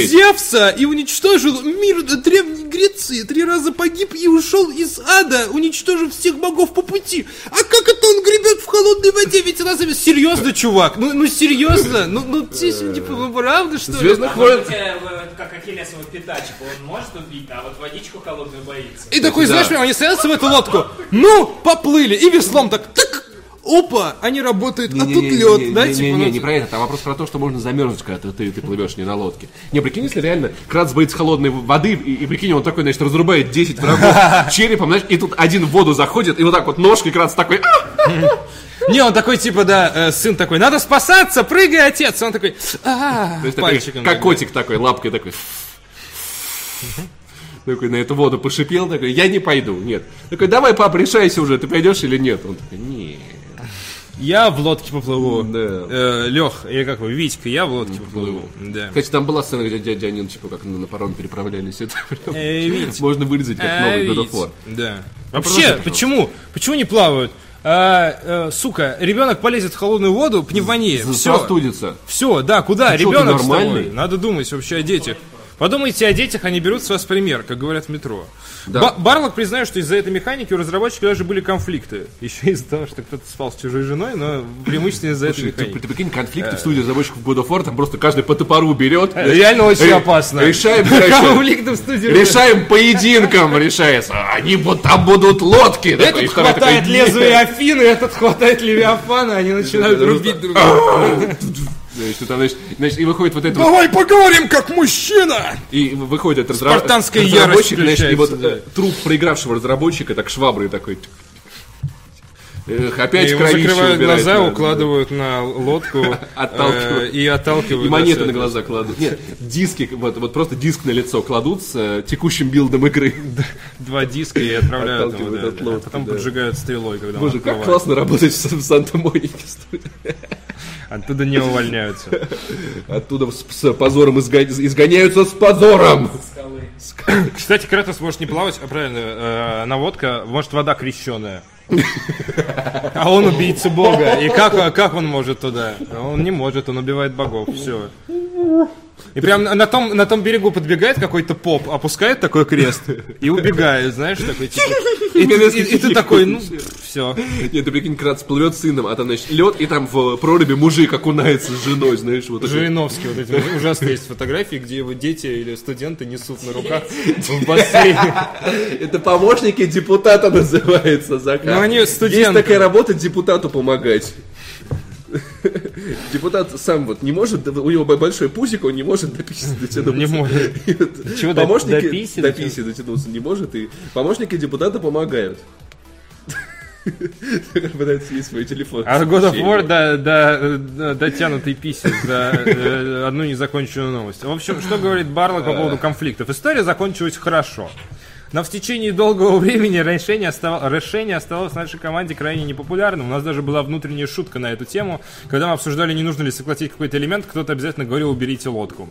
Зевса, и уничтожил мир Древней Греции, три раза погиб и ушел из ада, уничтожив всех богов по пути. А как это он гребет в холодной воде? Ведь она зовет... Серьезно, чувак? Ну, ну серьезно? Ну, ну, ти- типа, вы правда, что ли? Звездных А войн. э, как Ахиллесова пята, типа, он может убить, а вот водичку холодную боится. И такой, знаешь, они садятся в эту лодку. Ну, поплыли. И веслом так, так, опа, они работают, а тут лед, да, не, типа, не, не, не про это, там вопрос про то, что можно замерзнуть, когда ты, ты, плывешь не на лодке. Не, прикинь, если реально Кратс боится холодной воды, и, и прикинь, он такой, значит, разрубает 10 врагов черепом, знаешь, и тут один в воду заходит, и вот так вот ножкой Кратс такой, «А!» Не, он такой, типа, да, сын такой, надо спасаться, прыгай, отец. Он такой, а как котик такой, лапкой такой. Такой на эту воду пошипел, такой, я не пойду, нет. Такой, давай, пап, решайся уже, ты пойдешь или нет? Он такой, нет. Я в лодке поплыву. Да. Э, Лех, или как вы, Витька, я в лодке поплыву. Да. Кстати, там была сцена, где дядя Анин, типа, как на, паром переправлялись. Это прям Эй, Вить. [laughs] можно вырезать как А, новый God of Вить. War. Да. продолжай, Вообще, почему? Почему не плавают? А, э, сука, ребенок полезет в холодную воду, пневмония. Все. Все, да, куда? Ты Ребенок тобой. нормальный? Надо думать вообще о детях. Подумайте о детях, они берут с вас пример, как говорят в метро. Да. Ба- Барлок признает, что из-за этой механики у разработчиков даже были конфликты. Еще из-за того, что кто-то спал с чужой женой, но преимущественно из-за этой Слушай, ты, механики. ты прикинь, конфликты в студии разработчиков God of War, там просто каждый по топору берет. Э, Реально очень опасно. Решаем, Конфликты в студии. решаем поединком, решается. Они вот там будут лодки. Этот хватает лезвие Афины, этот хватает Левиафана, они начинают рубить друг друга. [clears throat] [laughs] Значит, ты там, значит, значит, и выходит вот это вот, Давай поговорим как мужчина! и выходит разра- разработчик, значит, и вот э, труп проигравшего разработчика так шваброй такой. Эх, опять кровище закрывают убирать глаза, надо. укладывают на лодку [laughs] Отталкивают. э, и отталкивают. И да, монеты на глаза кладут. Нет, диски, вот, вот просто диск на лицо кладут с э, текущим билдом игры. Два диска и отправляют его, да, от да. Потом да. поджигают стрелой, когда Боже, как классно работать в Санта-Монике. [laughs] Оттуда не увольняются. Оттуда с, с позором изга- изгоняются с позором. Кстати, Кратос может не плавать, а правильно, э, наводка, может вода крещеная. А он убийца бога. И как, как он может туда? Он не может, он убивает богов. Все. И прям на том, на том берегу подбегает какой-то поп, опускает такой крест и убегает, знаешь, такой типа. [laughs] И, ты- и- и ты такой, ну, все. Нет, ты прикинь, Кратс плывет с сыном, а там, значит, лед, и там в проруби мужик окунается с женой, знаешь, вот такой. Жириновский, вот эти [laughs] ужасные есть фотографии, где его дети или студенты несут на руках [laughs] в бассейн. Это помощники депутата называется, Закар. Ну, они Есть студенты. такая работа депутату помогать. Депутат сам вот не может, у него большой пузик, он не может до писи дотянуться. Не может. [laughs] Чего, до- помощники до писи до дотянуться? не может, и помощники депутата помогают. [laughs] Пытается съесть свой телефон. А God of War до, до, до дотянутой писи за э, одну незаконченную новость. В общем, что говорит Барлок по поводу конфликтов? История закончилась хорошо. Но в течение долгого времени решение, остав- решение оставалось в нашей команде крайне непопулярным. У нас даже была внутренняя шутка на эту тему. Когда мы обсуждали, не нужно ли сократить какой-то элемент, кто-то обязательно говорил, уберите лодку.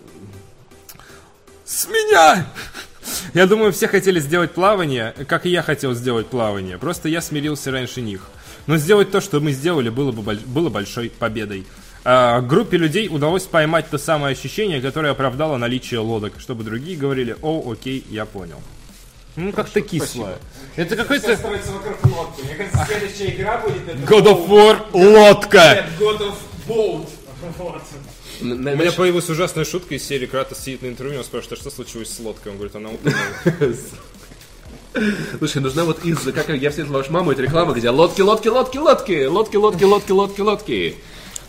С меня! [laughs] Я думаю, все хотели сделать плавание, как и я хотел сделать плавание. Просто я смирился раньше них. Но сделать то, что мы сделали, было бы было большой победой. А, группе людей удалось поймать то самое ощущение, которое оправдало наличие лодок, чтобы другие говорили, о, окей, я понял. Ну, как-то кисло. Это какой-то. Мне кажется, следующая игра будет это God of War лодка. Нет, God of Boat. Вот. У меня появилась ужасная шутка из серии Кратос сидит на интервью, он спрашивает, а что случилось с лодкой? Он говорит, она утонула. Слушай, нужна вот из как я встретил вашу маму, это реклама, где лодки, лодки, лодки, лодки, лодки, лодки, лодки, лодки, лодки.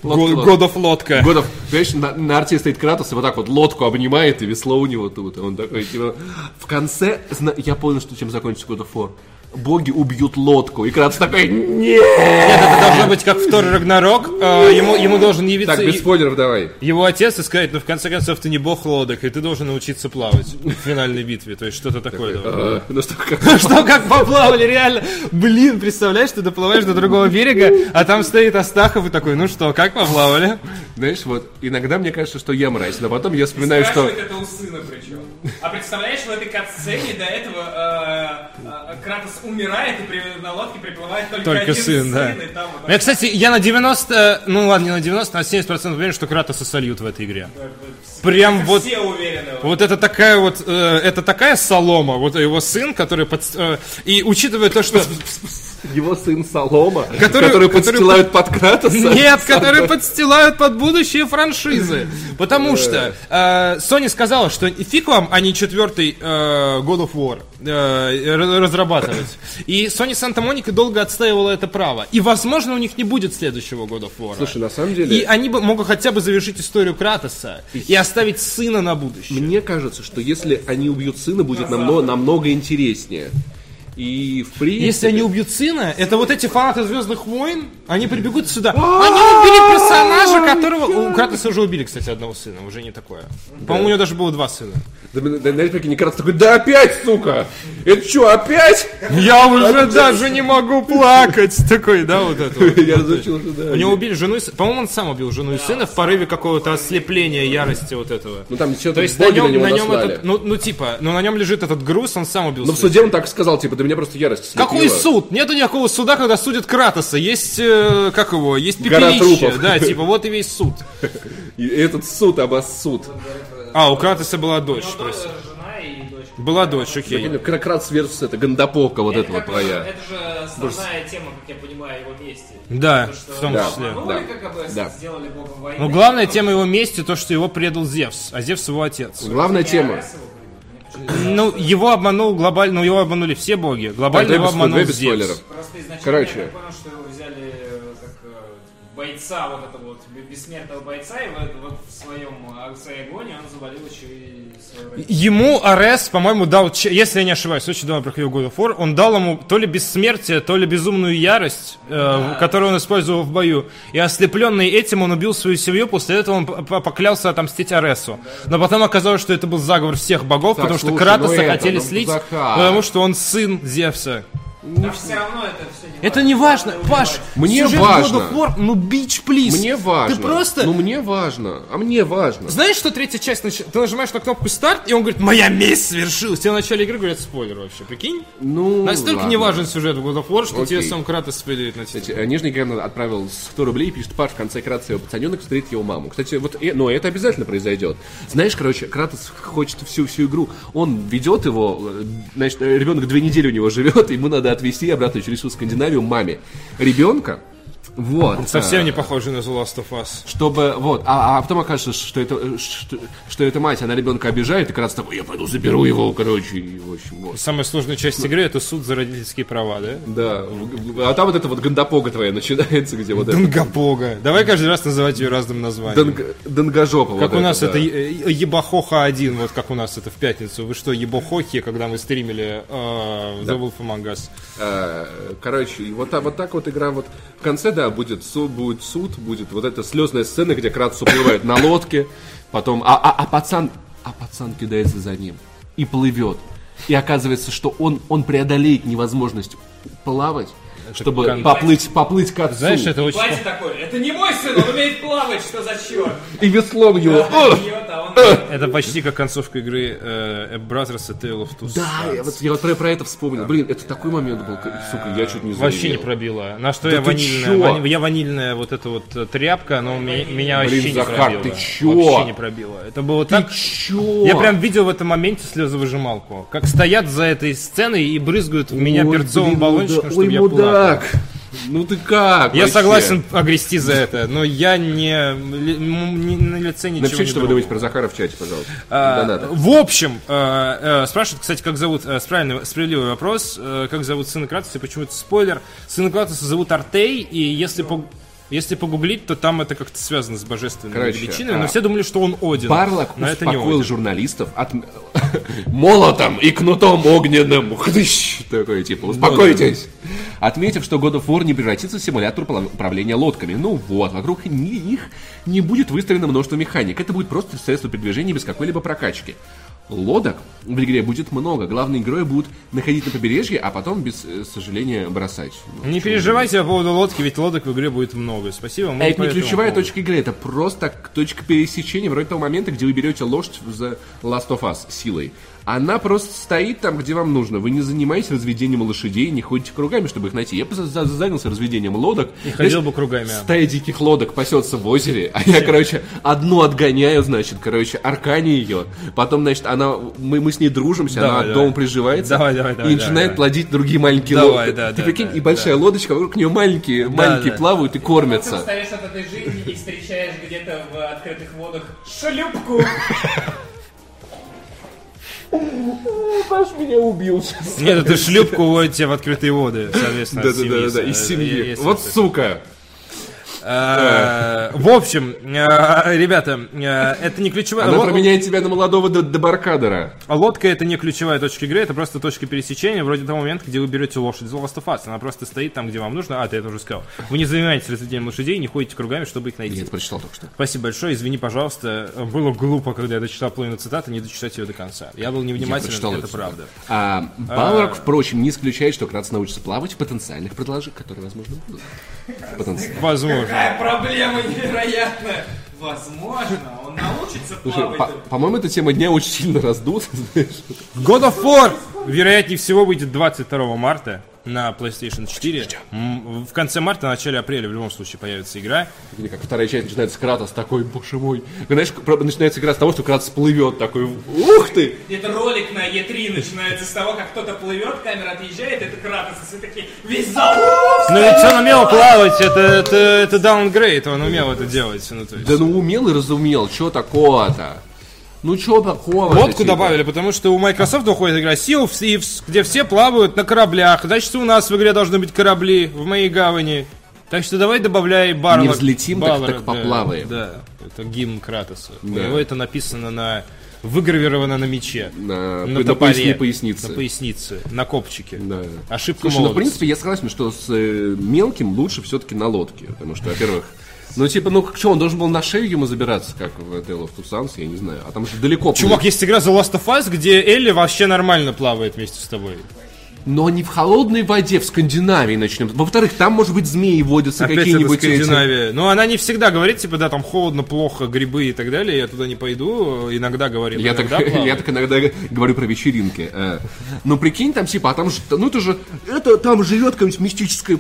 God of лодка. Годов, понимаешь, на, на арте стоит Кратос и вот так вот лодку обнимает, и весло у него тут. И он такой, типа... В конце, я понял, что чем закончится God of War. Боги убьют лодку. И Кратос такой, нет! Нет, это должно быть как в Тор Рагнарок. э, ему, ему должен явиться Так, без спойлеров давай. его отец и сказать, ну в конце концов ты не бог лодок, и ты должен научиться плавать в финальной битве. То есть что-то такое. А, Ну что, как... [laughs] Что, как поплавали, реально? Блин, представляешь, ты доплываешь до другого берега, а там стоит Астахов и такой, ну что, как поплавали? Знаешь, вот, иногда мне кажется, что я мразь, но потом я вспоминаю, что... Это у сына причем. А представляешь, в этой катсцене до этого э, э, Кратос умирает и при- на лодке приплывает только, Только один сын, да. и там вот Я, кстати, я на 90, ну ладно, не на 90, на 70% уверен, что Кратоса сольют в этой игре. Прям вот... все уверены. Вот это такая вот, э, это такая солома, вот его сын, который под, э, и учитывая то, что Его сын Солома, Который- который, который подстилают под Кратоса. Нет, которые подстилают под будущие франшизы. Потому что э, Sony сказала, что фиг вам, а не четвертый э, God of War э, разрабатывать. И Sony Santa Monica долго отстаивала это право. И, возможно, у них не будет следующего God of War. Слушай, на самом деле... И они бы могут хотя бы завершить историю Кратоса и оставить сына на будущее. Мне кажется, что если они убьют сына, будет намного, намного интереснее. И в принципе... Если они убьют сына, это вот эти фанаты Звездных войн, они прибегут сюда. Они убили персонажа, которого... У Кратоса уже убили, кстати, одного сына, уже не такое. По-моему, у него даже было два сына. Да, знаешь, прикинь, Кратос такой, да опять, сука! Это что, опять? Я уже даже не могу [laughs] плакать. Такой, да, вот это вот. Я разучил, да. У него убили жену и сы- По-моему, он сам убил жену и сына в порыве какого-то ослепления, ярости вот этого. Ну там что-то То есть на боги на нем, него на нем этот, ну, ну типа, ну на нем лежит этот груз, он сам убил Но в суде он так сказал, типа, да меня просто ярость слепила. Какой суд? Нету никакого суда, когда судят Кратоса. Есть, э, как его, есть пепелище. Да, типа, вот и весь суд. [laughs] И этот суд обоссуд. А, у Кратоса была дочь. то есть. жена и дочка. Была дочь, окей. Кратос versus это Гандапока вот это вот твоя. это же основная тема, как я понимаю, его мести. Да, То, что в том числе. Да, как бы да. сделали богом войны. Но главная тема его мести то, что его предал Зевс, а Зевс его отец. Главная тема. Ну, его обманул глобально, ну его обманули все боги. Глобально его обманул Зевс. Короче. Бойца, вот этого вот бессмертного бойца, и вот, вот в своем а, своей агонии он завалил еще и родину. Ему Арес, по-моему, дал, если я не ошибаюсь, очень давно проходил God of War, он дал ему то ли бессмертие, то ли безумную ярость, э, которую он использовал в бою. И ослепленный этим, он убил свою семью, после этого он поклялся отомстить Аресу. Но потом оказалось, что это был заговор всех богов, Так, потому что слушай, Кратоса ну это, хотели ну, слить, потому что он сын Зевса. Там все равно это все не Это не важно. Паш, Мне сюжет важно. God of War, ну, бич, плиз. Мне важно. Ты просто... Ну, мне важно. А мне важно. Знаешь, что третья часть, нач- ты нажимаешь на кнопку старт, и он говорит, моя месть свершилась. Тебе в начале игры говорят спойлер вообще, прикинь? Ну, Настолько ладно. не важен сюжет в God of War, что Окей. тебе сам Кратос спойлерит на тебя. Кстати, э, Нижний Грен отправил 100 рублей и пишет, Паш, в конце Кратоса его пацаненок встретит его маму. Кстати, вот, э, но это обязательно произойдет. Знаешь, короче, Кратос хочет всю всю игру, он ведет его, э, значит, ребенок две недели у него живет, ему надо отвезти обратно через всю Скандинавию маме. Ребенка, вот. Совсем э, не похоже на The Last of Us. чтобы вот, а, а потом окажется, что это э, что, что это мать, она ребенка обижает, и как раз такой, я пойду заберу его, короче, и, в общем, вот. Самая сложная часть игры это суд за родительские права, да? Да, а там вот эта вот гандапога твоя начинается, где вот это. Дангапога. Давай каждый раз называть ее разным названием. Данг- Дангажопа. Как вот у нас да. это е- Ебахоха 1, вот как у нас это в пятницу. Вы что, Ебохохи, когда мы стримили э, The Wolf Among Us? Э, Короче, вот, вот так вот игра вот в конце, да, будет суд, будет суд, будет вот эта слезная сцена, где Кратос уплывает на лодке, потом, а, а, а пацан, а пацан кидается за ним и плывет. И оказывается, что он, он преодолеет невозможность плавать, чтобы кон- поплыть, поплыть к отцу. Знаешь, это очень... Платье такое, это не мой сын, он умеет плавать, что за черт? И веслом его. А. Это почти как концовка игры э, A Brothers A Tale of Two Да, я вот, я вот про, это вспомнил. Блин, это такой момент был, сука, я чуть не Вообще не заявил. пробило. На что я ты ванильная, я ванильная вот эта вот э, тряпка, но меня вообще не Захар, пробило. ты чё? Вообще не пробило. Это было так... Чё? Я прям видел в этом моменте слезовыжималку. Как стоят за этой сценой и брызгают в меня перцовым баллончиком, муда- чтобы я мудак. Плакал. Ну ты как? Я вообще? согласен огрести за это, но я не, не на лице ничего Напишите, не что вы думаете про Захара в чате, пожалуйста. А, Донаты. в общем, э, э, спрашивают, кстати, как зовут, э, справедливый, справедливый вопрос, э, как зовут сына Кратоса, и почему это спойлер. Сына Кратоса зовут Артей, и если по- если погуглить, то там это как-то связано с божественными Короче, величинами, но а, все думали, что он Один. Барлок но это не успокоил Один. журналистов от [laughs] молотом и кнутом огненным. Хдыщ! [laughs] Такой, типа, успокойтесь. Отметив, что God of War не превратится в симулятор управления лодками. Ну вот, вокруг ни- них не будет выстроено множество механик. Это будет просто средство передвижения без какой-либо прокачки. Лодок в игре будет много. Главные герои будут находить на побережье, а потом, без э, сожаления, бросать. Ну, Не переживайте по поводу лодки, ведь лодок в игре будет много. Спасибо. А это не ключевая поводу. точка игры, это просто точка пересечения, вроде того момента, где вы берете лошадь The Last of Us силой. Она просто стоит там, где вам нужно. Вы не занимаетесь разведением лошадей, не ходите кругами, чтобы их найти. Я просто за- занялся разведением лодок. И ходил бы кругами. Стая диких лодок пасется в озере, а я, короче, одну отгоняю, значит, короче, аркани ее. Потом, значит, она, мы, мы с ней дружимся, Давай, она давай. дома приживается Давай, давай, давай, и начинает давай. плодить другие маленькие Давай, лодки. да, Ты да, прикинь, да, и большая лодочка, вокруг нее маленькие, маленькие да. плавают и Ты кормятся. устаешь от этой жизни и встречаешь где-то в открытых водах шлюпку. [laughs] Паш меня убил сейчас. Нет, это шлюпку уводите в открытые воды, соответственно. Да-да-да, из Э, семьи. Вот сука. Э, В общем, э, ребята, э, это не ключевая... Она променяет тебя на молодого дебаркадера. Лодка это не ключевая точка игры, это просто точка пересечения, вроде того момента, где вы берете лошадь из Last of Us. Она просто стоит там, где вам нужно. А, ты это уже сказал. Вы не занимаетесь разведением лошадей, не ходите кругами, чтобы их найти. Я это прочитал только что. Спасибо большое, извини, пожалуйста. Было глупо, когда я дочитал половину цитаты, не дочитать ее до конца. Я был Я невнимателен, прочитал это правда. А, Балрог, впрочем, не исключает, что Кратос научится плавать в потенциальных предложениях, которые, возможно, будут. Потенциально. Возможно. Какая проблема невероятная. Возможно, он научится Слушай, плавать. по- по-моему, эта тема дня очень сильно раздута, [laughs] знаешь. God of War, вероятнее всего, выйдет 22 марта на PlayStation 4. М, В конце марта, начале апреля в любом случае появится игра. Или как вторая часть начинается с Кратос такой, боже мой. Знаешь, начинается игра с того, что Кратос плывет такой, ух ты! Это ролик на Е3 начинается с того, как кто-то плывет, камера отъезжает, это Кратос, и все такие, весь зал. Но ведь он умел плавать, это, это, это downgrade, он умел это делать. Ну, то есть. Да ну умел и разумел, чё такого-то? Ну чё такого? Лодку добавили, потому что у Microsoft выходит игра Sea of Thieves, где все плавают на кораблях. Значит, у нас в игре должны быть корабли в моей гавани. Так что давай добавляй Барлок. Не взлетим, так- Баллар, так да, поплаваем. Да, это гимн Кратоса. У Да. него это написано на... Выгравировано на мече. На, на на поясни- пояснице. На пояснице. На копчике. Да. Ошибка Слушай, ну, в молодости. принципе, я согласен, что с э, мелким лучше все-таки на лодке. Потому что, во-первых, ну, типа, ну, что, он должен был на шею ему забираться, как в Tale of Two Sons, я не знаю. А там же далеко Чувак, плыть. есть игра The Last of Us, где Элли вообще нормально плавает вместе с тобой. Но не в холодной воде, в Скандинавии начнем. Во-вторых, там, может быть, змеи водятся Опять это какие-нибудь эти. Скандинавия. Но она не всегда говорит, типа, да, там холодно, плохо, грибы и так далее, я туда не пойду. Иногда говорит, Я так, плаваю. [laughs] я так иногда говорю про вечеринки. э. Ну, прикинь, там типа, а там же, ну это же, это там живет какая-нибудь мистическая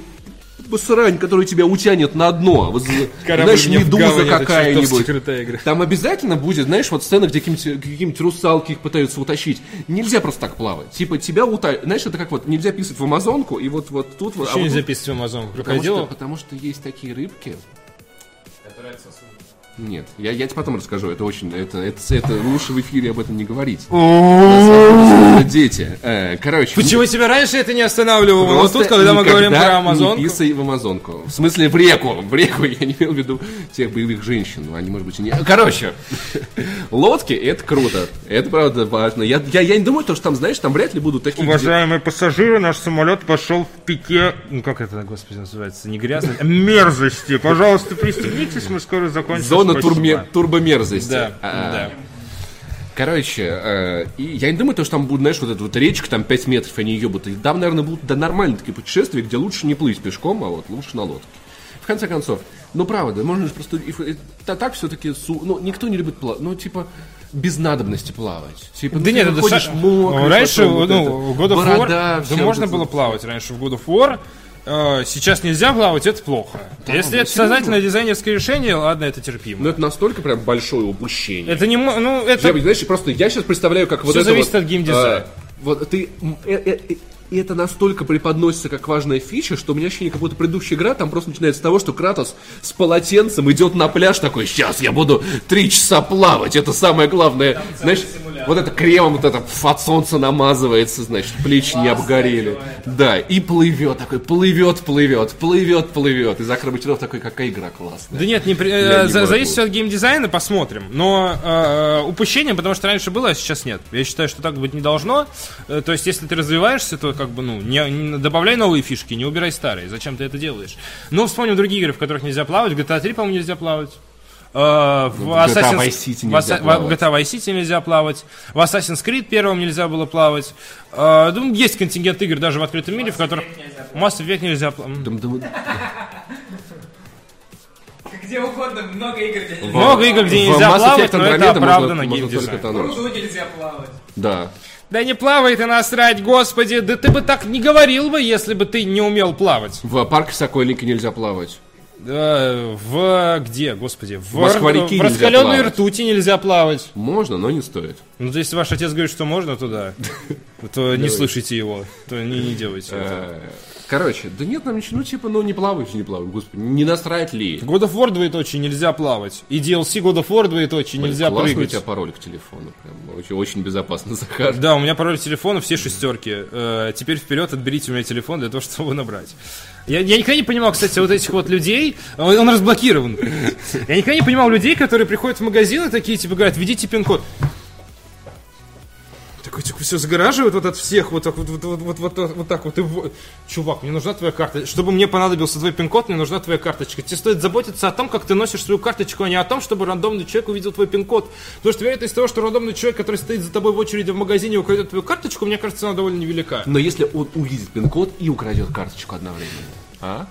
срань, которая тебя утянет на дно. Вот, знаешь, медуза какая-нибудь. Там обязательно будет, знаешь, вот сцена, где какие-нибудь, какие-нибудь русалки их пытаются утащить. Нельзя просто так плавать. Типа, тебя утащат. Знаешь, это как вот, нельзя писать в Амазонку, и вот, вот тут вот. а вот нельзя тут- писать в Амазон. потому что, потому что есть такие рыбки. Нет, я, я тебе потом расскажу. Это очень, это, это, это лучше в эфире об этом не говорить. Дети. Э, Короче. Почему тебя раньше это не останавливало? Вот тут, когда мы говорим про Амазонку. Не писай в Амазонку. В смысле, в реку. В реку я не имел в виду тех боевых женщин. Ну, Они, может быть, и не. Короче, лодки это круто. Это правда важно. Я, я, я не думаю, то, что там, знаешь, там вряд ли будут такие. Уважаемые пассажиры, наш самолет пошел в пике, ну как это, господи, называется, не грязно, а мерзости. Пожалуйста, пристегнитесь, мы скоро закончим. Спасибо. турме- турбомерзости. Да, А, да. Короче, э, и я не думаю, то, что там будет, знаешь, вот эта вот речка, там 5 метров, они ебут. И там, наверное, будут да, нормальные такие путешествия, где лучше не плыть пешком, а вот лучше на лодке. В конце концов, ну правда, можно же просто... та- так все-таки, ну, никто не любит плавать, ну, типа, без надобности плавать. Типа, ну, Да ты нет, это выходишь ша- мокрый, раньше, потом вот ну, это, God of War, борода, да можно было плавать раньше в God of War. Э, Сейчас нельзя плавать, это плохо. Если это сознательное дизайнерское решение, ладно, это терпимо. Ну, это настолько прям большое упущение. Это не, ну, это... Я, знаешь, просто я сейчас представляю, как вот Всё это зависит вот, от геймдизайна. а, вот ты... э, э, э, И это настолько преподносится как важная фича, что у меня ощущение, как будто предыдущая игра там просто начинается с того, что Кратос с полотенцем идет на пляж такой, сейчас я буду три часа плавать, это самое главное. Знаешь, вот это кремом вот это от солнца намазывается, значит, плечи не обгорели. Да, и плывет такой, плывет, плывет, плывет, плывет. И Захар Бочаров такой, какая игра классная. Да нет, не, э, не за- могу. зависит от геймдизайна, посмотрим. Но э, упущение, потому что раньше было, а сейчас нет. Я считаю, что так быть не должно. Э, то есть, если ты развиваешься, то как бы, ну, не, не- добавляй новые фишки, не убирай старые. Зачем ты это делаешь? Ну, вспомним другие игры, в которых нельзя плавать. GTA 3, по-моему, нельзя плавать. Э, В GTA Vice City нельзя в плавать. GTA Vice City нельзя плавать. В Assassin's Creed первом нельзя было плавать. Ну, есть контингент игр даже в открытом мире, в которых Mass Effect нельзя плавать. Где угодно, много игр, где нельзя. Много игр, где нельзя плавать, но это оправдано геймдизайном. В нельзя плавать. Да. Да не плавай ты насрать, господи, да ты бы так не говорил бы, если бы ты не умел плавать. В парке Сокольники нельзя плавать. Э, в где, господи? В, Москва-реки в нельзя раскаленной плавать. ртути нельзя плавать. Можно, но не стоит. Ну, то если ваш отец говорит, что можно, то да. [laughs] То не слушайте его, то не, делайте это. Э, Короче, да нет, нам ничего, ну типа, ну не плавайте, не плавайте, господи, не насрать ли? God of War двоеточие нельзя плавать. И DLC God of War двоеточие нельзя Классный у прыгать. тебя пароль к телефону, прям очень, очень безопасно, Захар. Да, у меня пароль телефона все шестерки. Э, теперь вперед отберите у меня телефон для того, [laughs] чтобы его набрать. Я, я никогда не понимал, кстати, вот этих вот людей. Он, он разблокирован. Я никогда не понимал людей, которые приходят в магазин и такие, типа, говорят, введите пин-код. Такой, типа, все загораживают вот от всех, вот так вот, вот, вот, вот, вот, вот так вот. И Чувак, мне нужна твоя карта. Чтобы мне понадобился твой пин-код, мне нужна твоя карточка. Тебе стоит заботиться о том, как ты носишь свою карточку, а не о том, чтобы рандомный человек увидел твой пин-код. Потому что вероятность того, что рандомный человек, который стоит за тобой в очереди в магазине, украдет твою карточку, мне кажется, она довольно невелика. Но если он увидит пин-код и украдет карточку одновременно. А?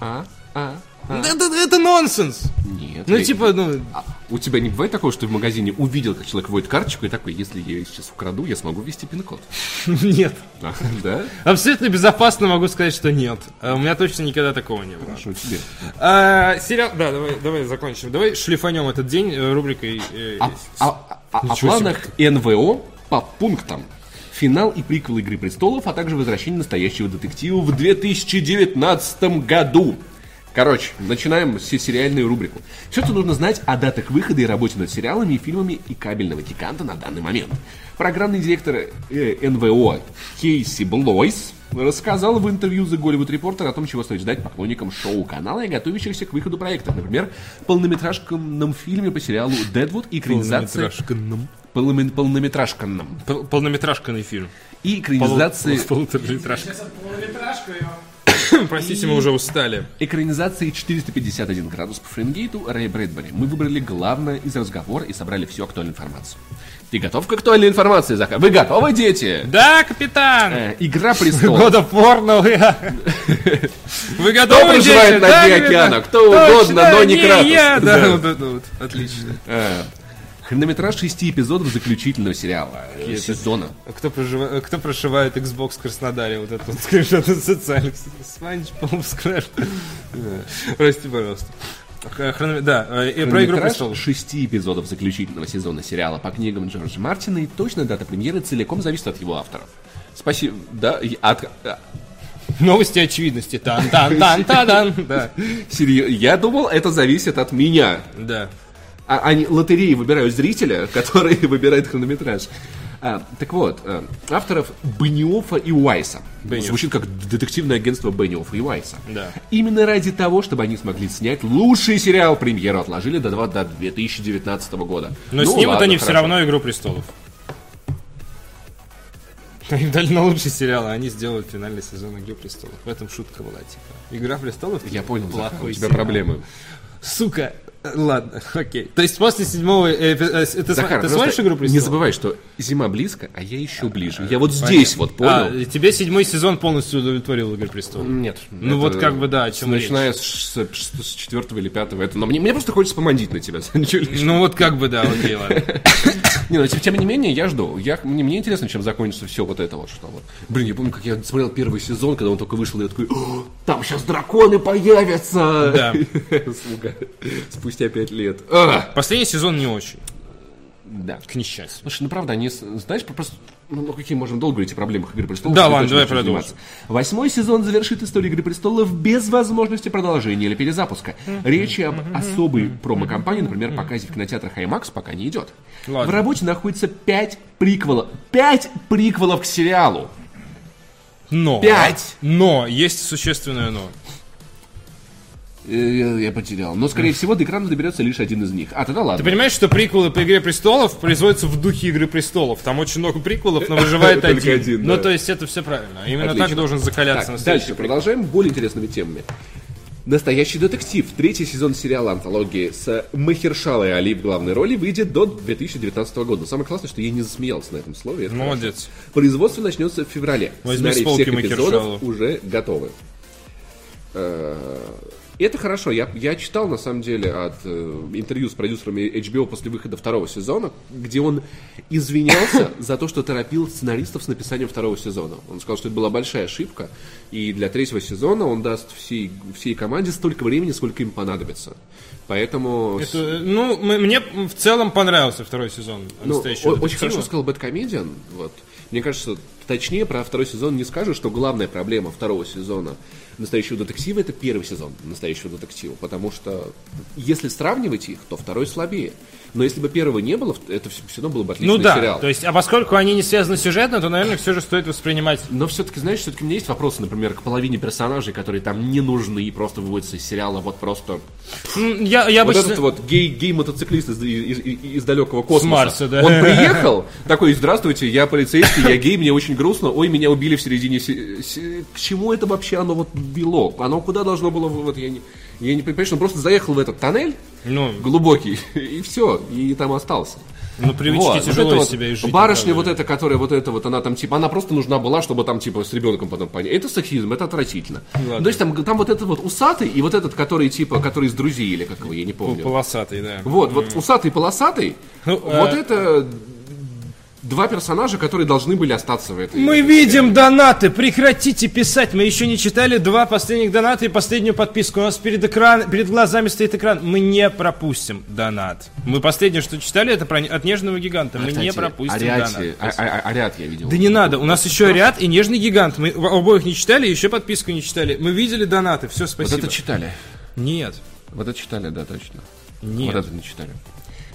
А? А? А? Да, это нонсенс. Нет. Ну, типа, ну, А у тебя не бывает такого, что ты в магазине увидел, как человек вводит карточку, и такой, если я ее сейчас украду, я смогу ввести пин-код. [laughs] нет. А, Да? Абсолютно безопасно могу сказать, что нет. А У меня точно никогда такого не было. Хорошо, тебе. А, сериал... Да, давай, давай закончим. Давай шлифанем этот день э, рубрикой... э, о планах НВО по пунктам. Финал и приквел «Игры престолов», а также возвращение настоящего детектива в 2019 году. Короче, начинаем с сериальную рубрику. Все, что нужно знать о датах выхода и работе над сериалами и фильмами и кабельного гиганта на данный момент. Программный директор э, НВО Кейси Блойс рассказал в интервью The Голливуд Reporter о том, чего стоит ждать поклонникам шоу-канала и готовящихся к выходу проектов. Например, полнометражном фильме по сериалу «Дедвуд» и экранизация... Полнометражканном. Полноме- Полнометражканном. Пол- Полнометражканный фильм. И экранизации... Полнометражка. Сейчас полнометражку ее. Простите, мы уже устали. Экранизации 451 градус по Фаренгейту Рэй Брэдбери. Мы выбрали главное из разговора и собрали всю актуальную информацию. Ты готов к актуальной информации, Захар? Вы готовы, дети? Да, капитан! Э, Игра престолов. War новый. Вы Кто готовы, проживает дети? на дне океана? Кто угодно, но не Кратос. я, да, Да. вот это вот. Отлично. Э, Хронометраж шести эпизодов заключительного сериала э, сезона. [laughs] Кто, прожива- кто прошивает Xbox в Краснодаре? Вот это вот скриншот из социальных. Спанч, Скраш. Прости, пожалуйста. Хрономе- Да, э, и про Игру престолов. шести эпизодов заключительного сезона сериала по книгам Джорджа Мартина и точная дата премьеры целиком зависит от его авторов. Спасибо. Да, и от... Новости очевидности. тан тан тан та дан Да, серьё- Я думал, это зависит от меня. да. А, они лотереи выбирают зрителя, который [laughs] выбирает хронометраж. А, так вот, а, авторов Бенниофа и Уайса. Бенниофф. Звучит как детективное агентство Бенниофа и Уайса. Да. Именно ради того, чтобы они смогли снять лучший сериал, премьеру отложили до, два- до 2019 года. Но Ну, снимут ладно, они все хорошо. равно Игру престолов. Им дали на лучший сериал, а они сделают финальный сезон Игры престолов. В этом шутка была, типа. Игра престолов? Я понял, Захар, у плохой тебя сериал. проблемы. Сука. Э, Ладно, [laughs] окей. То есть после седьмого... э, эпи- э, Ты, Захар, ты смотришь Игру престолов? не забывай, что зима близко, а я еще ближе. Я вот здесь вот понял. А, тебе седьмой сезон полностью удовлетворил Игры престолов? Нет. Ну вот как бы да, о чем Начиная с, с- с четвертого или пятого. Это, но мне, мне просто хочется помандить на тебя. [laughs] Ну вот как бы да, окей, ладно. [laughs] Не, ну, тем, тем не менее, я жду. Я, мне, мне интересно, чем закончится все вот это вот, что вот. Блин, я помню, как я смотрел первый сезон, когда он только вышел, и я такой, «О, там сейчас драконы появятся! Да. [laughs] Сука. Спустя пять лет. А! Последний сезон не очень, Да. к несчастью. Слушай, ну правда, они, знаешь, просто... Ну, ну, какие можем долго говорить о проблемах Игры Престолов? Да, ладно, давай продолжим. Восьмой сезон завершит историю Игры Престолов без возможности продолжения или перезапуска. Речи об особой промо-компании, например, показе в кинотеатрах IMAX пока не идет. Ладно. В работе находится пять приквелов. Пять приквелов к сериалу! Но. Пять! Но, есть существенное но. Э, Я, я потерял. Но, скорее всего, до экрана доберется лишь один из них. А, тогда ладно. Ты понимаешь, что приквелы по Игре престолов производятся в духе Игры престолов? Там очень много приквелов, но выживает один. один, Ну, да. то есть это все правильно. Именно Отлично. так должен закаляться Так, дальше приквел. продолжаем более интересными темами. Настоящий детектив. Третий сезон сериала «Антологии» с Махершалой Али в главной роли выйдет до 2019 года. Самое классное, что я не засмеялся на этом слове. это Молодец. хорошо. Производство начнется в феврале. Возьми с Сценарий полки всех эпизодов Махершалу. уже готовы. Э, Это хорошо. Я, я читал, на самом деле, от э, интервью с продюсерами HBO после выхода второго сезона, где он извинялся [laughs] за то, что торопил сценаристов с написанием второго сезона. Он сказал, что это была большая ошибка, и для третьего сезона он даст всей, всей команде столько времени, сколько им понадобится. Поэтому... Это, ну, мне в целом понравился второй сезон ну, очень хорошо сказал Бэткомедиан. Вот. Мне кажется, точнее про второй сезон не скажешь, что главная проблема второго сезона настоящего детектива это первый сезон настоящего детектива. Потому что если сравнивать их, то второй слабее. Но если бы первого не было, это все, равно было бы отличный Ну да, сериал. то есть, а поскольку они не связаны сюжетно, то, наверное, все же стоит воспринимать... Но все-таки, знаешь, все-таки у меня есть вопросы, например, к половине персонажей, которые там не нужны и просто выводятся из сериала вот просто... Я, я Вот обычно... этот вот гей, гей-мотоциклист из, из- из- из далекого космоса. Марса, да. Он [laughs] приехал, такой, здравствуйте, я полицейский, я гей, мне очень грустно, ой, меня убили в середине... се- се- К чему это вообще оно вот вело? Оно куда должно было... Вот я не, я не понимаю, что он просто заехал в этот тоннель Ну, глубокий, [laughs] и все, и там остался. ну привычки Вот, тяжело из вот себя изжить. Барышня правда. вот эта, которая вот эта вот, она там типа, она просто нужна была, чтобы там типа с ребенком потом понять. Это сексизм, это отвратительно. Ладно. То есть там, там вот этот вот усатый и вот этот, который типа, который из друзей или как его, я не помню. Полосатый, да. Вот, вот усатый полосатый, Ну, вот э, это два персонажа, которые должны были остаться в этой. Мы этой видим донаты, прекратите писать. Мы еще не читали два последних доната и последнюю подписку. У нас перед, экран, перед глазами стоит экран. Мы не пропустим донат. Мы последнее, что читали, это про, от нежного гиганта. Мы Кстати, не пропустим Ариате- донат. а- а- а- Ариат я видел. Да не надо, у нас еще ряд и нежный гигант. Мы обоих не читали, еще подписку не читали. Мы видели донаты, все, Вот спасибо. это читали. Нет. Вот это читали, да, точно. Нет. Вот это не читали.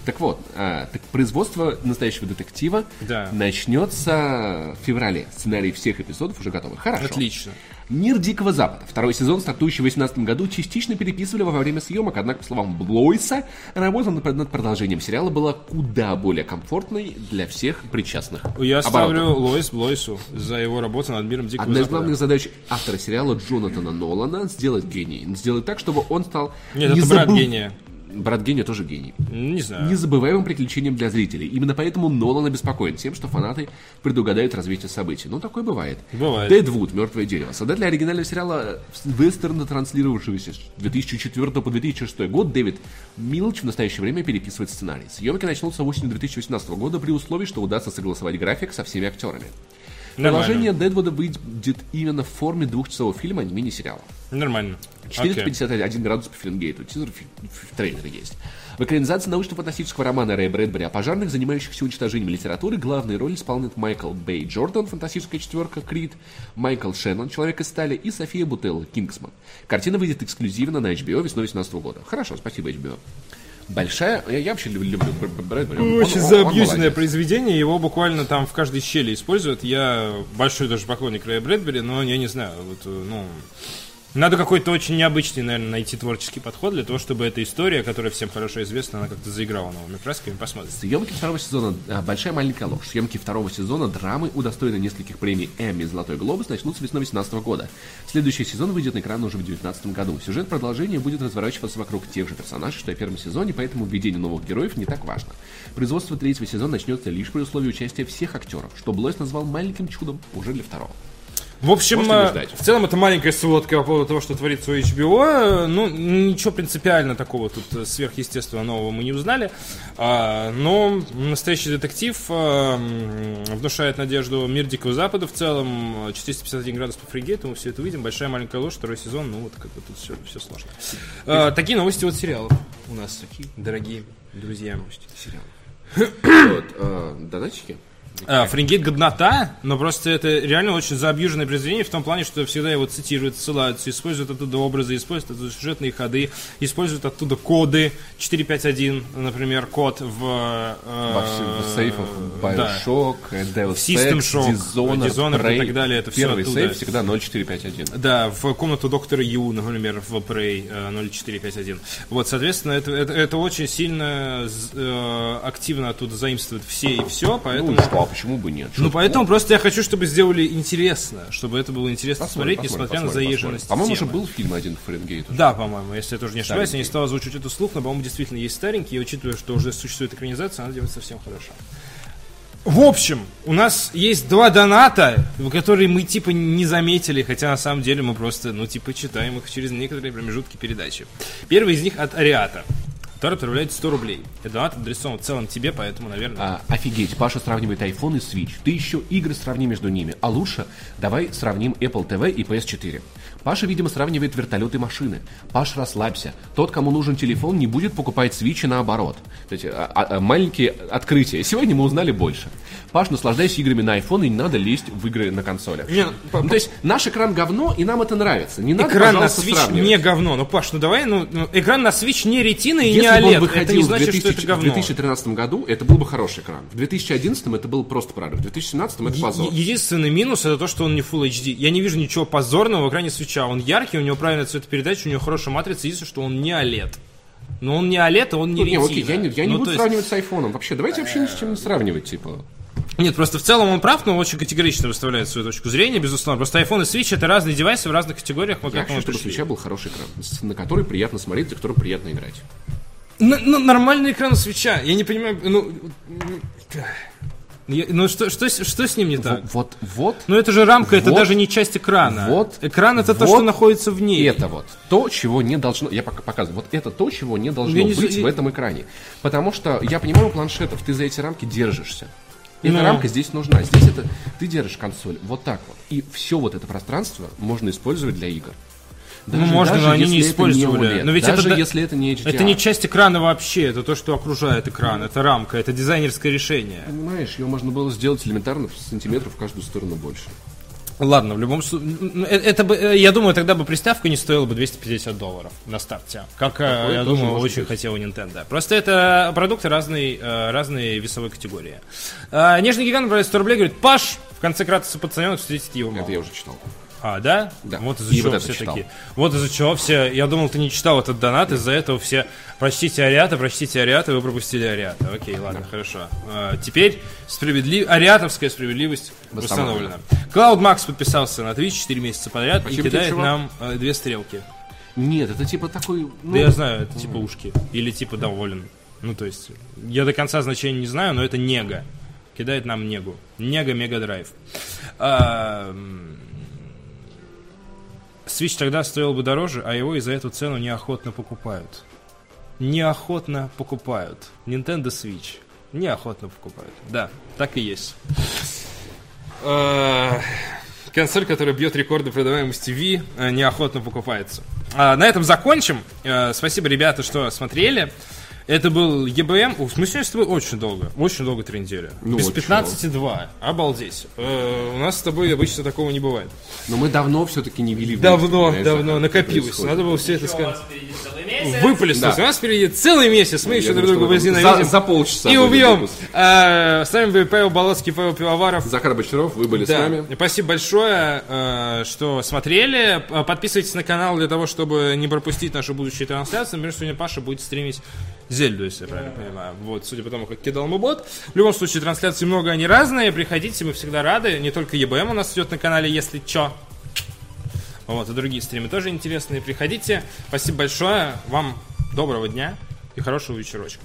Так вот, а, так производство настоящего детектива Да. начнется в феврале. Сценарий всех эпизодов уже готовы. Хорошо. Отлично. Мир Дикого Запада. Второй сезон, стартующий в 2018 году, частично переписывали во время съемок, однако, по словам Блойса, работа над над продолжением сериала была куда более комфортной для всех причастных. Я оборотов. ставлю Лоис Блойсу за его работу над миром Дикого Одна из Запада. главных задач автора сериала Джонатана Нолана сделать гений. Сделать так, чтобы он стал... Нет, не это брат забыл- гения. Брат гения тоже гений. Не знаю. Незабываемым приключением для зрителей. Именно поэтому Нолан обеспокоен тем, что фанаты предугадают развитие событий. Ну, такое бывает. Бывает. Дэдвуд, «Мертвое дерево». Создатель оригинального сериала вестерна, транслировавшегося с 2004 по 2006 год, Дэвид Милч в настоящее время переписывает сценарий. Съемки начнутся осенью 2018 года при условии, что удастся согласовать график со всеми актерами. Нормально. Продолжение Дэдвуда выйдет именно в форме двухчасового фильма, а не мини-сериала. Нормально. Окей. 451 градус по Фаренгейту. Тизер в трейлере есть. В экранизации научно-фантастического романа Рэя Брэдбери о пожарных, занимающихся уничтожением литературы, главные роли исполняют Майкл Бэй Джордан, фантастическая четверка, Крид, Майкл Шеннон, Человек из стали и София Бутелла, Кингсман. Картина выйдет эксклюзивно на HBO весной 2018 года. Хорошо, спасибо, HBO. Большая... Я, я вообще люблю, люблю Бр- Брэдбери. Он- он- Очень молодец. произведение, его буквально там в каждой щели используют. Я большой даже поклонник Рэя Брэдбери, но я не знаю, вот, э, ну... Надо какой-то очень необычный, наверное, найти творческий подход для того, чтобы эта история, которая всем хорошо известна, она как-то заиграла новыми красками. Посмотрим. Съемки второго сезона а, «Большая маленькая ложь». Съемки второго сезона драмы, удостоены нескольких премий Эмми «Золотой глобус», начнутся весной 2018 года. Следующий сезон выйдет на экран уже в 2019 году. Сюжет продолжения будет разворачиваться вокруг тех же персонажей, что и в первом сезоне, поэтому введение новых героев не так важно. Производство третьего сезона начнется лишь при условии участия всех актеров, что Блойс назвал маленьким чудом уже для второго. В общем, э, в целом это маленькая сводка по поводу того, что творится у HBO. Э, Ну, ничего принципиально такого тут э, сверхъестественного нового мы не узнали. А, Но настоящий детектив внушает надежду мир Дикого Запада в целом. э, 451 градус по фригейту, мы все это увидим. Большая маленькая ложь, второй сезон. Ну, вот как бы тут все, все сложно. Такие новости от сериалов у нас, дорогие друзья. [coughs] Вот, а, донатчики? А, Фаренгейт годнота, но просто это реально очень заобъюженное произведение в том плане, что всегда его цитируют, ссылаются, используют оттуда образы, используют оттуда сюжетные ходы, используют оттуда коды. 451, например, код в... э, Во всех сейфах да. Bioshock, Deus System Ex, Dishonored, Dishonored и так далее, это Первый оттуда. сейф всегда 0451. Да, в комнату доктора Ю, например, в Prey э, 0451. Вот, соответственно, это, это, это очень сильно э, активно оттуда заимствуют все и все, поэтому... Ну что, а почему бы нет? Ну, поэтому просто я хочу, чтобы сделали интересно, чтобы это было интересно Посмотрим, смотреть, посмотрим, несмотря на заезженность. По-моему, уже был фильм один по Фаренгейту. Да, по-моему, если я тоже не ошибаюсь, я не стал озвучивать эту слух, но, по-моему, действительно есть старенький, и учитывая, что уже существует экранизация, она делает совсем хорошо. В общем, у нас есть два доната, которые мы типа не заметили, хотя на самом деле мы просто, ну, типа, читаем их через некоторые промежутки передачи. Первый из них от Ариата, который отправляет 100 рублей. Этот донат адресован в целом тебе, поэтому, наверное... А, офигеть, Паша сравнивает iPhone и Switch. Ты еще игры сравни между ними. А лучше давай сравним Apple TV и PS4. Паша, видимо, сравнивает вертолеты и машины. Паш, расслабься. Тот, кому нужен телефон, не будет покупать Switch и наоборот. Эти, а, а, а, маленькие открытия. Сегодня мы узнали больше. Паш, наслаждайся играми на iPhone и не надо лезть в игры на консолях. Не, ну, то есть наш экран говно, и нам это нравится. Не надо, Экран на Switch сравнивать. не говно. Ну, Паш, ну давай, ну, ну, экран на Switch не ретина и Если не бы он OLED. Это не в значит, 2000 что это в говно. 2013 году, это был бы хороший экран. В 2011 это был просто прорыв. В 2017 это позор. Единственный минус это то, что он не Full HD. Я не вижу ничего позорного в экране свеча. Он яркий, у него правильная цветопередача, у него хорошая матрица. Единственное, что он не OLED. Но он не OLED, а он не Ну, не, ретина. окей, я не, я не Ну, буду есть- сравнивать с айфоном. Вообще, давайте вообще ни с чем не сравнивать, типа. Нет, просто в целом он прав, но очень категорично выставляет свою точку зрения, безусловно. Просто iPhone и Switch это разные девайсы в разных категориях. Мы Я хочу, чтобы у свеча был хороший экран, на который приятно смотреть, за который приятно играть. Ну, ну, нормальный экран свеча. Я не понимаю, ну... я- ну что, что, что с ним не так? Вот, вот, Ну это же рамка, это Вот. даже не часть экрана. Вот. Экран это то, Вот. что находится в ней. это вот то, чего не должно, я пока показываю, вот это то, чего не должно Я не быть за- в этом экране. Потому что, я понимаю, у планшетов ты за эти рамки держишься. Эта Ну. рамка здесь нужна. Здесь это ты держишь консоль вот так вот. И все вот это пространство можно использовать для игр. Ну, можно, но они не использовали. OLED, Но ведь даже это если это не HDR. Это не часть экрана вообще, это то, что окружает экран, это рамка, это дизайнерское решение. Понимаешь, ее можно было сделать элементарно в сантиметров в каждую сторону больше. Ладно, в любом случае, это бы, э, я думаю, тогда бы приставка не стоила бы 250 долларов на старте, как, э, Такое я думаю, очень быть. хотела Nintendo. Просто это продукты разной, э, разной весовой категории. Нежный гигант брали 100 рублей, говорит, Паш, в конце Кратоса пацаненок, встретить его мало. Это я уже читал. А, да? Да. Вот из-за И чего вот все читал. такие. Вот из-за чего все. Я думал, ты не читал этот донат, из-за этого все. Прочтите Ариата, прочтите Ариата, вы пропустили Ариата. Окей, ладно, хорошо. А, теперь справедлив... Ариатовская справедливость Восстановлена. Клауд Макс подписался на Twitch 4 месяца подряд Спасибо и кидает тебе, нам э, две стрелки. Нет, это типа такой... ну, Да я знаю, это типа ушки. Или типа доволен. Ну, то есть, я до конца значения не знаю, но это нега. Кидает нам негу. Нега Мега Драйв. А, Switch тогда стоил бы дороже, а его и за эту цену неохотно покупают. Неохотно покупают. Nintendo Switch. Неохотно покупают. Да, так и есть. А, Консоль, которая бьет рекорды продаваемости Wii, э, неохотно покупается. А, На этом закончим. Э, Спасибо, ребята, что смотрели. Это был ЕБМ. Ух, мы сегодня с тобой очень долго, очень долго трендели. Ну, Без вот 15,2. Обалдеть. Э, У нас с тобой обычно такого не бывает. Но мы давно все-таки не вели... Давно, давно накопилось. Надо было все это сказать. вас впереди целый месяц. Выплеснуть. Да. У нас впереди целый месяц. Мы Я еще друг друга что за, возненавидим. за полчаса И убьем. выпуск. Э, С вами был Павел Болоцкий, Павел Пивоваров. Захар Бочаров, вы были Да. с нами. Спасибо большое, э, что смотрели. Подписывайтесь на канал для того, чтобы не пропустить наши будущие трансляции. Например, сегодня Паша будет стримить Зельду, если я правильно понимаю. Вот, судя по тому, как кидал ему бот. В любом случае, трансляции много, они разные. Приходите, мы всегда рады. Не только ЕБМ у нас идет на канале, если чё. Вот, и другие стримы тоже интересные. Приходите. Спасибо большое. Вам доброго дня и хорошего вечерочка.